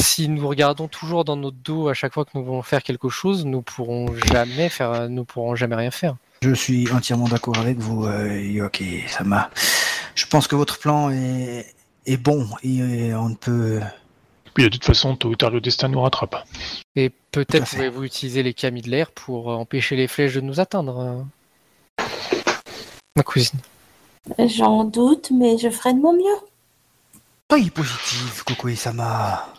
Si nous regardons toujours dans notre dos à chaque fois que nous voulons faire quelque chose, nous pourrons jamais faire, nous pourrons jamais rien faire. Je suis entièrement d'accord avec vous, euh, Yoki Sama. Je pense que votre plan est, est bon et, euh, on ne peut Puis de toute façon, tôt ou tard, le destin nous rattrape. Et peut-être pouvez-vous utiliser les camis de l'air pour euh, empêcher les flèches de nous atteindre. euh. Ma cousine. J'en doute, mais je ferai de mon mieux. Soyez positive, Coco et Sama.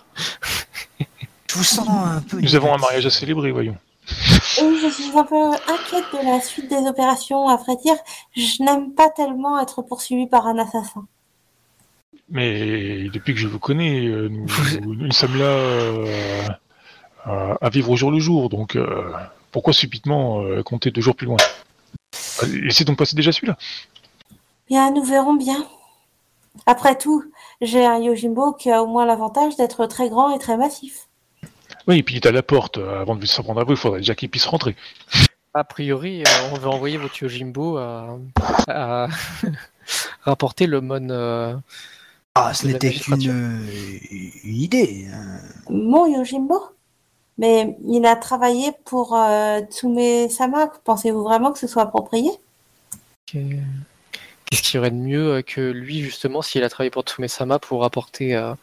Je vous sens un peu. Nous avons un mariage à célébrer, voyons. Et je suis un peu inquiète de la suite des opérations. À vrai dire, je n'aime pas tellement être poursuivie par un assassin. Mais depuis que je vous connais, euh, nous, nous sommes là euh, à- à vivre au jour le jour. Donc euh, pourquoi subitement euh, compter deux jours plus loin? Laissez donc passer déjà celui-là? Bien, nous verrons bien. Après tout, j'ai un Yojimbo qui a au moins l'avantage d'être très grand et très massif. Oui, et puis il est à la porte. euh, Avant de s'en prendre à vous, il faudrait déjà qu'il puisse rentrer. A priori, euh, on va envoyer votre Yojimbo à, à [LAUGHS] rapporter le mon. euh, Ah, ce n'était qu'une euh, idée. hein. Mon Yojimbo? Mais il a travaillé pour euh, Tsume Sama. Pensez-vous vraiment que ce soit approprié? Qu'est-ce qu'il y aurait de mieux euh, que lui, justement, s'il a travaillé pour Tsume-sama pour apporter, euh,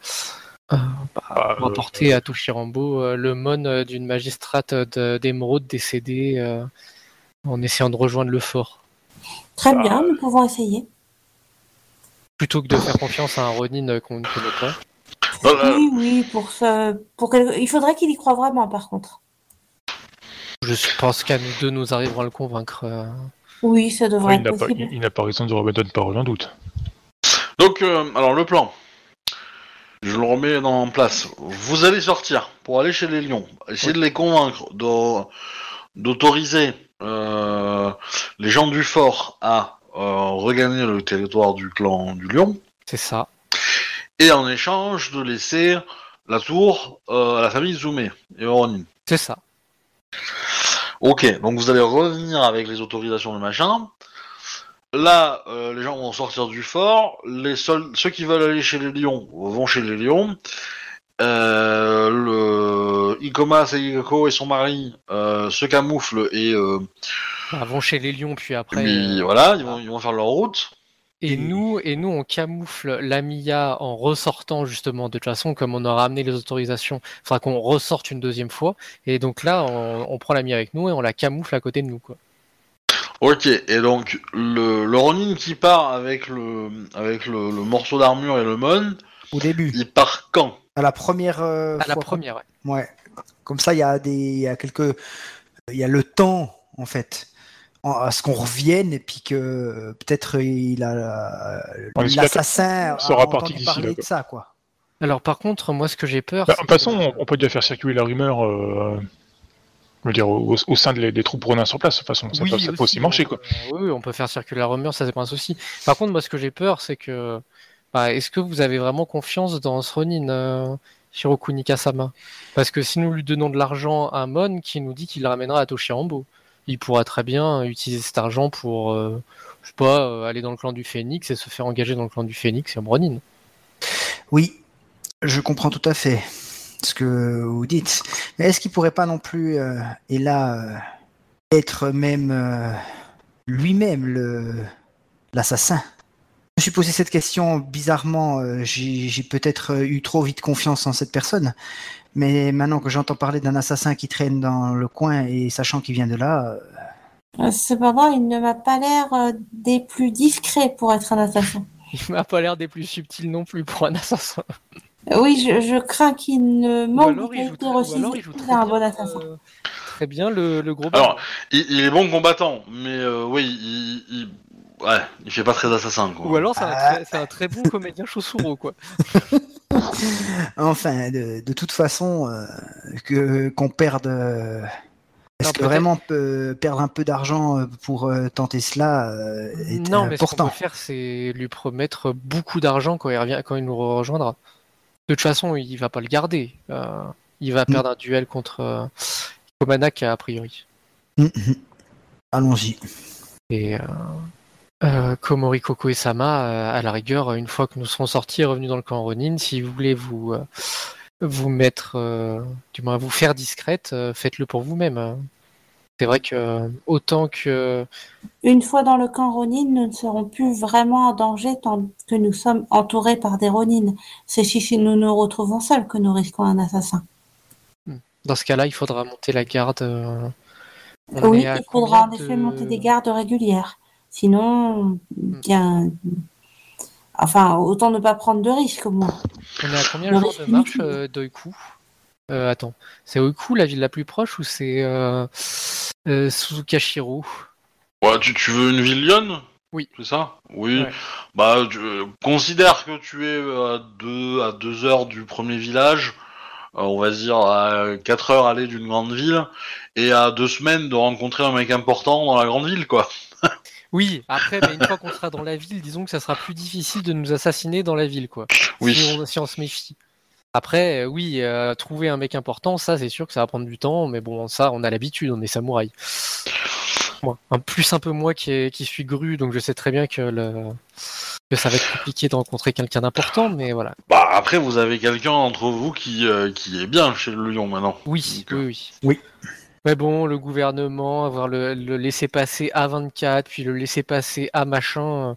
euh, bah, Ah, pour euh, apporter à Toshirambo euh, le mon euh, d'une magistrate de- d'émeraude décédée euh, en essayant de rejoindre le fort Très bien, nous pouvons essayer. Plutôt que de faire confiance à un Ronin qu'on ne connaît pas. Voilà. Oui, oui, pour ce, pour quel- il faudrait qu'il y croit vraiment, par contre. Je pense qu'à nous deux, nous arriverons à le convaincre. Oui, ça devrait être possible. il- il n'a pas raison de remettre une parole en doute. Donc, euh, alors le plan. Je le remets en place. Vous allez sortir pour aller chez les lions. Essayez de les convaincre d'au- d'autoriser euh, les gens du fort à euh, regagner le territoire du clan du lion. C'est ça. Et en échange de laisser la tour euh, à la famille Zoumé et Oronin. C'est ça. Ok, donc vous allez revenir avec les autorisations de machin. Là, euh, les gens vont sortir du fort. Les seuls, ceux qui veulent aller chez les lions vont chez les lions. Euh, le Ikoma Seiko et son mari euh, se camouflent et euh, Bah, vont chez les lions, puis après. puis euh, voilà, ils vont, ils vont faire leur route. Et nous, et nous, on camoufle l'Amiya en ressortant justement. De toute façon, comme on aura amené les autorisations, il faudra qu'on ressorte une deuxième fois. Et donc là, on, on prend l'Amiya avec nous et on la camoufle à côté de nous. Quoi. Ok, et donc le, le Ronin qui part avec le avec le, le morceau d'armure et le mon, Au début, il part quand? À la première. euh, À la fois. première, ouais. Ouais. Comme ça, il y a des, il y a quelques, il y a le temps en fait, à ce qu'on revienne et puis que euh, peut-être il a espère l'assassin sera parti d'ici là, de quoi. ça quoi. Alors par contre, moi, ce que j'ai peur. Bah, de c'est toute façon, que- on, peut déjà faire circuler la rumeur euh, je veux dire, au, au sein des, des troupes ronin sur place. De toute façon, ça, Oui, peut, ça peut aussi marcher. Quoi. on- oui, on peut faire circuler la rumeur, ça c'est pas un souci. Par contre, moi, ce que j'ai peur, c'est que. bah, Est-ce que vous avez vraiment confiance dans ce Ronin, euh, Shiroku Nikasama Parce que si nous lui donnons de l'argent à Mon, qui nous dit qu'il le ramènera à Toshirambo, il pourra très bien utiliser cet argent pour, euh, euh, aller dans le clan du Phénix et se faire engager dans le clan du Phénix et en Ronin. Oui, je comprends tout à fait ce que vous dites. Mais est-ce qu'il pourrait pas non plus, euh, et là, être même lui-même l'assassin? Je me suis posé cette question bizarrement. j'ai peut-être eu trop vite confiance en cette personne. Mais maintenant que j'entends parler d'un assassin qui traîne dans le coin et sachant qu'il vient de là, euh, Euh, Cependant, il ne m'a pas l'air euh, des plus discrets pour être un assassin. [LAUGHS] Il m'a pas l'air des plus subtils non plus pour un assassin. Oui, je, je crains qu'il ne manque de bien, bon assassin. euh, très bien le, le gros Alors, il, il est bon combattant, mais euh, oui, il, il, ouais, il fait pas très assassin quoi. Ou alors c'est un, Ah. très- c'est un très bon comédien chaussoureau, quoi. [LAUGHS] enfin, de, de toute façon, euh, que qu'on perde. euh, Est-ce que vraiment euh, perdre un peu d'argent pour euh, tenter cela euh, est Non, mais ce qu'on important peut faire, c'est lui promettre beaucoup d'argent quand il revient, quand il nous rejoindra. De toute façon, il va pas le garder. Euh, il va Mm. perdre un duel contre euh, Komanak a priori. Mhm. Allons-y. Et euh, Komori Koko et Sama, euh, à la rigueur, une fois que nous serons sortis et revenus dans le camp Ronin, si vous voulez vous euh, vous mettre, euh, du moins vous faire discrète, faites-le pour vous-même. hein. C'est vrai que autant que Une fois dans le camp Ronin, nous ne serons plus vraiment en danger tant que nous sommes entourés par des Ronin. C'est si nous nous retrouvons seuls que nous risquons un assassin. dans ce cas-là, il faudra monter la garde. on oui, il faudra en effet monter des gardes régulières. Sinon, bien. Enfin, autant ne pas prendre de risques au moins. On est à combien Le de jours de marche euh, d'Oiku Euh, Attends, c'est Oiku la ville la plus proche ou c'est euh, euh, Suzukashiro Ouais, tu, tu veux une ville lionne Oui. C'est ça? Oui. Ouais. Bah, tu- euh, considère que tu es à deux, à deux heures du premier village, on va dire à 4 heures aller d'une grande ville, et à deux semaines de rencontrer un mec important dans la grande ville, quoi. Oui, après, mais une fois qu'on sera dans la ville, disons que ça sera plus difficile de nous assassiner dans la ville, quoi. Oui. Si on, si on se méfie. Après, euh, oui, euh, trouver un mec important, ça c'est sûr que ça va prendre du temps, mais bon, ça on a l'habitude, on est samouraï. Moi, un plus un peu moi qui, est- qui suis gru, donc je sais très bien que, le, que ça va être compliqué de rencontrer quelqu'un d'important, mais voilà. Bah, après, vous avez quelqu'un entre vous qui, euh, qui est bien chez le lion maintenant. Oui, Donc, oui, oui. Oui. Mais bon, le gouvernement, avoir le, le laisser passer A24, puis le laisser passer A machin, euh,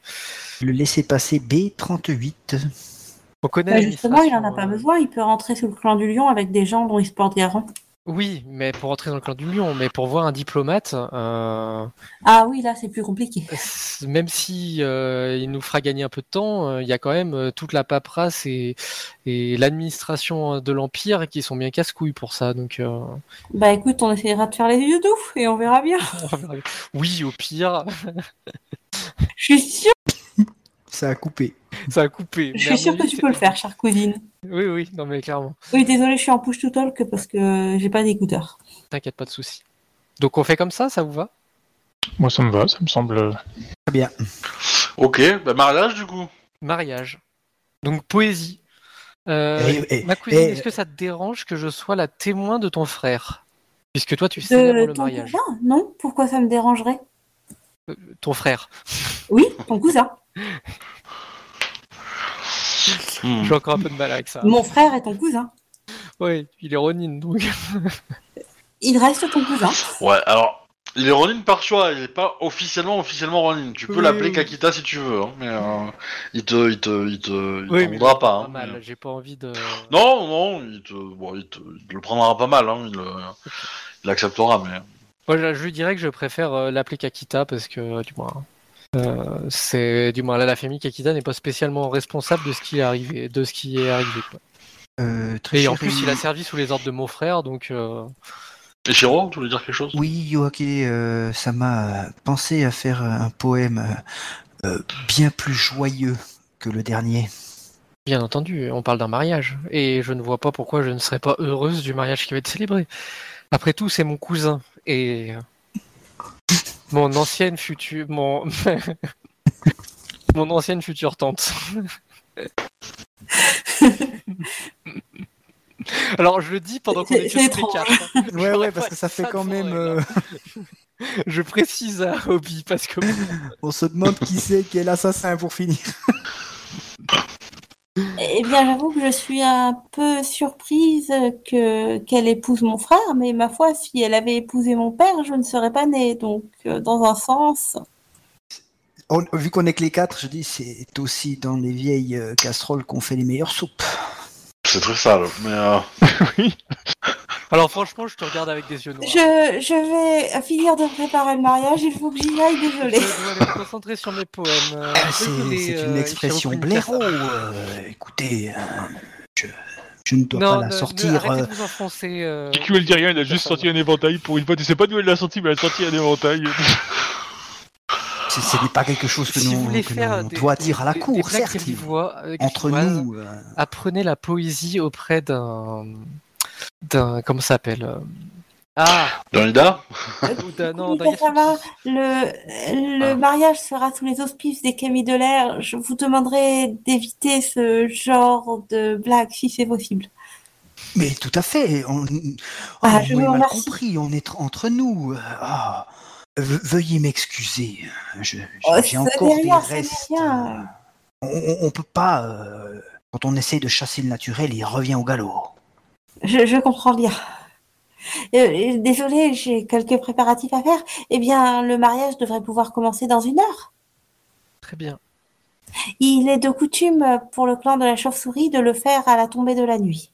Le laisser passer B38. on connaît Bah, justement, il en a pas euh, besoin. Il peut rentrer sous le clan du lion avec des gens dont il se porte garant. Oui, mais pour entrer dans le clan du lion, mais pour voir un diplomate, euh, Ah oui, là, c'est plus compliqué. même si euh, il nous fera gagner un peu de temps, euh, il y a quand même euh, toute la paperasse et, et l'administration de l'empire qui sont bien casse-couilles pour ça. Donc, euh, Bah écoute, on essaiera de faire les yeux doux et [LAUGHS] on verra bien. oui, au pire, Je suis sûre, Ça a coupé. ça a coupé. je suis sûre mon que tu peux le faire, chère cousine. Oui, oui, non mais clairement, Oui, désolé, je suis en push to talk parce que j'ai pas d'écouteurs. t'inquiète pas de souci. Donc on fait comme ça, ça vous va? Moi, ça me va, ça me semble. euh, Très bien. Ok, bah mariage du coup. Mariage. Donc poésie. Euh, Eh, eh, ma cousine, eh, est-ce que ça te dérange que je sois la témoin de ton frère? Puisque toi, tu célèbres De le ton mariage. cousin Non Pourquoi ça me dérangerait? Ton frère. Oui, ton cousin. Hmm. J'ai encore un peu de mal avec ça. Mon frère est ton cousin. Oui, il est Ronin, donc. Il reste ton cousin. Ouais, alors, il est Ronin par choix, il est pas officiellement officiellement Ronin. Tu peux Oui, l'appeler oui. Kakita si tu veux, hein, mais euh, il te, il te, il te, il Oui, t'en voudra pas pas. hein, mal. mais- J'ai pas envie de. Non, non, il te, bon, il te, il te le prendra pas mal, hein, il, euh, il acceptera, mais. Moi, je je lui dirais que je préfère euh, l'appeler Kakita parce que, du moins, euh, c'est du moins là, la famille Kakita n'est pas spécialement responsable de ce qui est arrivé, de ce qui est arrivé. quoi. Euh, très Et en plus, il a servi sous les ordres de mon frère, donc. euh, Et tu voulais dire quelque chose? Oui, Yoake, euh, ça m'a pensé à faire un poème bien plus joyeux que le dernier. Bien entendu, on parle d'un mariage, et je ne vois pas pourquoi je ne serais pas heureuse du mariage qui va être célébré. Après tout, c'est mon cousin, et mon ancienne future... Mon... [LAUGHS] mon ancienne future tante. [LAUGHS] Alors, je le dis pendant qu'on est les quatre. hein. Ouais, ouais, parce que ça fait quand même. euh. [LAUGHS] Je précise à Hobby, parce que on se demande qui c'est qui est l'assassin pour finir. Eh bien, j'avoue que je suis un peu surprise que qu'elle épouse mon frère, mais ma foi, si elle avait épousé mon père, je ne serais pas née. Donc, euh, dans un sens, vu qu'on est que les quatre, je dis c'est aussi dans les vieilles euh, casseroles qu'on fait les meilleures soupes. C'est très sale, mais. Euh... [LAUGHS] oui. [LAUGHS] Alors franchement, je te regarde avec des yeux noirs. je, je vais finir de préparer le mariage. Il faut que j'y aille, désolée. Je dois aller me concentrer sur mes poèmes. Euh, Ah, c'est désolé, c'est euh, une expression Ichiro blaireau. Euh, écoutez, euh, je, je ne dois Non, pas la ne- ne- sortir. arrêtez euh, de vous enfoncer. euh, JQ, elle dit rien, elle a juste sorti un éventail pour une fois. Tu sais pas d'où elle l'a sorti, mais elle a sorti un éventail. [LAUGHS] ce ce n'est pas quelque chose que si vous nous, voulez que faire nous des, doit des- dire à la des- cour, certes. euh, Entre nous, euh, apprenez la poésie auprès d'un d'un comment ça s'appelle euh, ah [LAUGHS] non Oui, d'un ça va. Le, le Ah. mariage sera sous les auspices des Camille de l'air. Je vous demanderai d'éviter ce genre de blague si c'est possible. mais tout à fait. On, Ah, oh, je moi, vous mal remercie. compris. On est entre nous. euh, ah. Ve- veuillez m'excuser. Je- Oh, J'ai ça encore des rien, n'est restes. rien. euh, On, on- on peut pas. euh, quand on essaie de chasser le naturel, il revient au galop. Je, je comprends bien. Euh, désolée, j'ai quelques préparatifs à faire. Eh bien, le mariage devrait pouvoir commencer dans une heure. Très bien. Il est de coutume euh, pour le clan de la chauve-souris de le faire à la tombée de la nuit.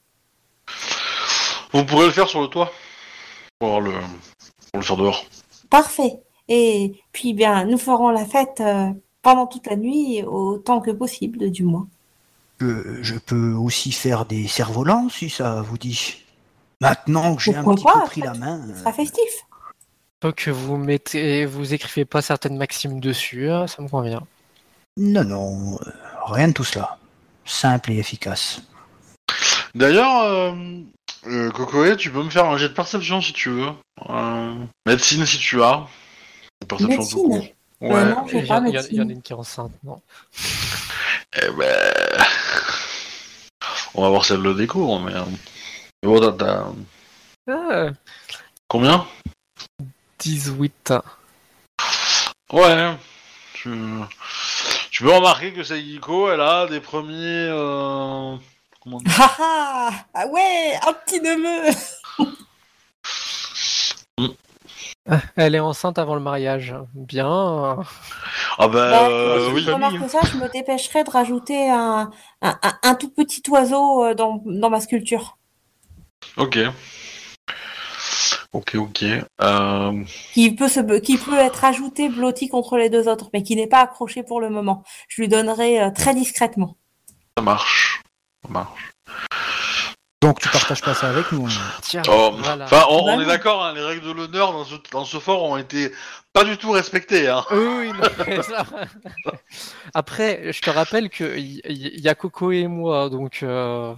Vous pourrez le faire sur le toit. Pour, le... pour le faire dehors. Parfait. Et puis, bien, nous ferons la fête euh, pendant toute la nuit, autant que possible, du moins. Je, je peux aussi faire des cerfs-volants si ça vous dit. Maintenant que j'ai un petit pas, peu pris la main. Ce euh, sera festif. Tant que vous mettez, vous écrivez pas certaines maximes dessus, hein, ça me convient. Non, non, euh, rien de tout cela. Simple et efficace. D'ailleurs, euh, euh, Cocoé, tu peux me faire un jet de perception si tu veux. Euh, médecine si tu as. Perception Médecine tout court. Euh, Ouais. non, Il y, pas en- a une qui est enceinte, non Eh ben... On va voir si elle le découvre, mais... euh, mais bon, t'as- ah, Combien 18. Ouais. Tu... tu peux remarquer que Seiko, elle a des premiers... Comment dire [LAUGHS] Ah ah Ah ouais, un petit neveu Ah, Elle est enceinte avant le mariage. Bien. Ah bah, Bah, euh, si oui. je remarque ça, je me dépêcherai de rajouter un, un, un- un tout petit oiseau euh, dans, dans ma sculpture. Ok. Ok, ok. Euh... Qui peut, se, qui peut être ajouté blotti contre les deux autres, mais qui n'est pas accroché pour le moment. Je lui donnerai euh, très discrètement. Ça marche. Marche. Donc tu partages pas ça avec nous. hein. Tiens, Oh, voilà. On, Bah on est d'accord, hein, les règles de l'honneur dans ce, dans ce fort ont été pas du tout respectées. Hein. Oui, oui, non, mais ça- [LAUGHS] Après, je te rappelle qu'il y, y- y a Coco et moi, donc euh,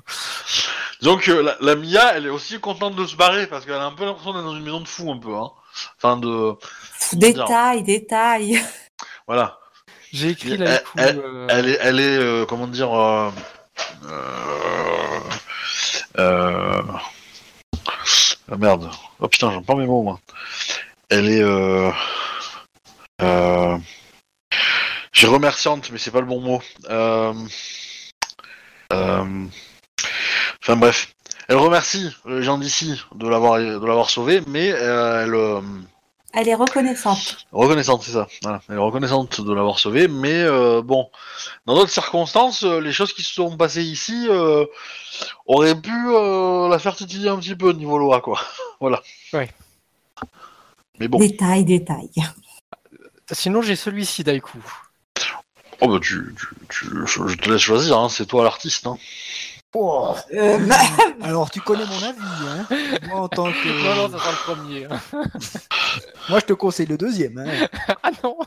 Donc euh, la, la Mia, elle est aussi contente de se barrer parce qu'elle a un peu l'impression d'être dans une maison de fou un peu. Hein. Enfin de... Détail, détail. Voilà. j'ai écrit Elle- là coup. euh, Elle est, elle est euh, comment dire... Euh... Euh... ah, merde. Oh putain, j'en pas mes mots moi. Elle est... Euh... Euh... J'ai remerciante, mais c'est pas le bon mot. Euh... Euh... Enfin bref. Elle remercie les gens d'ici de l'avoir de l'avoir sauvé, mais euh, elle... Elle est reconnaissante. Reconnaissante, c'est ça. Voilà. Elle est reconnaissante de l'avoir sauvé, mais euh, bon, dans d'autres circonstances, euh, les choses qui se sont passées ici euh, auraient pu euh, la faire titiller un petit peu niveau loi, quoi. [LAUGHS] voilà. Ouais. Mais bon. Détail, détail. Sinon, j'ai celui-ci d'Aiku. Oh bah tu, tu, je te laisse choisir, hein, c'est toi l'artiste. Hein. Euh, bah, [LAUGHS] Alors tu connais mon avis, hein Moi en tant que. Non, non, ça sera le premier. hein. [LAUGHS] Moi je te conseille le deuxième, hein [LAUGHS] Ah non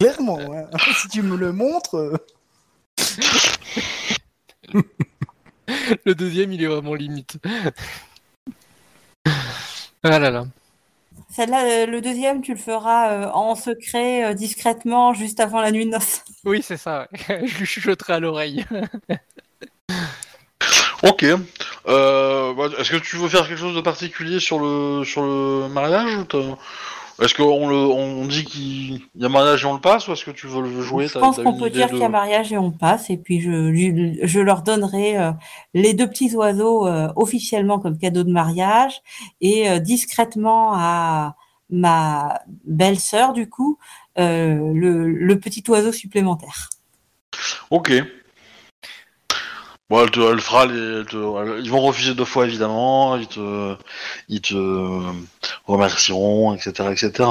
Clairement, hein. si tu me le montres. euh, Le deuxième, il est vraiment limite. Ah là là. Celle-là, euh, le deuxième, tu le feras euh, en secret, euh, discrètement, juste avant la nuit de noces. Oui, c'est ça. Je lui chuchoterai à l'oreille. Ok. Euh, bah, Est-ce que tu veux faire quelque chose de particulier sur le sur le mariage Est-ce qu'on le on dit qu'il y a mariage et on le passe ou est-ce que tu veux le jouer Je pense qu'on peut dire de- qu'il y a mariage et on passe, et puis je, je, je leur donnerai euh, les deux petits oiseaux euh, officiellement comme cadeau de mariage, et discrètement à ma belle-sœur, du coup, le, le petit oiseau supplémentaire. Ok. Bon, elle, te, elle fera les. elle te- elle- ils vont refuser deux fois évidemment. Ils te, ils te remercieront, etc., etc.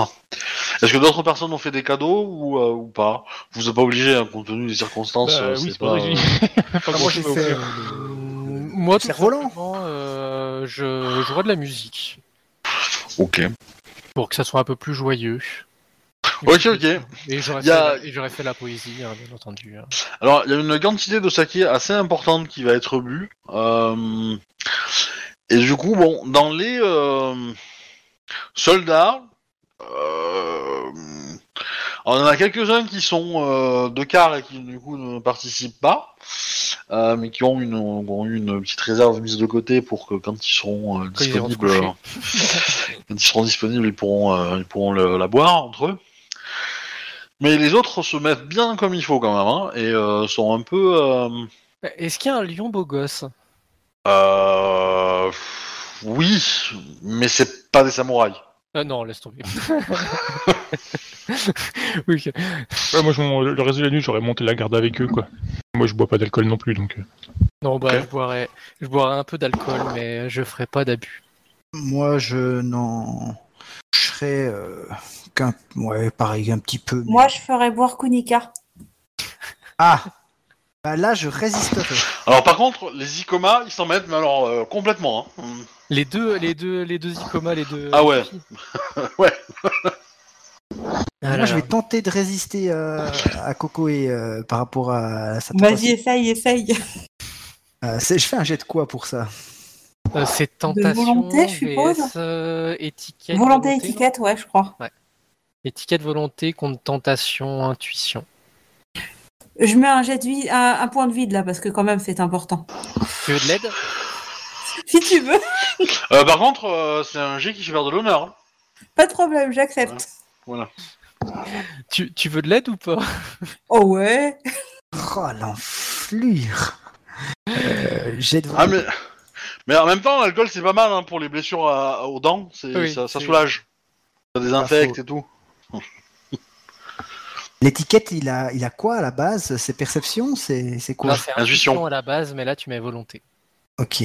Est-ce que d'autres personnes ont fait des cadeaux ou, euh, ou pas? Vous n'êtes pas obligé, hein, compte tenu des circonstances. Bah, euh, oui, c'est pas. Pas [LAUGHS] Ah, moi j'ai fait. euh, le- Moi, tout simplement, euh, je jouerai de la musique. Ok. Pour que ça soit un peu plus joyeux. Ok, ok. Et j'aurais a- fait, la- fait la poésie, hein, bien entendu. hein. Alors, il y a une quantité de saké assez importante qui va être bu. Euh, et du coup, bon, dans les euh, soldats, euh, on en a quelques-uns qui sont de quart et qui du coup ne participent pas, mais qui ont, une, ont une petite réserve mise de côté pour que quand ils seront disponibles, [LAUGHS] quand ils seront disponibles, ils pourront, ils pourront le- la boire entre eux. Mais les autres se mettent bien comme il faut quand même, hein, et euh, sont un peu. euh, Est-ce qu'il y a un lion beau gosse? Euh, oui, mais c'est Pas des samouraïs. Ah non, laisse tomber. [LAUGHS] [LAUGHS] oui, ok. Ouais, moi, je m'en- le reste de la nuit, j'aurais monté la garde avec eux, quoi. Moi, je bois pas d'alcool non plus, donc. euh. Non, bah, Ok. je boirais, je boirais un peu d'alcool, mais je ferai pas d'abus. Moi, je n'en. Euh, qu'un. Ouais, pareil, un petit peu. mais- Moi, je ferais boire Kunika. Ah Bah là, je résisterai. Alors par contre, les Icoma, ils s'en mettent, mais alors euh, complètement. Hein. Les deux, les deux, les deux Icoma, les deux. Ah ouais. [LAUGHS] Ouais. Ah là Moi, je là. vais tenter de résister euh, à Coco et euh, par rapport à sa Vas-y, essaye, essaye. Euh, c'est- je fais un jet de quoi pour ça? Euh, c'est tentation, volonté, je suppose. VS, euh, étiquette. Volonté, étiquette, ouais, je crois. Étiquette volonté contre tentation, intuition. Je mets un jet de vide, un, un point de vide là, parce que quand même, c'est important. Tu veux de l'aide? Si tu veux, [LAUGHS] Euh, par contre, euh, c'est un G qui fait faire de l'honneur. hein. pas de problème, j'accepte. Voilà. tu, tu veux de l'aide ou pas? Oh ouais. Oh, l'enflure euh, Jet de Ah mais, mais en même temps, l'alcool c'est pas mal hein, pour les blessures à- aux dents. C'est, Oui, ça, ça c'est- soulage. Ça désinfecte et tout. [LAUGHS] L'étiquette, il a, il a quoi à la base? C'est perception? C'est c'est quoi? Non, c'est Intuition. intuition à la base, mais là tu mets volonté. Ok.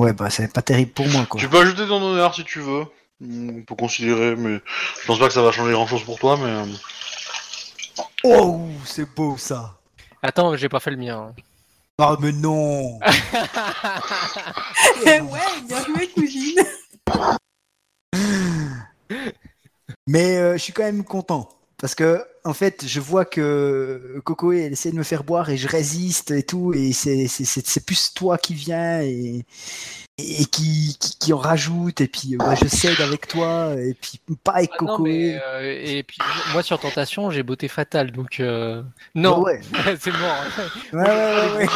Ouais, bah c'est pas terrible pour moi, quoi. Tu peux ajouter ton honneur si tu veux. On peut considérer, mais je pense pas que ça va changer grand chose pour toi. Mais euh, Oh, c'est beau ça Attends, j'ai pas fait le mien. hein. Oh, mais non [LAUGHS] Eh ouais, bien joué, cousine. Mais euh, je suis quand même content. Parce que, en fait, je vois que Coco, elle essaie de me faire boire et je résiste et tout. Et c'est- plus toi qui viens et, et qui, qui, qui en rajoute. Et puis, je cède avec toi. Et puis, pas avec Ah non, Coco. mais, euh, et puis moi sur tentation, j'ai beauté fatale, donc euh, non, ouais. [LAUGHS] c'est mort. Ouais, ouais, ouais, ouais.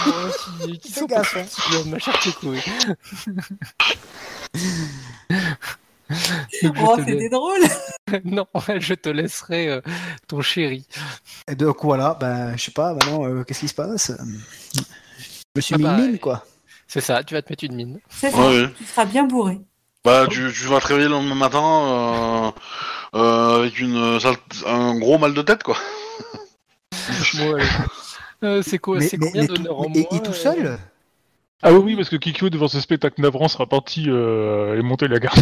Qui, qui Fais sont gaffe, hein. ma chère Coco. [LAUGHS] [LAUGHS] Oh, c'était la- drôle. Non, je te laisserai euh, ton chéri. Et donc, voilà, ben, je sais pas, maintenant, euh, qu'est-ce qui se passe? Je me suis Ah mis bah, une mine, quoi. C'est ça, tu vas te mettre une mine. C'est ça. ouais. Tu seras bien bourré. Bah, tu, tu vas te réveiller le lendemain matin euh, euh, avec une un gros mal de tête, quoi. [LAUGHS] Euh, c'est quoi, c'est combien d'honneur tout, en et, et tout euh, seul? Ah oui, oui, parce que Kikyo, devant ce spectacle navrant, sera parti euh, et monter la garde.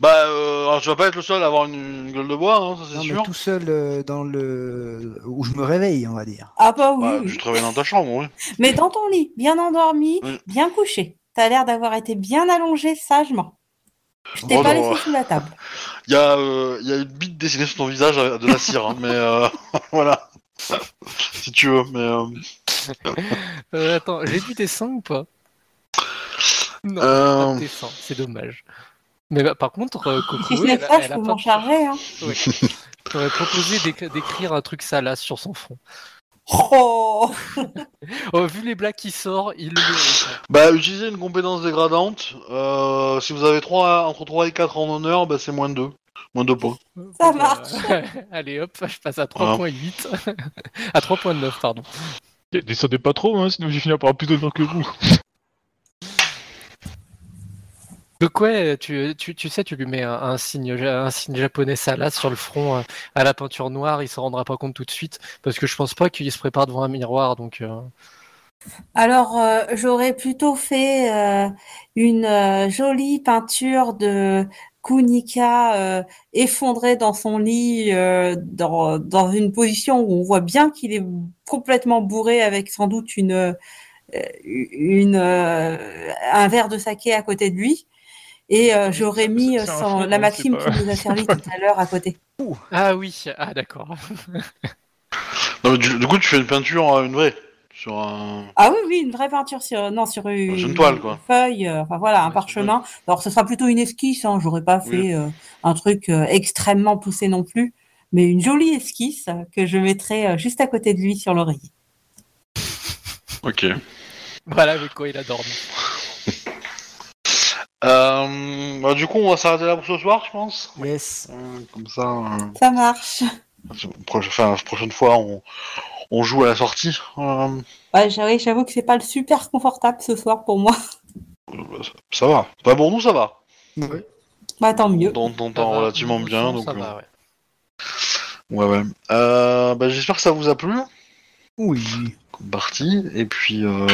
Bah, euh, alors, tu vas pas être le seul à avoir une, une gueule de bois, hein, ça c'est Non, mais sûr. tout seul euh, dans le. où je me réveille, on va dire. Ah bah oui. Bah, oui. tu te réveilles dans ta chambre, oui. [LAUGHS] Mais dans ton lit, bien endormi, Oui. bien couché. T'as l'air d'avoir été bien allongé sagement. Je t'ai Oh, pas non. laissé sous la table. [LAUGHS] Il y, a, euh, il y a une bite dessinée sur ton visage euh, de la cire, hein, mais euh, [LAUGHS] voilà. si tu veux, mais. euh, euh, attends, j'ai du dessin ou pas? Non, Euh. pas de dessin, c'est dommage. Mais bah, par contre, euh, [LAUGHS] Coco, Si ce n'est ça, elle je a peux pas- m'en charger. Hein. J'aurais proposé d'éc- d'écrire un truc salace sur son front. Oh [LAUGHS] Oh, vu les blagues qui sortent, il le hein. Bah, utilisez une compétence dégradante. Euh, si vous avez 3, entre 3 et 4 en honneur, bah, c'est moins 2. Moins 2 points. Ça marche. [LAUGHS] Allez hop, je passe à Voilà. 3.8. à 3.9, pardon. Descendez pas trop, hein, sinon j'ai fini par avoir plus d'honneur que vous. Donc ouais, tu, sais, tu lui mets un, signe, japonais salace sur le front euh, à la peinture noire, il s'en rendra pas compte tout de suite, parce que je pense pas qu'il se prépare devant un miroir, donc... euh, Alors, euh, j'aurais plutôt fait une jolie peinture de Kunika effondré dans son lit, dans, une position où on voit bien qu'il est complètement bourré avec sans doute une, un verre de saké à côté de lui. Et euh, j'aurais mis film, la hein, maxime qui nous a servi tout à l'heure à côté. Ah oui, ah d'accord. [LAUGHS] Non, mais du, du coup, tu fais une peinture, euh, une vraie. Sur un. Ah oui, oui, une vraie peinture sur, non, sur une, toile, quoi. feuille, euh, enfin voilà, un Ouais, parchemin. Alors, ce sera plutôt une esquisse, hein, j'aurais pas Oui. fait euh, un truc euh, extrêmement poussé non plus, mais une jolie esquisse euh, que je mettrai euh, juste à côté de lui sur l'oreiller. Ok. Voilà avec quoi il a dormi. Euh, bah, du coup, on va s'arrêter là pour ce soir, je pense. Yes. Euh, comme ça, euh, Ça marche. enfin, la prochaine fois, on, on joue à la sortie. Euh, Ouais, j'avoue, que c'est pas le super confortable ce soir pour moi. [LAUGHS] ça va. Pas pour nous, ça va. Ouais. Bah tant mieux. on t'entend relativement bien, donc ça va, ouais. ouais ouais. Euh, bah, j'espère que ça vous a plu Oui. comme partie, et puis euh,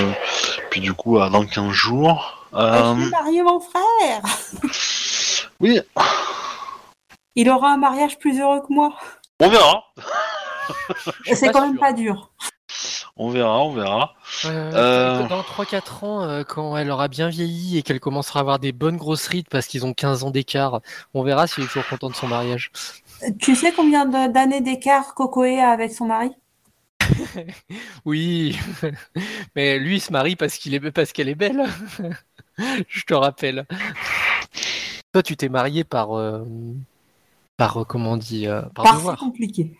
puis du coup à dans 15 jours. Je Euh, vais marier mon frère? oui, Il aura un mariage plus heureux que moi. on verra, C'est quand même pas dur. on verra, on verra. Ouais, Euh. Dans 3-4 ans, euh, quand elle aura bien vieilli et qu'elle commencera à avoir des bonnes grosses rides parce qu'ils ont 15 ans d'écart, on verra s'il est toujours content de son mariage. Tu sais combien d'années d'écart Cocoé a avec son mari? [LAUGHS] Oui, [LAUGHS] mais lui il se marie parce qu'il est parce qu'elle est belle. [LAUGHS] Je te rappelle. Toi, tu t'es marié par euh, par euh, comment on dit euh, par si devoir. compliqué.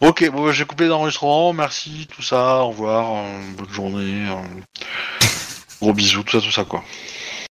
Ok, bon, bah, j'ai coupé l'enregistrement, merci, tout ça, au revoir, euh, bonne journée, euh, gros bisous, tout ça, tout ça, quoi.